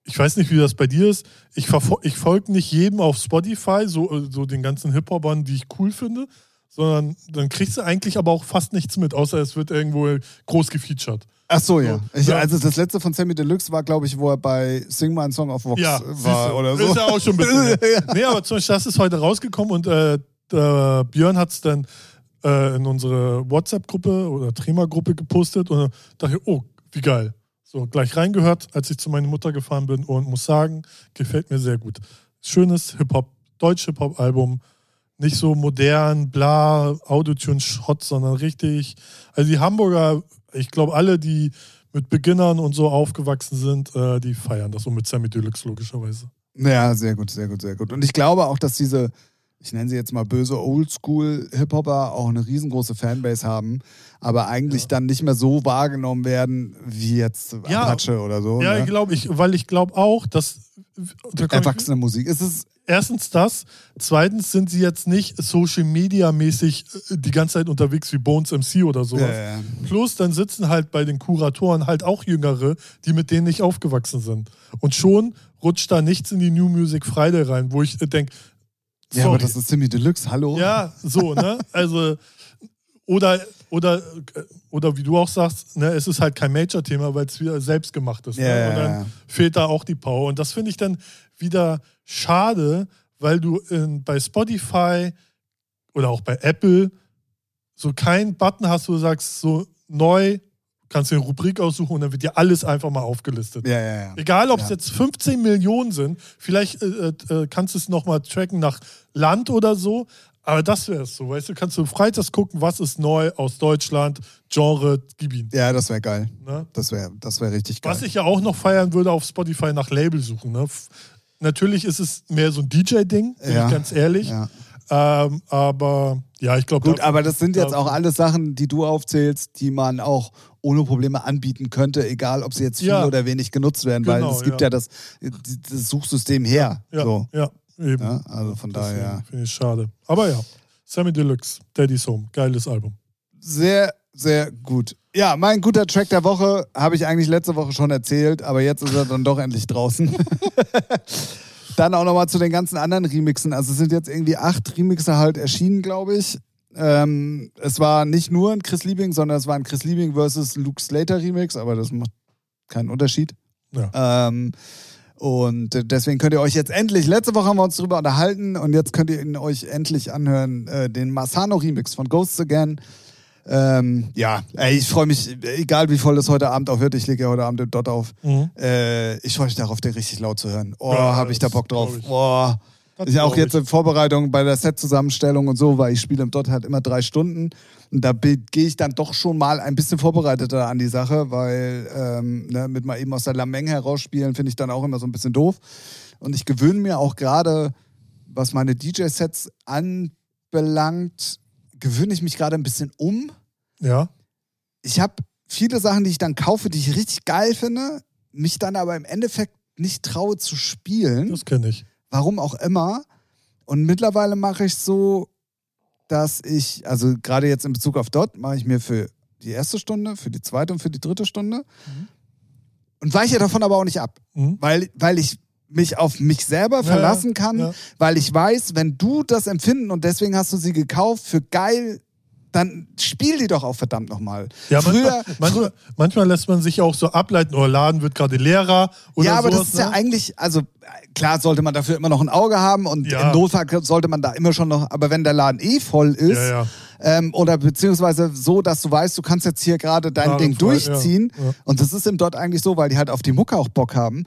[SPEAKER 2] ich weiß nicht, wie das bei dir ist. Ich, ich folge nicht jedem auf Spotify, so, äh, so den ganzen Hip-Hopern, die ich cool finde, sondern dann kriegst du eigentlich aber auch fast nichts mit, außer es wird irgendwo groß gefeatured.
[SPEAKER 1] Ach so, ja.
[SPEAKER 2] So,
[SPEAKER 1] Ich,
[SPEAKER 2] ja.
[SPEAKER 1] also das letzte von Sammy Deluxe war, glaube ich, wo er bei Sing My Song of Vox
[SPEAKER 2] Ja,
[SPEAKER 1] war oder so.
[SPEAKER 2] Ist ja auch schon ein bisschen. her. Nee, aber zum Beispiel, das ist heute rausgekommen und äh, der Björn hat es dann äh, in unsere WhatsApp-Gruppe oder Trema-Gruppe gepostet und dann dachte ich, oh, wie geil. So, gleich reingehört, als ich zu meiner Mutter gefahren bin und muss sagen, gefällt mir sehr gut. Schönes Hip-Hop, Deutsch-Hip-Hop-Album. Nicht so modern, bla, Autotune-Schrott, sondern richtig. Also die Hamburger, ich glaube, alle, die mit Beginnern und so aufgewachsen sind, äh, die feiern das so mit Sammy Deluxe logischerweise.
[SPEAKER 1] Ja, sehr gut, sehr gut, sehr gut. Und ich glaube auch, dass diese, ich nenne sie jetzt mal böse Oldschool-Hip-Hopper auch eine riesengroße Fanbase haben, aber eigentlich
[SPEAKER 2] Ja.
[SPEAKER 1] dann nicht mehr so wahrgenommen werden wie jetzt
[SPEAKER 2] Ja.
[SPEAKER 1] Apache oder so.
[SPEAKER 2] Ja,
[SPEAKER 1] ne?
[SPEAKER 2] glaube ich, weil ich glaube auch, dass da komm ich-
[SPEAKER 1] Erwachsene Musik. Es ist,
[SPEAKER 2] erstens das, zweitens sind sie jetzt nicht Social Media mäßig äh, die ganze Zeit unterwegs wie Bones MC oder sowas.
[SPEAKER 1] ja, ja.
[SPEAKER 2] Plus dann sitzen halt bei den Kuratoren halt auch Jüngere, die mit denen nicht aufgewachsen sind. Und schon rutscht da nichts in die New Music Friday rein, wo ich denke,
[SPEAKER 1] ja, aber das ist Sammy Deluxe, hallo?
[SPEAKER 2] Ja, so, ne? Also, oder, oder, oder wie du auch sagst, ne, es ist halt kein Major-Thema, weil es wieder selbst gemacht ist.
[SPEAKER 1] Ja,
[SPEAKER 2] ne?
[SPEAKER 1] ja,
[SPEAKER 2] Und dann fehlt da auch die Power. Und das finde ich dann wieder schade, weil du in, bei Spotify oder auch bei Apple so keinen Button hast, wo du sagst, so neu, kannst du eine Rubrik aussuchen und dann wird dir alles einfach mal aufgelistet.
[SPEAKER 1] Ja, ja, ja.
[SPEAKER 2] Egal, ob es
[SPEAKER 1] Ja.
[SPEAKER 2] jetzt 15 Millionen sind, vielleicht äh, äh, kannst du es nochmal tracken nach Land oder so, aber das wäre es so, weißt du, kannst du freitags gucken, was ist neu aus Deutschland, Genre, gib ihn.
[SPEAKER 1] Ja, das wäre geil.
[SPEAKER 2] Ne?
[SPEAKER 1] Das wäre das wär richtig geil.
[SPEAKER 2] Was ich ja auch noch feiern würde auf Spotify nach Label suchen. Ne? Natürlich ist es mehr so ein DJ-Ding, bin
[SPEAKER 1] Ja.
[SPEAKER 2] ich ganz ehrlich.
[SPEAKER 1] ja.
[SPEAKER 2] Ähm, aber ja, ich glaube,
[SPEAKER 1] Gut, aber das sind jetzt auch alles Sachen, die du aufzählst, die man auch ohne Probleme anbieten könnte, egal ob sie jetzt viel
[SPEAKER 2] Ja.
[SPEAKER 1] oder wenig genutzt werden, weil
[SPEAKER 2] Genau,
[SPEAKER 1] es gibt
[SPEAKER 2] ja.
[SPEAKER 1] ja, das, das Suchsystem her.
[SPEAKER 2] ja,
[SPEAKER 1] So.
[SPEAKER 2] ja, eben.
[SPEAKER 1] Also von
[SPEAKER 2] Deswegen
[SPEAKER 1] daher
[SPEAKER 2] Finde ich schade. Aber ja, Sammy Deluxe, Daddy's Home, geiles Album.
[SPEAKER 1] sehr, sehr gut. Ja, mein guter Track der Woche habe ich eigentlich letzte Woche schon erzählt, aber jetzt ist er dann doch endlich draußen. dann auch nochmal zu den ganzen anderen Remixen. Also es sind jetzt irgendwie acht Remixe halt erschienen, glaube ich. Ähm, es war nicht nur ein Chris Liebing, sondern es war ein Chris Liebing versus Luke Slater Remix, aber das macht keinen Unterschied.
[SPEAKER 2] Ja.
[SPEAKER 1] Ähm, und deswegen könnt ihr euch jetzt endlich, letzte Woche haben wir uns drüber unterhalten und jetzt könnt ihr ihn euch endlich anhören, äh, den Masano Remix von Ghosts Again. Ähm, ja, ey, ich freue mich, egal wie voll es heute Abend auch wird, ich lege ja heute Abend im Dot auf.
[SPEAKER 2] Mhm.
[SPEAKER 1] Äh, ich freue mich darauf, den richtig laut zu hören. Oh,
[SPEAKER 2] Ja,
[SPEAKER 1] habe ich da
[SPEAKER 2] das
[SPEAKER 1] Bock drauf. Oh,
[SPEAKER 2] Das
[SPEAKER 1] Ich auch jetzt in Vorbereitung bei der Set-Zusammenstellung und so, weil ich spiele im Dot halt immer drei Stunden. Und da gehe ich dann doch schon mal ein bisschen vorbereiteter an die Sache, weil ähm, ne, mit mal eben aus der Lameng herausspielen finde ich dann auch immer so ein bisschen doof. Und ich gewöhne mir auch gerade, was meine DJ-Sets anbelangt, gewöhne ich mich gerade ein bisschen um.
[SPEAKER 2] Ja.
[SPEAKER 1] Ich habe viele Sachen, die ich dann kaufe, die ich richtig geil finde, mich dann aber im Endeffekt nicht traue zu spielen
[SPEAKER 2] Das kenne ich.
[SPEAKER 1] warum auch immer. Und mittlerweile mache ich so, dass ich, also gerade jetzt in Bezug auf Dot, mache ich mir für die erste Stunde, für die zweite und für die dritte Stunde und weiche davon aber auch nicht ab,
[SPEAKER 2] Mhm.
[SPEAKER 1] weil, weil ich mich auf mich selber verlassen kann,
[SPEAKER 2] ja.
[SPEAKER 1] weil ich weiß, wenn du das Empfinden und deswegen hast du sie gekauft für geil, dann spiel die doch auch verdammt nochmal.
[SPEAKER 2] Ja,
[SPEAKER 1] Früher,
[SPEAKER 2] manchmal, manchmal, manchmal lässt man sich auch so ableiten, oh, Laden wird gerade leerer oder
[SPEAKER 1] ja, aber
[SPEAKER 2] sowas.
[SPEAKER 1] das ist ja
[SPEAKER 2] ne?
[SPEAKER 1] eigentlich, also klar sollte man dafür immer noch ein Auge haben und
[SPEAKER 2] Ja.
[SPEAKER 1] im Notfall sollte man da immer schon noch, aber wenn der Laden eh voll ist,
[SPEAKER 2] Ja, ja.
[SPEAKER 1] Ähm, oder beziehungsweise so, dass du weißt, du kannst jetzt hier gerade dein Ding
[SPEAKER 2] voll,
[SPEAKER 1] durchziehen
[SPEAKER 2] ja, ja.
[SPEAKER 1] und das ist im Dort eigentlich so, weil die halt auf die Mucke auch Bock haben,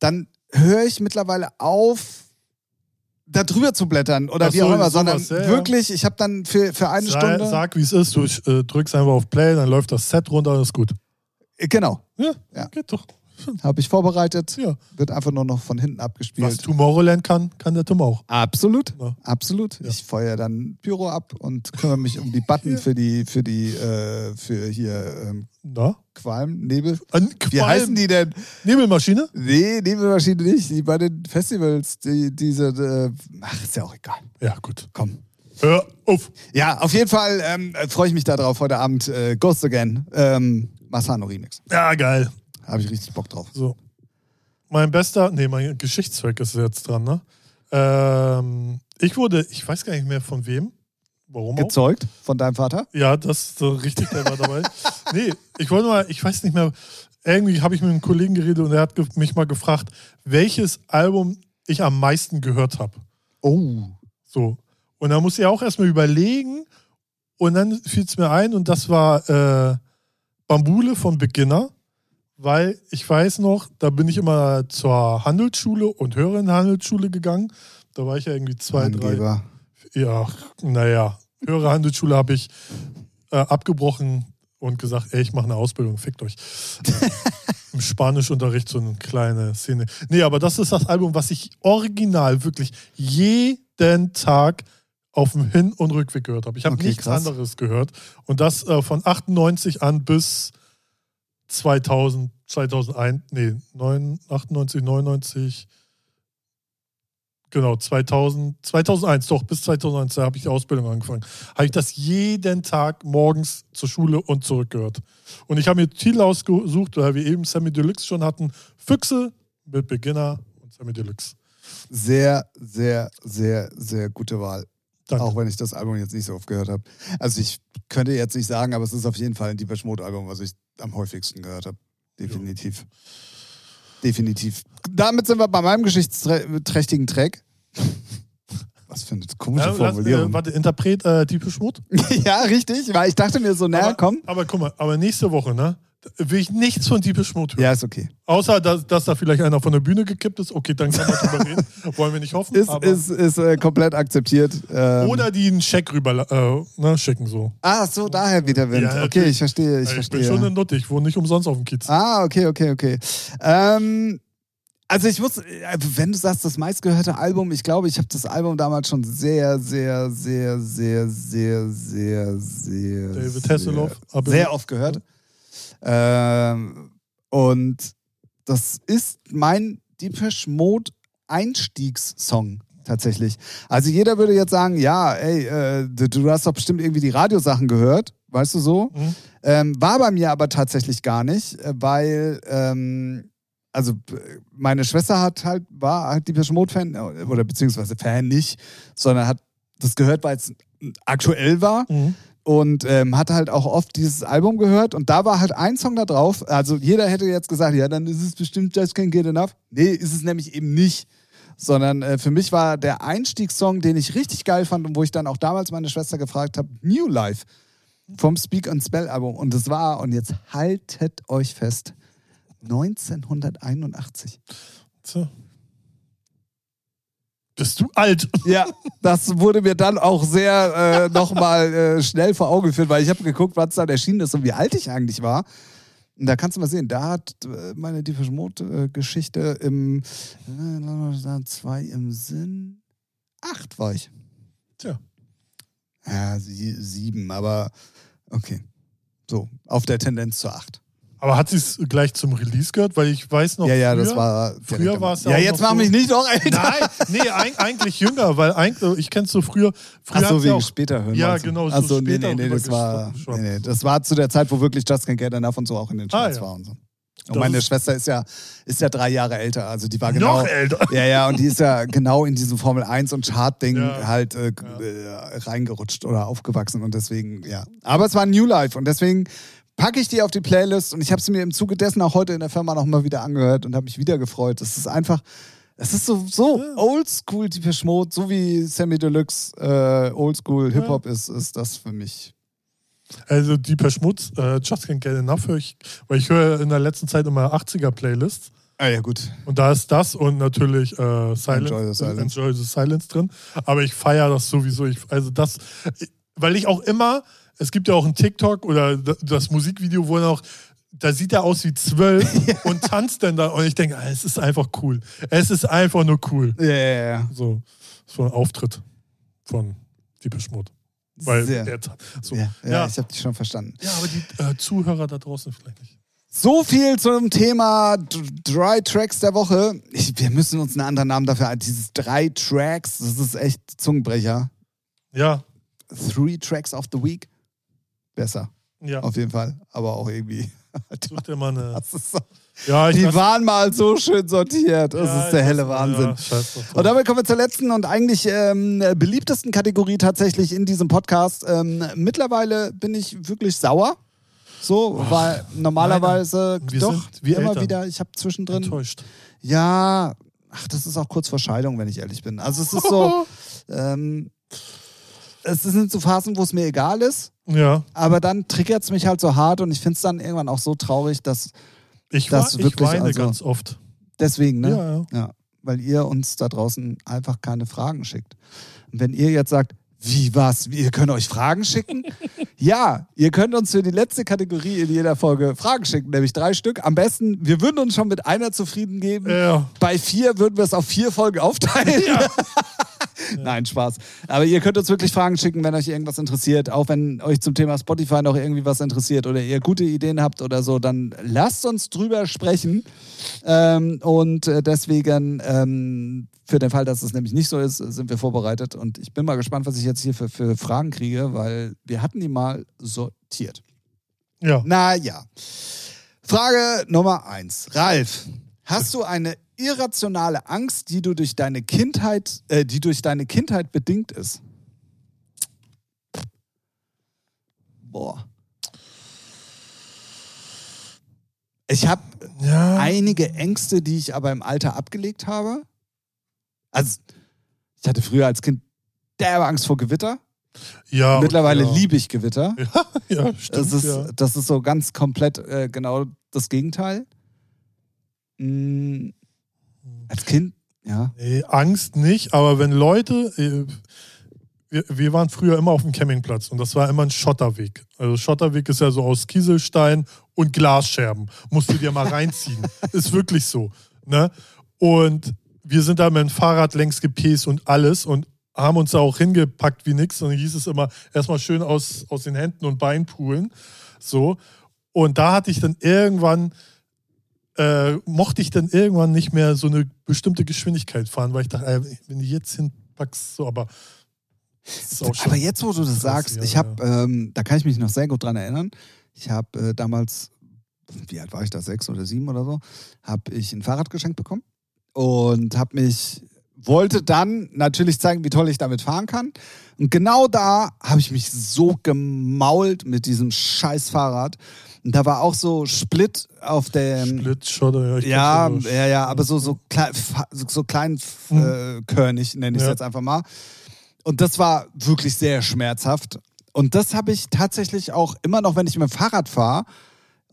[SPEAKER 1] dann höre ich mittlerweile auf, da drüber zu blättern oder
[SPEAKER 2] Ach
[SPEAKER 1] wie
[SPEAKER 2] so,
[SPEAKER 1] auch immer,
[SPEAKER 2] sowas,
[SPEAKER 1] sondern
[SPEAKER 2] ja, ja.
[SPEAKER 1] wirklich, ich habe dann für, für eine
[SPEAKER 2] Sa-
[SPEAKER 1] Stunde,
[SPEAKER 2] Sag, wie es ist, du äh, drückst einfach auf Play, dann läuft das Set runter, alles gut.
[SPEAKER 1] Äh, genau,
[SPEAKER 2] Ja,
[SPEAKER 1] Ja.
[SPEAKER 2] geht doch.
[SPEAKER 1] Habe ich vorbereitet,
[SPEAKER 2] Ja.
[SPEAKER 1] wird einfach nur noch von hinten abgespielt.
[SPEAKER 2] Was Tomorrowland kann, kann der Tom auch.
[SPEAKER 1] Absolut,
[SPEAKER 2] Ja.
[SPEAKER 1] absolut.
[SPEAKER 2] Ja.
[SPEAKER 1] Ich feuer dann Pyro ab und kümmere mich um die Button für die, für die, äh, für hier ähm,
[SPEAKER 2] Na?
[SPEAKER 1] Qualm, Nebel.
[SPEAKER 2] An
[SPEAKER 1] Wie heißen die denn?
[SPEAKER 2] Nebelmaschine?
[SPEAKER 1] Nee, Nebelmaschine nicht. Die bei den Festivals, die, diese, äh, ach, ist ja auch egal.
[SPEAKER 2] Ja, gut.
[SPEAKER 1] Komm.
[SPEAKER 2] Hör auf.
[SPEAKER 1] Ja, auf jeden Fall ähm, freue ich mich darauf heute Abend. Äh, Ghost Again, ähm, Masano Remix.
[SPEAKER 2] Ja, geil.
[SPEAKER 1] Habe ich richtig Bock drauf.
[SPEAKER 2] So. Mein bester, nee, mein Geschichtszweck ist jetzt dran, ne? Ähm, ich wurde, ich weiß gar nicht mehr von wem. Warum auch?
[SPEAKER 1] Gezeugt von deinem Vater?
[SPEAKER 2] Ja, das ist so richtig, der war dabei. nee, ich wollte mal, ich weiß nicht mehr, irgendwie habe ich mit einem Kollegen geredet und er hat mich mal gefragt, welches Album ich am meisten gehört habe.
[SPEAKER 1] Oh.
[SPEAKER 2] So. Und da musste ich auch erstmal überlegen und dann fiel es mir ein und das war äh, Bambule von Beginner, weil ich weiß noch, da bin ich immer zur Handelsschule und der Handelsschule gegangen. Da war ich ja irgendwie zwei, drei.
[SPEAKER 1] Angeber.
[SPEAKER 2] Ja, naja, höhere Handelsschule habe ich äh, abgebrochen und gesagt, ey, ich mache eine Ausbildung, fickt euch. Im Spanischunterricht so eine kleine Szene. Nee, aber das ist das Album, was ich original wirklich jeden Tag auf dem Hin- und Rückweg gehört habe. Ich habe
[SPEAKER 1] Okay,
[SPEAKER 2] nichts
[SPEAKER 1] krass.
[SPEAKER 2] anderes gehört. Und das äh, von 98 an bis 2000, 2001, nee, 9, 98, 99, genau, 2000, 2001, doch, bis 2001, da habe ich die Ausbildung angefangen. Habe ich das jeden Tag morgens zur Schule und zurück gehört. Und ich habe mir Titel ausgesucht, weil wir eben Sammy Deluxe schon hatten. Füchse mit Beginner und Sammy Deluxe.
[SPEAKER 1] Sehr, sehr, sehr, sehr gute Wahl.
[SPEAKER 2] Danke.
[SPEAKER 1] Auch wenn ich das Album jetzt nicht so oft gehört habe. Also ich könnte jetzt nicht sagen, aber es ist auf jeden Fall ein Deepesh Mode Album, was ich am häufigsten gehört habe. Definitiv. Definitiv. Damit sind wir bei meinem geschichtsträchtigen Track. Was für eine komische
[SPEAKER 2] Ja, lass,
[SPEAKER 1] Formulierung.
[SPEAKER 2] äh, warte, Interpret äh, Diepe Schmut?
[SPEAKER 1] ja, richtig, weil ich dachte mir so, na
[SPEAKER 2] aber,
[SPEAKER 1] komm.
[SPEAKER 2] Aber guck mal, aber nächste Woche, ne? Will ich nichts von Diepe Schmut hören.
[SPEAKER 1] Ja, ist okay.
[SPEAKER 2] Außer, dass, dass da vielleicht einer von der Bühne gekippt ist. Okay, dann kann man drüber reden. Wollen wir nicht hoffen.
[SPEAKER 1] Ist,
[SPEAKER 2] aber,
[SPEAKER 1] ist, ist äh, komplett akzeptiert. Ähm,
[SPEAKER 2] oder die einen Scheck rüber äh, ne, schicken so.
[SPEAKER 1] ah, so, daher wieder Wind.
[SPEAKER 2] Ja,
[SPEAKER 1] okay, ich verstehe, ich
[SPEAKER 2] Ich,
[SPEAKER 1] verstehe.
[SPEAKER 2] bin schon eine Nutte, ich wohne nicht umsonst auf dem Kiez.
[SPEAKER 1] Ah, okay, okay, okay. Ähm, also ich muss, äh, wenn du sagst, das meistgehörte Album, ich glaube, ich habe das Album damals schon sehr, sehr, sehr, sehr, sehr, sehr, sehr,
[SPEAKER 2] David
[SPEAKER 1] sehr,
[SPEAKER 2] Hasselhoff,
[SPEAKER 1] sehr oft gehört. Ähm, und das ist mein Depeche Mode Einstiegssong tatsächlich. Also jeder würde jetzt sagen, ja, ey, äh, du, du hast doch bestimmt irgendwie die Radiosachen gehört, weißt du so?
[SPEAKER 2] Mhm.
[SPEAKER 1] Ähm, war bei mir aber tatsächlich gar nicht, äh, weil ähm, also äh, meine Schwester hat halt war halt die Mode Fan äh, oder beziehungsweise Fan nicht, sondern hat das gehört, weil es aktuell war
[SPEAKER 2] Mhm.
[SPEAKER 1] Und ähm, hat halt auch oft dieses Album gehört und da war halt ein Song da drauf. Also jeder hätte jetzt gesagt, ja, dann ist es bestimmt Just Can't Get Enough. Nee, ist es nämlich eben nicht. Sondern äh, für mich war der Einstiegssong, den ich richtig geil fand und wo ich dann auch damals meine Schwester gefragt habe, New Life vom Speak and Spell Album. Und das war, und jetzt haltet euch fest, 1981.
[SPEAKER 2] So. Bist du alt?
[SPEAKER 1] Ja, das wurde mir dann auch sehr äh, nochmal äh, schnell vor Augen geführt, weil ich habe geguckt, wann es dann erschienen ist und wie alt ich eigentlich war. Und da kannst du mal sehen, da hat äh, meine Deepish Mode-Geschichte im äh, zwei im Sinn. Acht war ich.
[SPEAKER 2] Tja.
[SPEAKER 1] Ja, sie, sieben, aber okay. So, auf der Tendenz zu acht.
[SPEAKER 2] Aber hat sie es gleich zum Release gehört? Weil ich weiß noch.
[SPEAKER 1] Ja, ja,
[SPEAKER 2] früher,
[SPEAKER 1] das war.
[SPEAKER 2] Früher war es
[SPEAKER 1] ja. Ja, jetzt mach
[SPEAKER 2] so,
[SPEAKER 1] mich nicht noch älter.
[SPEAKER 2] Nein, nee, eigentlich jünger, weil eigentlich, ich kenn's so früher. früher
[SPEAKER 1] Ach so, wie
[SPEAKER 2] auch,
[SPEAKER 1] später hören.
[SPEAKER 2] Ja, genau, so
[SPEAKER 1] Ach so, nee,
[SPEAKER 2] später
[SPEAKER 1] nee, nee, das war, nee, nee, das war zu der Zeit, wo wirklich Just Can't Get Enough und so auch in den Charts
[SPEAKER 2] Ah, ja.
[SPEAKER 1] war und so. Und
[SPEAKER 2] Das
[SPEAKER 1] meine Schwester ist ja, ist ja drei Jahre älter, also die war genau.
[SPEAKER 2] Noch älter.
[SPEAKER 1] Ja, ja, und die ist ja genau in diesem Formel 1 und Chart-Ding
[SPEAKER 2] Ja.
[SPEAKER 1] halt äh, äh, reingerutscht oder aufgewachsen und deswegen, ja. Aber es war ein New Life und deswegen packe ich die auf die Playlist und ich habe sie mir im Zuge dessen auch heute in der Firma nochmal wieder angehört und habe mich wieder gefreut. Es ist einfach, es ist so, so oldschool, die Verschmut, so wie Sammy Deluxe äh, oldschool Hip-Hop ist, ist das für mich.
[SPEAKER 2] Also die per Schmutz, äh, Just Can't Get Enough höre ich, weil ich höre in der letzten Zeit immer 80er-Playlists.
[SPEAKER 1] Ah ja, gut.
[SPEAKER 2] Und da ist das und natürlich äh, Silence,
[SPEAKER 1] Enjoy the Silence.
[SPEAKER 2] Enjoy the Silence drin. Aber ich feiere das sowieso. Ich, also das, weil ich auch immer, es gibt ja auch einen TikTok oder das Musikvideo, wo er auch, da sieht er aus wie zwölf und tanzt dann da. Und ich denke, ah, es ist einfach cool. Es ist einfach nur cool.
[SPEAKER 1] Ja, ja, ja.
[SPEAKER 2] So, so ein Auftritt von Deepish Mode. Weil
[SPEAKER 1] Sehr.
[SPEAKER 2] der, so,
[SPEAKER 1] Ja,
[SPEAKER 2] ja,
[SPEAKER 1] ja, ich habe dich schon verstanden.
[SPEAKER 2] ja, aber die äh, Zuhörer da draußen vielleicht nicht.
[SPEAKER 1] So viel zum Thema Dry Tracks der Woche. Ich, wir müssen uns einen anderen Namen dafür ein. Dieses drei Tracks, das ist echt Zungenbrecher.
[SPEAKER 2] Ja,
[SPEAKER 1] Three Tracks of the Week. Besser,
[SPEAKER 2] ja.
[SPEAKER 1] auf jeden Fall. Aber auch irgendwie.
[SPEAKER 2] Such dir mal eine. Ja,
[SPEAKER 1] die waren mal so schön sortiert. Das
[SPEAKER 2] ja,
[SPEAKER 1] ist der helle Wahnsinn.
[SPEAKER 2] Ja.
[SPEAKER 1] Und damit kommen wir zur letzten und eigentlich ähm, beliebtesten Kategorie tatsächlich in diesem Podcast. Ähm, mittlerweile bin ich wirklich sauer. So, weil normalerweise
[SPEAKER 2] wir
[SPEAKER 1] doch
[SPEAKER 2] wie
[SPEAKER 1] immer wieder, ich habe zwischendrin.
[SPEAKER 2] enttäuscht.
[SPEAKER 1] Ja, ach, das ist auch kurz vor Scheidung, wenn ich ehrlich bin. Also es ist so, ähm, es sind so Phasen, wo es mir egal ist,
[SPEAKER 2] Ja,
[SPEAKER 1] aber dann triggert es mich halt so hart und ich finde es dann irgendwann auch so traurig, dass
[SPEAKER 2] ich,
[SPEAKER 1] Das
[SPEAKER 2] wa- ich
[SPEAKER 1] wirklich
[SPEAKER 2] weine
[SPEAKER 1] also-
[SPEAKER 2] ganz oft.
[SPEAKER 1] deswegen, ne?
[SPEAKER 2] Ja, ja.
[SPEAKER 1] Ja, weil ihr uns da draußen einfach keine Fragen schickt. Und wenn ihr jetzt sagt, wie was? Ihr könnt euch Fragen schicken? ja, ihr könnt uns für die letzte Kategorie in jeder Folge Fragen schicken, nämlich drei Stück. Am besten, wir würden uns schon mit einer zufrieden geben.
[SPEAKER 2] Ja.
[SPEAKER 1] Bei vier würden wir es auf vier Folgen aufteilen. Nein, Spaß. Aber ihr könnt uns wirklich Fragen schicken, wenn euch irgendwas interessiert. Auch wenn euch zum Thema Spotify noch irgendwie was interessiert oder ihr gute Ideen habt oder so, dann lasst uns drüber sprechen. Ähm, und äh, deswegen, ähm, für den Fall, dass es nämlich nicht so ist, sind wir vorbereitet. Und ich bin mal gespannt, was ich jetzt hier für, für Fragen kriege, weil wir hatten die mal sortiert.
[SPEAKER 2] ja.
[SPEAKER 1] Naja. Frage Nummer eins. Ralf, hast du eine irrationale Angst, die du durch deine Kindheit, äh, die durch deine Kindheit bedingt ist? Boah. Ich habe
[SPEAKER 2] ja.
[SPEAKER 1] einige Ängste, die ich aber im Alter abgelegt habe. Also, ich hatte früher als Kind derbe Angst vor Gewitter.
[SPEAKER 2] ja
[SPEAKER 1] Mittlerweile
[SPEAKER 2] ja.
[SPEAKER 1] liebe ich Gewitter.
[SPEAKER 2] Ja, stimmt.
[SPEAKER 1] Das ist,
[SPEAKER 2] ja.
[SPEAKER 1] das ist so ganz komplett äh, genau das Gegenteil. Mm, als Kind, ja.
[SPEAKER 2] Nee, Angst nicht, aber wenn Leute. äh, Wir, wir waren früher immer auf dem Campingplatz und das war immer ein Schotterweg. Also Schotterweg ist ja so aus Kieselstein und Glasscherben. Musst du dir mal reinziehen. ist wirklich so. Ne? Und wir sind da mit dem Fahrrad längs gepäst und alles und haben uns da auch hingepackt wie nix. Und dann hieß es immer, erstmal schön aus, aus den Händen und Beinen pulen. So. Und da hatte ich dann irgendwann, äh, mochte ich dann irgendwann nicht mehr so eine bestimmte Geschwindigkeit fahren, weil ich dachte, ey, wenn du jetzt hinpackst, so, aber.
[SPEAKER 1] Aber jetzt, wo du das sagst,
[SPEAKER 2] ja,
[SPEAKER 1] ich habe, ähm, da kann ich mich noch sehr gut dran erinnern. Ich habe äh, damals, wie alt war ich da, sechs oder sieben oder so, habe ich ein Fahrrad geschenkt bekommen und habe mich, wollte dann natürlich zeigen, wie toll ich damit fahren kann. Und genau da habe ich mich so gemault mit diesem scheiß Fahrrad. Und da war auch so Split auf dem,
[SPEAKER 2] Split, Schotter, ja. ich
[SPEAKER 1] ja, ja, ja, aber so, so, klein, so, so klein äh, körnig, nenne ich es
[SPEAKER 2] Ja.
[SPEAKER 1] jetzt einfach mal. Und das war wirklich sehr schmerzhaft. Und das habe ich tatsächlich auch immer noch, wenn ich mit dem Fahrrad fahre,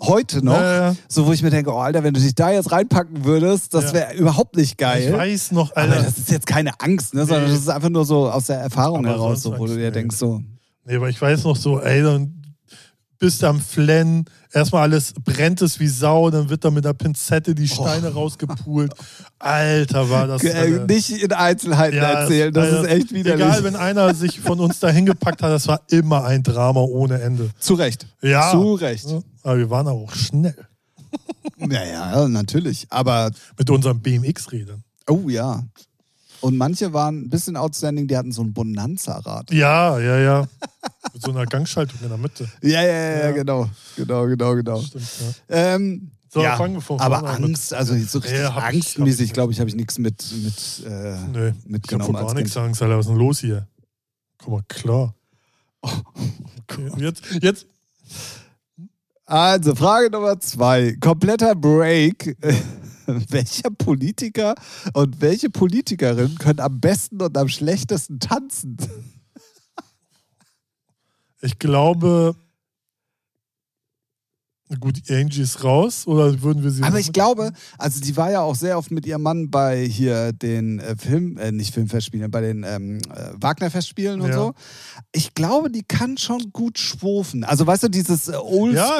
[SPEAKER 1] Heute noch.
[SPEAKER 2] Ja, ja.
[SPEAKER 1] So, wo ich mir denke, oh Alter, wenn du dich da jetzt reinpacken würdest, das
[SPEAKER 2] Ja.
[SPEAKER 1] wäre überhaupt nicht geil.
[SPEAKER 2] Ich weiß noch,
[SPEAKER 1] Aber
[SPEAKER 2] Alter.
[SPEAKER 1] das ist jetzt keine Angst, ne? sondern das ist einfach nur so aus der Erfahrung
[SPEAKER 2] Aber
[SPEAKER 1] heraus, so, wo du dir denkst, so.
[SPEAKER 2] Nee, aber ich weiß noch so, ey, dann bist du am Flennen, erstmal alles brennt es wie Sau, dann wird da mit der Pinzette die Steine rausgepult. Alter, war das.
[SPEAKER 1] Äh, nicht in Einzelheiten erzählen, das
[SPEAKER 2] Alter,
[SPEAKER 1] ist echt widerlich.
[SPEAKER 2] Egal, wenn einer sich von uns da hingepackt hat, das war immer ein Drama ohne Ende.
[SPEAKER 1] Zu Recht.
[SPEAKER 2] Ja.
[SPEAKER 1] Zu Recht.
[SPEAKER 2] Ja, Aber wir waren auch schnell
[SPEAKER 1] Ja, ja, natürlich. Aber,
[SPEAKER 2] mit unseren BMX-Rädern.
[SPEAKER 1] oh ja. Und manche waren ein bisschen outstanding, die hatten so ein Bonanza-Rad.
[SPEAKER 2] Ja, ja, ja. Mit so einer Gangschaltung in der Mitte.
[SPEAKER 1] Ja, ja, ja,
[SPEAKER 2] Ja.
[SPEAKER 1] genau. Genau, genau, genau.
[SPEAKER 2] Stimmt, ja.
[SPEAKER 1] Ähm,
[SPEAKER 2] So,
[SPEAKER 1] ja,
[SPEAKER 2] fangen wir von
[SPEAKER 1] aber
[SPEAKER 2] mit-
[SPEAKER 1] Angst, also so richtig
[SPEAKER 2] Ja, hab ich-
[SPEAKER 1] angstmäßig,
[SPEAKER 2] ich
[SPEAKER 1] glaube ich, habe ich nichts mit, mit äh,
[SPEAKER 2] Nö, ich
[SPEAKER 1] mitgenommen
[SPEAKER 2] vor
[SPEAKER 1] als
[SPEAKER 2] gar nichts. Angst, Alter. Was ist denn los hier? Guck mal, klar. Okay, jetzt, jetzt,
[SPEAKER 1] Also, Frage Nummer zwei. Kompletter Break. Welcher Politiker und welche Politikerin können am besten und am schlechtesten tanzen?
[SPEAKER 2] ich glaube, gut, Angie ist raus oder würden wir sie.
[SPEAKER 1] Aber ich glaube, also die war ja auch sehr oft mit ihrem Mann bei hier den äh, Film, äh, nicht Filmfestspielen, bei den ähm, äh, Wagner-Festspielen und
[SPEAKER 2] Ja.
[SPEAKER 1] so. Ich glaube, die kann schon gut schwufen. Also weißt du, dieses äh,
[SPEAKER 2] Ja,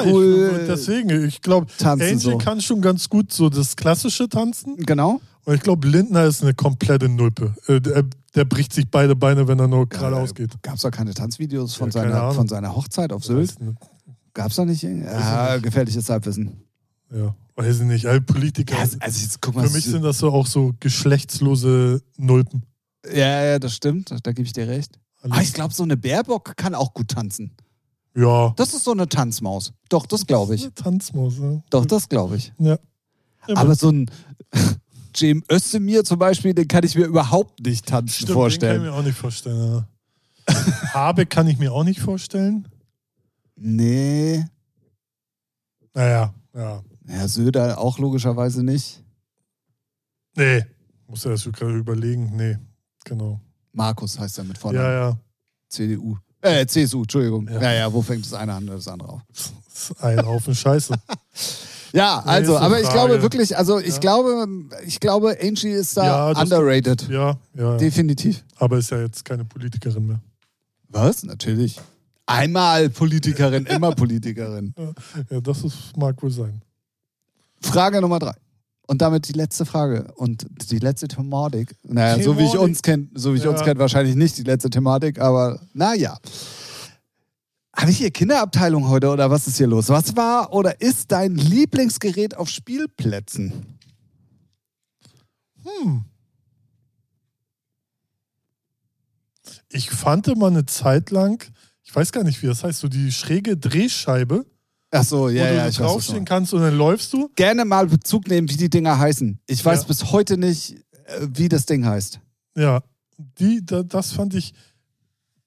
[SPEAKER 2] ich,
[SPEAKER 1] Oldschool
[SPEAKER 2] deswegen, ich glaube, Angie
[SPEAKER 1] so.
[SPEAKER 2] kann schon ganz gut so das klassische Tanzen.
[SPEAKER 1] Genau.
[SPEAKER 2] Und ich glaube, Lindner ist eine komplette Nulpe. Äh, der, der bricht sich beide Beine, wenn er nur geradeaus geht.
[SPEAKER 1] Gab es da keine Tanzvideos von,
[SPEAKER 2] Ja,
[SPEAKER 1] seiner, von seiner Hochzeit auf Sylt?
[SPEAKER 2] Weiß nicht.
[SPEAKER 1] Gab es da nicht? Ja, gefährliches Halbwissen.
[SPEAKER 2] Ja, weiß ich nicht. Alle Politiker.
[SPEAKER 1] Ja, also jetzt guck mal.
[SPEAKER 2] Für mich sind das so auch so geschlechtslose Nulpen.
[SPEAKER 1] ja, ja, das stimmt. Da gebe ich dir recht.
[SPEAKER 2] Alle-
[SPEAKER 1] Ah, ich glaube, so eine Bärbock kann auch gut tanzen.
[SPEAKER 2] ja.
[SPEAKER 1] Das ist so eine Tanzmaus. Doch, das glaube ich.
[SPEAKER 2] Eine Tanzmaus, ja.
[SPEAKER 1] Doch, das glaube ich.
[SPEAKER 2] Ja. Ja,
[SPEAKER 1] Aber so ein Cem Özdemir zum Beispiel, den kann ich mir überhaupt nicht tanzen
[SPEAKER 2] Stimmt, Den kann
[SPEAKER 1] vorstellen.
[SPEAKER 2] ich mir auch nicht vorstellen. Ja. Habeck kann ich mir auch nicht vorstellen.
[SPEAKER 1] Nee.
[SPEAKER 2] Naja, ja.
[SPEAKER 1] Ja, Söder auch logischerweise nicht.
[SPEAKER 2] Nee. Muss ja das gerade überlegen. Nee, genau.
[SPEAKER 1] Markus heißt er mit vorne.
[SPEAKER 2] Ja, ja.
[SPEAKER 1] CDU. Äh, CSU, Entschuldigung. Ja.
[SPEAKER 2] Ja.
[SPEAKER 1] ja, wo fängt das eine an oder das andere auf?
[SPEAKER 2] Ist ein Haufen Scheiße.
[SPEAKER 1] Ja, also,
[SPEAKER 2] Nächste
[SPEAKER 1] aber ich
[SPEAKER 2] Frage.
[SPEAKER 1] glaube wirklich, also ich
[SPEAKER 2] Ja.
[SPEAKER 1] glaube, ich glaube, Angie ist da
[SPEAKER 2] Ja,
[SPEAKER 1] underrated.
[SPEAKER 2] Ja, ja. ja.
[SPEAKER 1] Definitiv.
[SPEAKER 2] Aber ist ja jetzt keine Politikerin mehr.
[SPEAKER 1] Was? Natürlich. Einmal Politikerin, immer Politikerin.
[SPEAKER 2] Ja, das ist, mag wohl sein.
[SPEAKER 1] Frage Nummer drei. Und damit die letzte Frage und die letzte Thematik. Naja, so wie ich
[SPEAKER 2] Thematik.
[SPEAKER 1] uns kenne, so wie ich uns
[SPEAKER 2] Ja.
[SPEAKER 1] kenne, wahrscheinlich nicht die letzte Thematik, aber naja. Habe ich hier Kinderabteilung heute oder was ist hier los? Was war oder ist dein Lieblingsgerät auf Spielplätzen?
[SPEAKER 2] Hm. Ich fand mal eine Zeit lang, weiß gar nicht, wie das heißt, so die schräge Drehscheibe,
[SPEAKER 1] Ach so, ja,
[SPEAKER 2] wo
[SPEAKER 1] ja,
[SPEAKER 2] du
[SPEAKER 1] ich was
[SPEAKER 2] draufstehen
[SPEAKER 1] du
[SPEAKER 2] kannst und dann läufst du.
[SPEAKER 1] Gerne mal Bezug nehmen, wie die Dinger heißen. Ich weiß
[SPEAKER 2] Ja.
[SPEAKER 1] bis heute nicht, äh, wie das Ding heißt.
[SPEAKER 2] Ja, die, da, das fand ich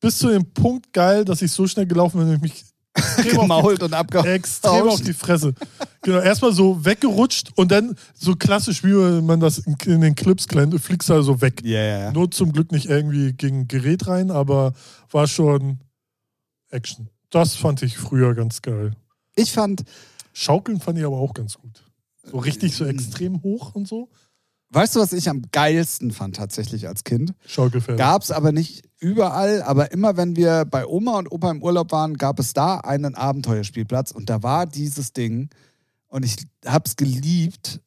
[SPEAKER 2] bis zu dem Punkt geil, dass ich so schnell gelaufen bin, dass ich mich
[SPEAKER 1] Gemault und abgehauen.
[SPEAKER 2] die, extrem auf die Fresse. Genau, erstmal so weggerutscht und dann so klassisch, wie man das in, in den Clips kennt, du fliegst da so weg.
[SPEAKER 1] Ja, ja, ja.
[SPEAKER 2] Nur zum Glück nicht irgendwie gegen Gerät rein, aber war schon Action. Das fand ich früher ganz geil.
[SPEAKER 1] Ich fand,
[SPEAKER 2] Schaukeln fand ich aber auch ganz gut. So richtig so extrem hoch und so.
[SPEAKER 1] weißt du, was ich am geilsten fand tatsächlich als Kind?
[SPEAKER 2] Schaukelpferde.
[SPEAKER 1] Gab es aber nicht überall, aber immer wenn wir bei Oma und Opa im Urlaub waren, gab es da einen Abenteuerspielplatz und da war dieses Ding und ich hab's geliebt.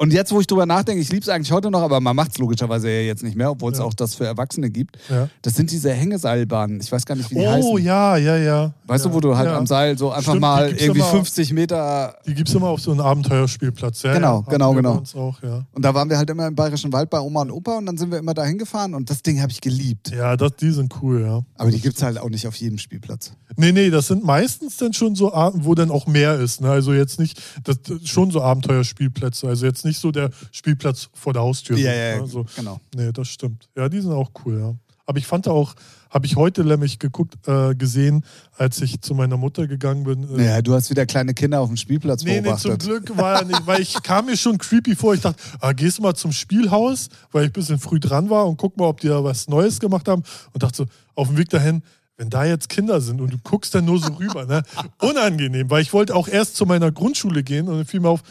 [SPEAKER 1] Und jetzt, wo ich drüber nachdenke, ich liebe es eigentlich heute noch, aber man macht es logischerweise ja jetzt nicht mehr, obwohl es
[SPEAKER 2] Ja.
[SPEAKER 1] auch das für Erwachsene gibt.
[SPEAKER 2] Ja.
[SPEAKER 1] Das sind diese Hängeseilbahnen. Ich weiß gar nicht, wie die
[SPEAKER 2] Oh
[SPEAKER 1] heißen.
[SPEAKER 2] ja, ja, ja.
[SPEAKER 1] Weißt du, wo du halt am Seil so einfach
[SPEAKER 2] Stimmt,
[SPEAKER 1] mal irgendwie
[SPEAKER 2] immer-
[SPEAKER 1] 50 Meter
[SPEAKER 2] Die gibt es immer auf so einem Abenteuerspielplatz. Ja,
[SPEAKER 1] Genau, genau, genau.
[SPEAKER 2] Auch,
[SPEAKER 1] und da waren wir halt immer im Bayerischen Wald bei Oma und Opa und dann sind wir immer da hingefahren und das Ding habe ich geliebt.
[SPEAKER 2] Ja, das, die sind cool, ja.
[SPEAKER 1] Aber die gibt es halt auch nicht auf jedem Spielplatz.
[SPEAKER 2] Nee, nee, das sind meistens dann schon so, Ab- wo dann auch mehr ist. Ne? Also jetzt nicht, das schon so Abenteuerspielplätze. Also jetzt nicht so der Spielplatz vor der Haustür.
[SPEAKER 1] Ja,
[SPEAKER 2] so,
[SPEAKER 1] ja,
[SPEAKER 2] ne? so,
[SPEAKER 1] genau.
[SPEAKER 2] Nee, das stimmt. Ja, die sind auch cool, ja. Aber ich fand auch, habe ich heute nämlich geguckt, äh, gesehen, als ich zu meiner Mutter gegangen bin. Äh,
[SPEAKER 1] Ja, du hast wieder kleine Kinder auf dem Spielplatz
[SPEAKER 2] Nee, nee, zum
[SPEAKER 1] beobachtet.
[SPEAKER 2] Glück war er nicht, weil ich kam mir schon creepy vor. Ich dachte, ah, gehst du mal zum Spielhaus, weil ich ein bisschen früh dran war und guck mal, ob die da was Neues gemacht haben. Und dachte so, auf dem Weg dahin, wenn da jetzt Kinder sind und du guckst dann nur so rüber, ne? Unangenehm, weil ich wollte auch erst zu meiner Grundschule gehen und dann fiel mir auf,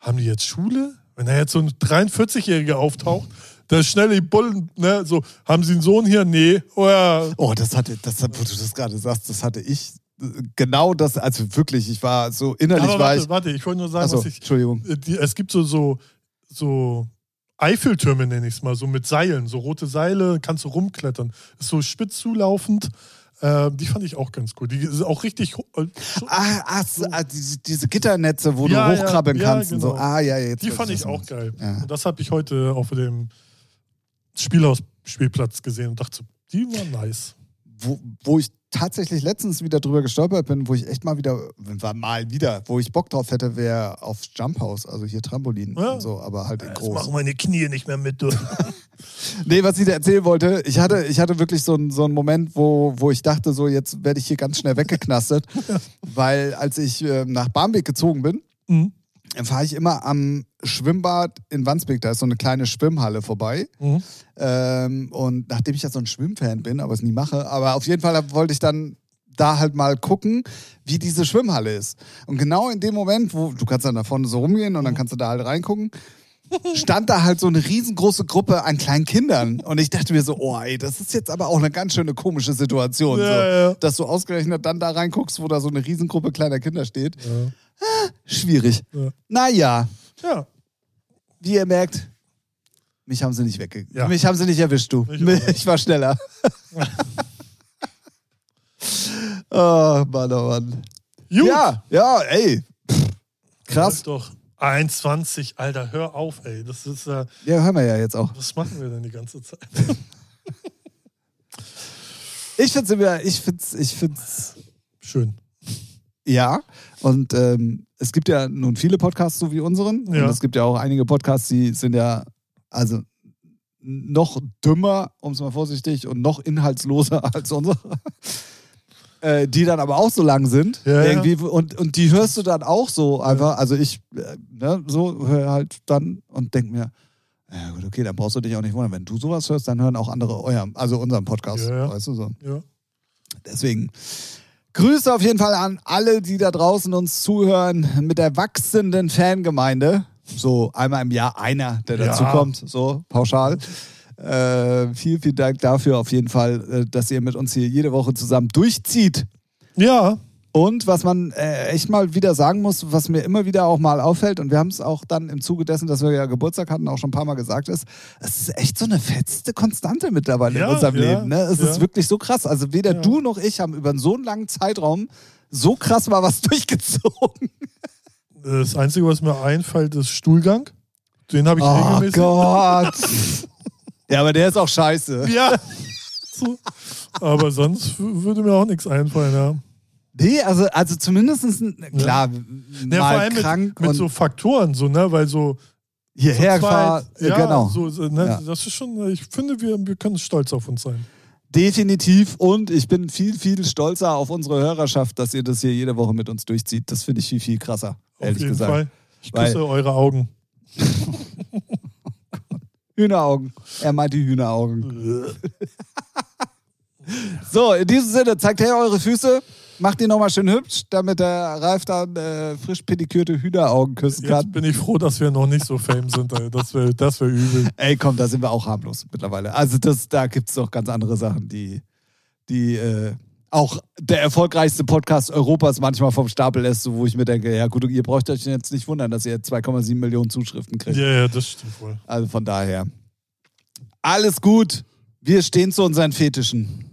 [SPEAKER 2] haben die jetzt Schule? Wenn da jetzt so ein 43-Jähriger auftaucht, da ist schnell die Bullen, ne, so, haben sie einen Sohn hier? Nee. Oh, ja.
[SPEAKER 1] oh das hatte, das wo du das gerade sagst, das hatte ich äh, genau das, also wirklich, ich war so innerlich war
[SPEAKER 2] warte,
[SPEAKER 1] ich.
[SPEAKER 2] warte, ich wollte nur sagen, was ich.
[SPEAKER 1] Entschuldigung.
[SPEAKER 2] äh, Die, es gibt so, so, so Eiffeltürme, nenne ich es mal, so mit Seilen, so rote Seile, kannst du rumklettern. Ist so spitz zulaufend. Äh, die fand ich auch ganz cool. Die ist auch richtig. äh, so-
[SPEAKER 1] Ah, ah, so, ah diese, diese Gitternetze, wo
[SPEAKER 2] Ja,
[SPEAKER 1] du
[SPEAKER 2] ja,
[SPEAKER 1] hochkrabbeln
[SPEAKER 2] ja,
[SPEAKER 1] kannst und so.
[SPEAKER 2] genau.
[SPEAKER 1] Ah, ja, jetzt.
[SPEAKER 2] Die fand
[SPEAKER 1] was
[SPEAKER 2] ich auch
[SPEAKER 1] meinst.
[SPEAKER 2] geil.
[SPEAKER 1] Ja.
[SPEAKER 2] Und das habe ich heute auf dem Spielhausspielplatz gesehen und dachte, so, die war nice.
[SPEAKER 1] Wo, wo ich tatsächlich letztens wieder drüber gestolpert bin, wo ich echt mal wieder, mal wieder, wo ich Bock drauf hätte, wäre aufs Jump House, also hier Trampolin
[SPEAKER 2] Ja.
[SPEAKER 1] und so, aber halt in
[SPEAKER 2] Jetzt
[SPEAKER 1] groß.
[SPEAKER 2] machen meine Knie nicht mehr mit. Du.
[SPEAKER 1] Nee, was ich dir erzählen wollte, ich hatte, ich hatte wirklich so einen, so einen Moment, wo, wo ich dachte, so jetzt werde ich hier ganz schnell weggeknastet, weil als ich äh, nach Barmbek gezogen bin,
[SPEAKER 2] Mhm.
[SPEAKER 1] Fahre ich immer am Schwimmbad in Wandsbek, da ist so eine kleine Schwimmhalle vorbei.
[SPEAKER 2] Mhm.
[SPEAKER 1] Ähm, und nachdem ich ja so ein Schwimmfan bin, aber es nie mache, aber auf jeden Fall wollte ich dann da halt mal gucken, wie diese Schwimmhalle ist. Und genau in dem Moment, wo du kannst dann da vorne so rumgehen und dann kannst du da halt reingucken, stand da halt so eine riesengroße Gruppe an kleinen Kindern. Und ich dachte mir so, oh ey, das ist jetzt aber auch eine ganz schöne komische Situation.
[SPEAKER 2] Ja,
[SPEAKER 1] so,
[SPEAKER 2] ja.
[SPEAKER 1] Dass du ausgerechnet dann da reinguckst, wo da so eine Riesengruppe kleiner Kinder steht.
[SPEAKER 2] Ja.
[SPEAKER 1] Schwierig.
[SPEAKER 2] Ja.
[SPEAKER 1] Naja,
[SPEAKER 2] ja.
[SPEAKER 1] wie ihr merkt, mich haben sie nicht wegge...
[SPEAKER 2] Ja.
[SPEAKER 1] Mich haben sie nicht erwischt, du.
[SPEAKER 2] Ich.
[SPEAKER 1] Ich war schneller. oh, Mann, oh Mann.
[SPEAKER 2] Gut.
[SPEAKER 1] Ja, ja, ey. Pff, Krass.
[SPEAKER 2] Läuft Doch 1,20, Alter, hör auf, ey. Das ist, äh,
[SPEAKER 1] Ja, hören wir ja jetzt auch.
[SPEAKER 2] was machen wir denn die ganze Zeit?
[SPEAKER 1] Ich find's immer, ich find's, ich find's,
[SPEAKER 2] Schön.
[SPEAKER 1] ja. Und ähm, es gibt ja nun viele Podcasts so wie unseren.
[SPEAKER 2] Ja.
[SPEAKER 1] Und es gibt ja auch einige Podcasts, die sind ja, also noch dümmer, um es mal vorsichtig, und noch inhaltsloser als unsere. Äh, die dann aber auch so lang sind.
[SPEAKER 2] Ja,
[SPEAKER 1] irgendwie, Und, und die hörst du dann auch so einfach. Also ich, äh, ne, so höre halt dann und denk mir, ja gut, okay, dann brauchst du dich auch nicht wundern. Wenn du sowas hörst, dann hören auch andere euer, also unseren Podcast.
[SPEAKER 2] Ja, ja.
[SPEAKER 1] Weißt du so.
[SPEAKER 2] Ja.
[SPEAKER 1] Deswegen Grüße auf jeden Fall an alle, die da draußen uns zuhören mit der wachsenden Fangemeinde. So einmal im Jahr einer, der
[SPEAKER 2] Ja.
[SPEAKER 1] dazu kommt, so pauschal. Äh, vielen, vielen Dank dafür auf jeden Fall, äh, dass ihr mit uns hier jede Woche zusammen durchzieht.
[SPEAKER 2] Ja,
[SPEAKER 1] Und was man äh, echt mal wieder sagen muss, was mir immer wieder auch mal auffällt, und wir haben es auch dann im Zuge dessen, dass wir ja Geburtstag hatten, auch schon ein paar Mal gesagt, ist, es ist echt so eine feste Konstante mittlerweile in
[SPEAKER 2] Ja,
[SPEAKER 1] unserem
[SPEAKER 2] ja,
[SPEAKER 1] Leben. Ne? Es
[SPEAKER 2] ja.
[SPEAKER 1] ist wirklich so krass. Also weder du noch ich haben über so einen langen Zeitraum so krass mal was durchgezogen.
[SPEAKER 2] das Einzige, was mir einfällt, ist Stuhlgang. Den habe ich
[SPEAKER 1] Oh
[SPEAKER 2] regelmäßig.
[SPEAKER 1] Gott. ja, aber der ist auch scheiße.
[SPEAKER 2] Ja. So. Aber sonst würde mir auch nichts einfallen, ja.
[SPEAKER 1] Nee, also, also zumindest, klar,
[SPEAKER 2] Ja, vor
[SPEAKER 1] mal
[SPEAKER 2] allem
[SPEAKER 1] krank
[SPEAKER 2] mit, mit so Faktoren, so, ne, weil so.
[SPEAKER 1] hierher gefahren.
[SPEAKER 2] zweit- ja,
[SPEAKER 1] genau.
[SPEAKER 2] So, ne,
[SPEAKER 1] Ja.
[SPEAKER 2] Das ist schon, ich finde, wir, wir können stolz auf uns sein.
[SPEAKER 1] Definitiv. Und ich bin viel, viel stolzer auf unsere Hörerschaft, dass ihr das hier jede Woche mit uns durchzieht. Das finde ich viel, viel krasser,
[SPEAKER 2] Auf
[SPEAKER 1] ehrlich
[SPEAKER 2] jeden
[SPEAKER 1] gesagt.
[SPEAKER 2] Fall. Ich
[SPEAKER 1] Weil-
[SPEAKER 2] küsse eure Augen.
[SPEAKER 1] Hühneraugen. Er meint die Hühneraugen. So, in diesem Sinne, zeigt her eure Füße. Macht die nochmal schön hübsch, damit der Ralf dann äh, frisch pedikürte Hühneraugen küssen
[SPEAKER 2] Jetzt
[SPEAKER 1] kann.
[SPEAKER 2] bin ich froh, dass wir noch nicht so fame sind. Ey. Das wäre das wär übel.
[SPEAKER 1] Ey, komm, da sind wir auch harmlos mittlerweile. Also das, da gibt es doch ganz andere Sachen, die, die äh, auch der erfolgreichste Podcast Europas manchmal vom Stapel lässt, so, wo ich mir denke, ja gut, ihr braucht euch jetzt nicht wundern, dass ihr 2,7 Millionen Zuschriften kriegt.
[SPEAKER 2] Ja, ja, das stimmt wohl.
[SPEAKER 1] Also von daher. Alles gut. Wir stehen zu unseren Fetischen.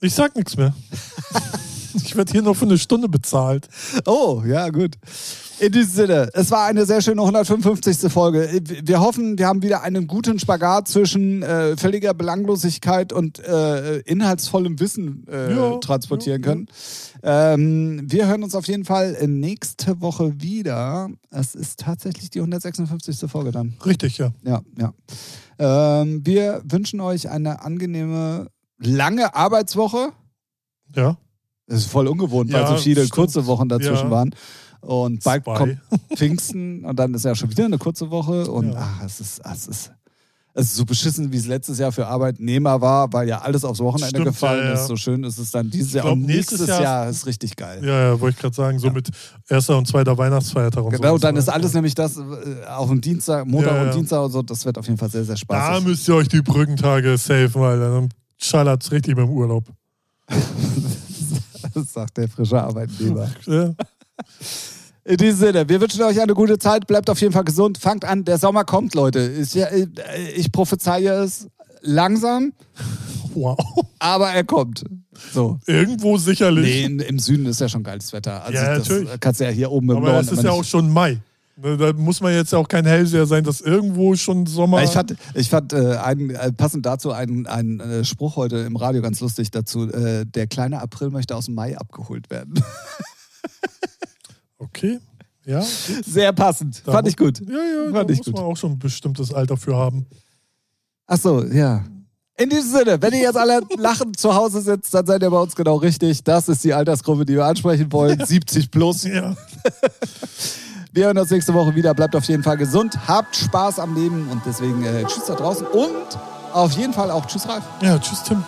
[SPEAKER 2] Ich sag nichts mehr. ich werde hier nur für eine Stunde bezahlt.
[SPEAKER 1] Oh, ja, gut. In diesem Sinne, es war eine sehr schöne 155. Folge. Wir hoffen, wir haben wieder einen guten Spagat zwischen äh, völliger Belanglosigkeit und äh, inhaltsvollem Wissen äh,
[SPEAKER 2] Ja,
[SPEAKER 1] transportieren
[SPEAKER 2] ja,
[SPEAKER 1] können. Ähm, wir hören uns auf jeden Fall nächste Woche wieder. Es ist tatsächlich die 156. Folge dann.
[SPEAKER 2] Richtig, ja.
[SPEAKER 1] Ja, ja. Ähm, wir wünschen euch eine angenehme, lange Arbeitswoche.
[SPEAKER 2] Ja.
[SPEAKER 1] Das ist voll ungewohnt,
[SPEAKER 2] Ja,
[SPEAKER 1] weil so viele
[SPEAKER 2] stimmt.
[SPEAKER 1] kurze Wochen dazwischen
[SPEAKER 2] Ja.
[SPEAKER 1] waren. Und bald
[SPEAKER 2] Zwei.
[SPEAKER 1] kommt Pfingsten und dann ist ja schon wieder eine kurze Woche. Und
[SPEAKER 2] Ja.
[SPEAKER 1] ach, es ist, es ist, Es ist so beschissen, wie es letztes Jahr für Arbeitnehmer war, weil ja alles aufs Wochenende
[SPEAKER 2] Stimmt,
[SPEAKER 1] gefallen
[SPEAKER 2] ja, ja.
[SPEAKER 1] ist. So schön ist es dann dieses Jahr.
[SPEAKER 2] glaub,
[SPEAKER 1] Und nächstes, Jahr,
[SPEAKER 2] Jahr-
[SPEAKER 1] ist richtig geil.
[SPEAKER 2] Ja, ja, wollte ich gerade sagen, so mit erster und zweiter Weihnachtsfeiertag und
[SPEAKER 1] Genau,
[SPEAKER 2] so.
[SPEAKER 1] dann ist alles nämlich das äh, auf dem Dienstag, Montag
[SPEAKER 2] Ja, ja.
[SPEAKER 1] und Dienstag und so. Das wird auf jeden Fall sehr, sehr
[SPEAKER 2] Da
[SPEAKER 1] spaßig.
[SPEAKER 2] müsst ihr euch die Brückentage safe mal. Dann schallert's richtig mit dem Urlaub.
[SPEAKER 1] Das sagt der frische Arbeitnehmer.
[SPEAKER 2] Ja.
[SPEAKER 1] In diesem Sinne, wir wünschen euch eine gute Zeit. Bleibt auf jeden Fall gesund. Fangt an, der Sommer kommt, Leute. Ich, äh, ich prophezeie es langsam,
[SPEAKER 2] Wow.
[SPEAKER 1] aber er kommt. So.
[SPEAKER 2] Irgendwo sicherlich.
[SPEAKER 1] Nee, im Süden ist ja schon geiles Wetter. Also
[SPEAKER 2] Ja,
[SPEAKER 1] das
[SPEAKER 2] natürlich.
[SPEAKER 1] kannst du ja hier oben im
[SPEAKER 2] Aber
[SPEAKER 1] Norden
[SPEAKER 2] es ist ja auch
[SPEAKER 1] nicht-
[SPEAKER 2] schon Mai. Da muss man jetzt auch kein Hellseher sein, dass irgendwo schon Sommer.
[SPEAKER 1] Ja, Ich fand, ich fand äh, einen, äh, passend dazu einen, einen äh, Spruch heute im Radio ganz lustig dazu. Äh, der kleine April möchte aus dem Mai abgeholt werden.
[SPEAKER 2] okay. Ja.
[SPEAKER 1] Sehr passend.
[SPEAKER 2] Da
[SPEAKER 1] fand ich gut.
[SPEAKER 2] Ja, ja,
[SPEAKER 1] Fand
[SPEAKER 2] da
[SPEAKER 1] ich
[SPEAKER 2] muss
[SPEAKER 1] gut.
[SPEAKER 2] man auch schon ein bestimmtes Alter für haben.
[SPEAKER 1] Ach so, ja. In diesem Sinne, wenn ihr jetzt alle lachend zu Hause sitzt, dann seid ihr bei uns genau richtig. Das ist die Altersgruppe, die wir ansprechen wollen. 70 plus.
[SPEAKER 2] Ja.
[SPEAKER 1] Wir hören uns nächste Woche wieder. Bleibt auf jeden Fall gesund. Habt Spaß am Leben und deswegen äh, tschüss da draußen und auf jeden Fall auch tschüss Ralf.
[SPEAKER 2] Ja, tschüss, Tim.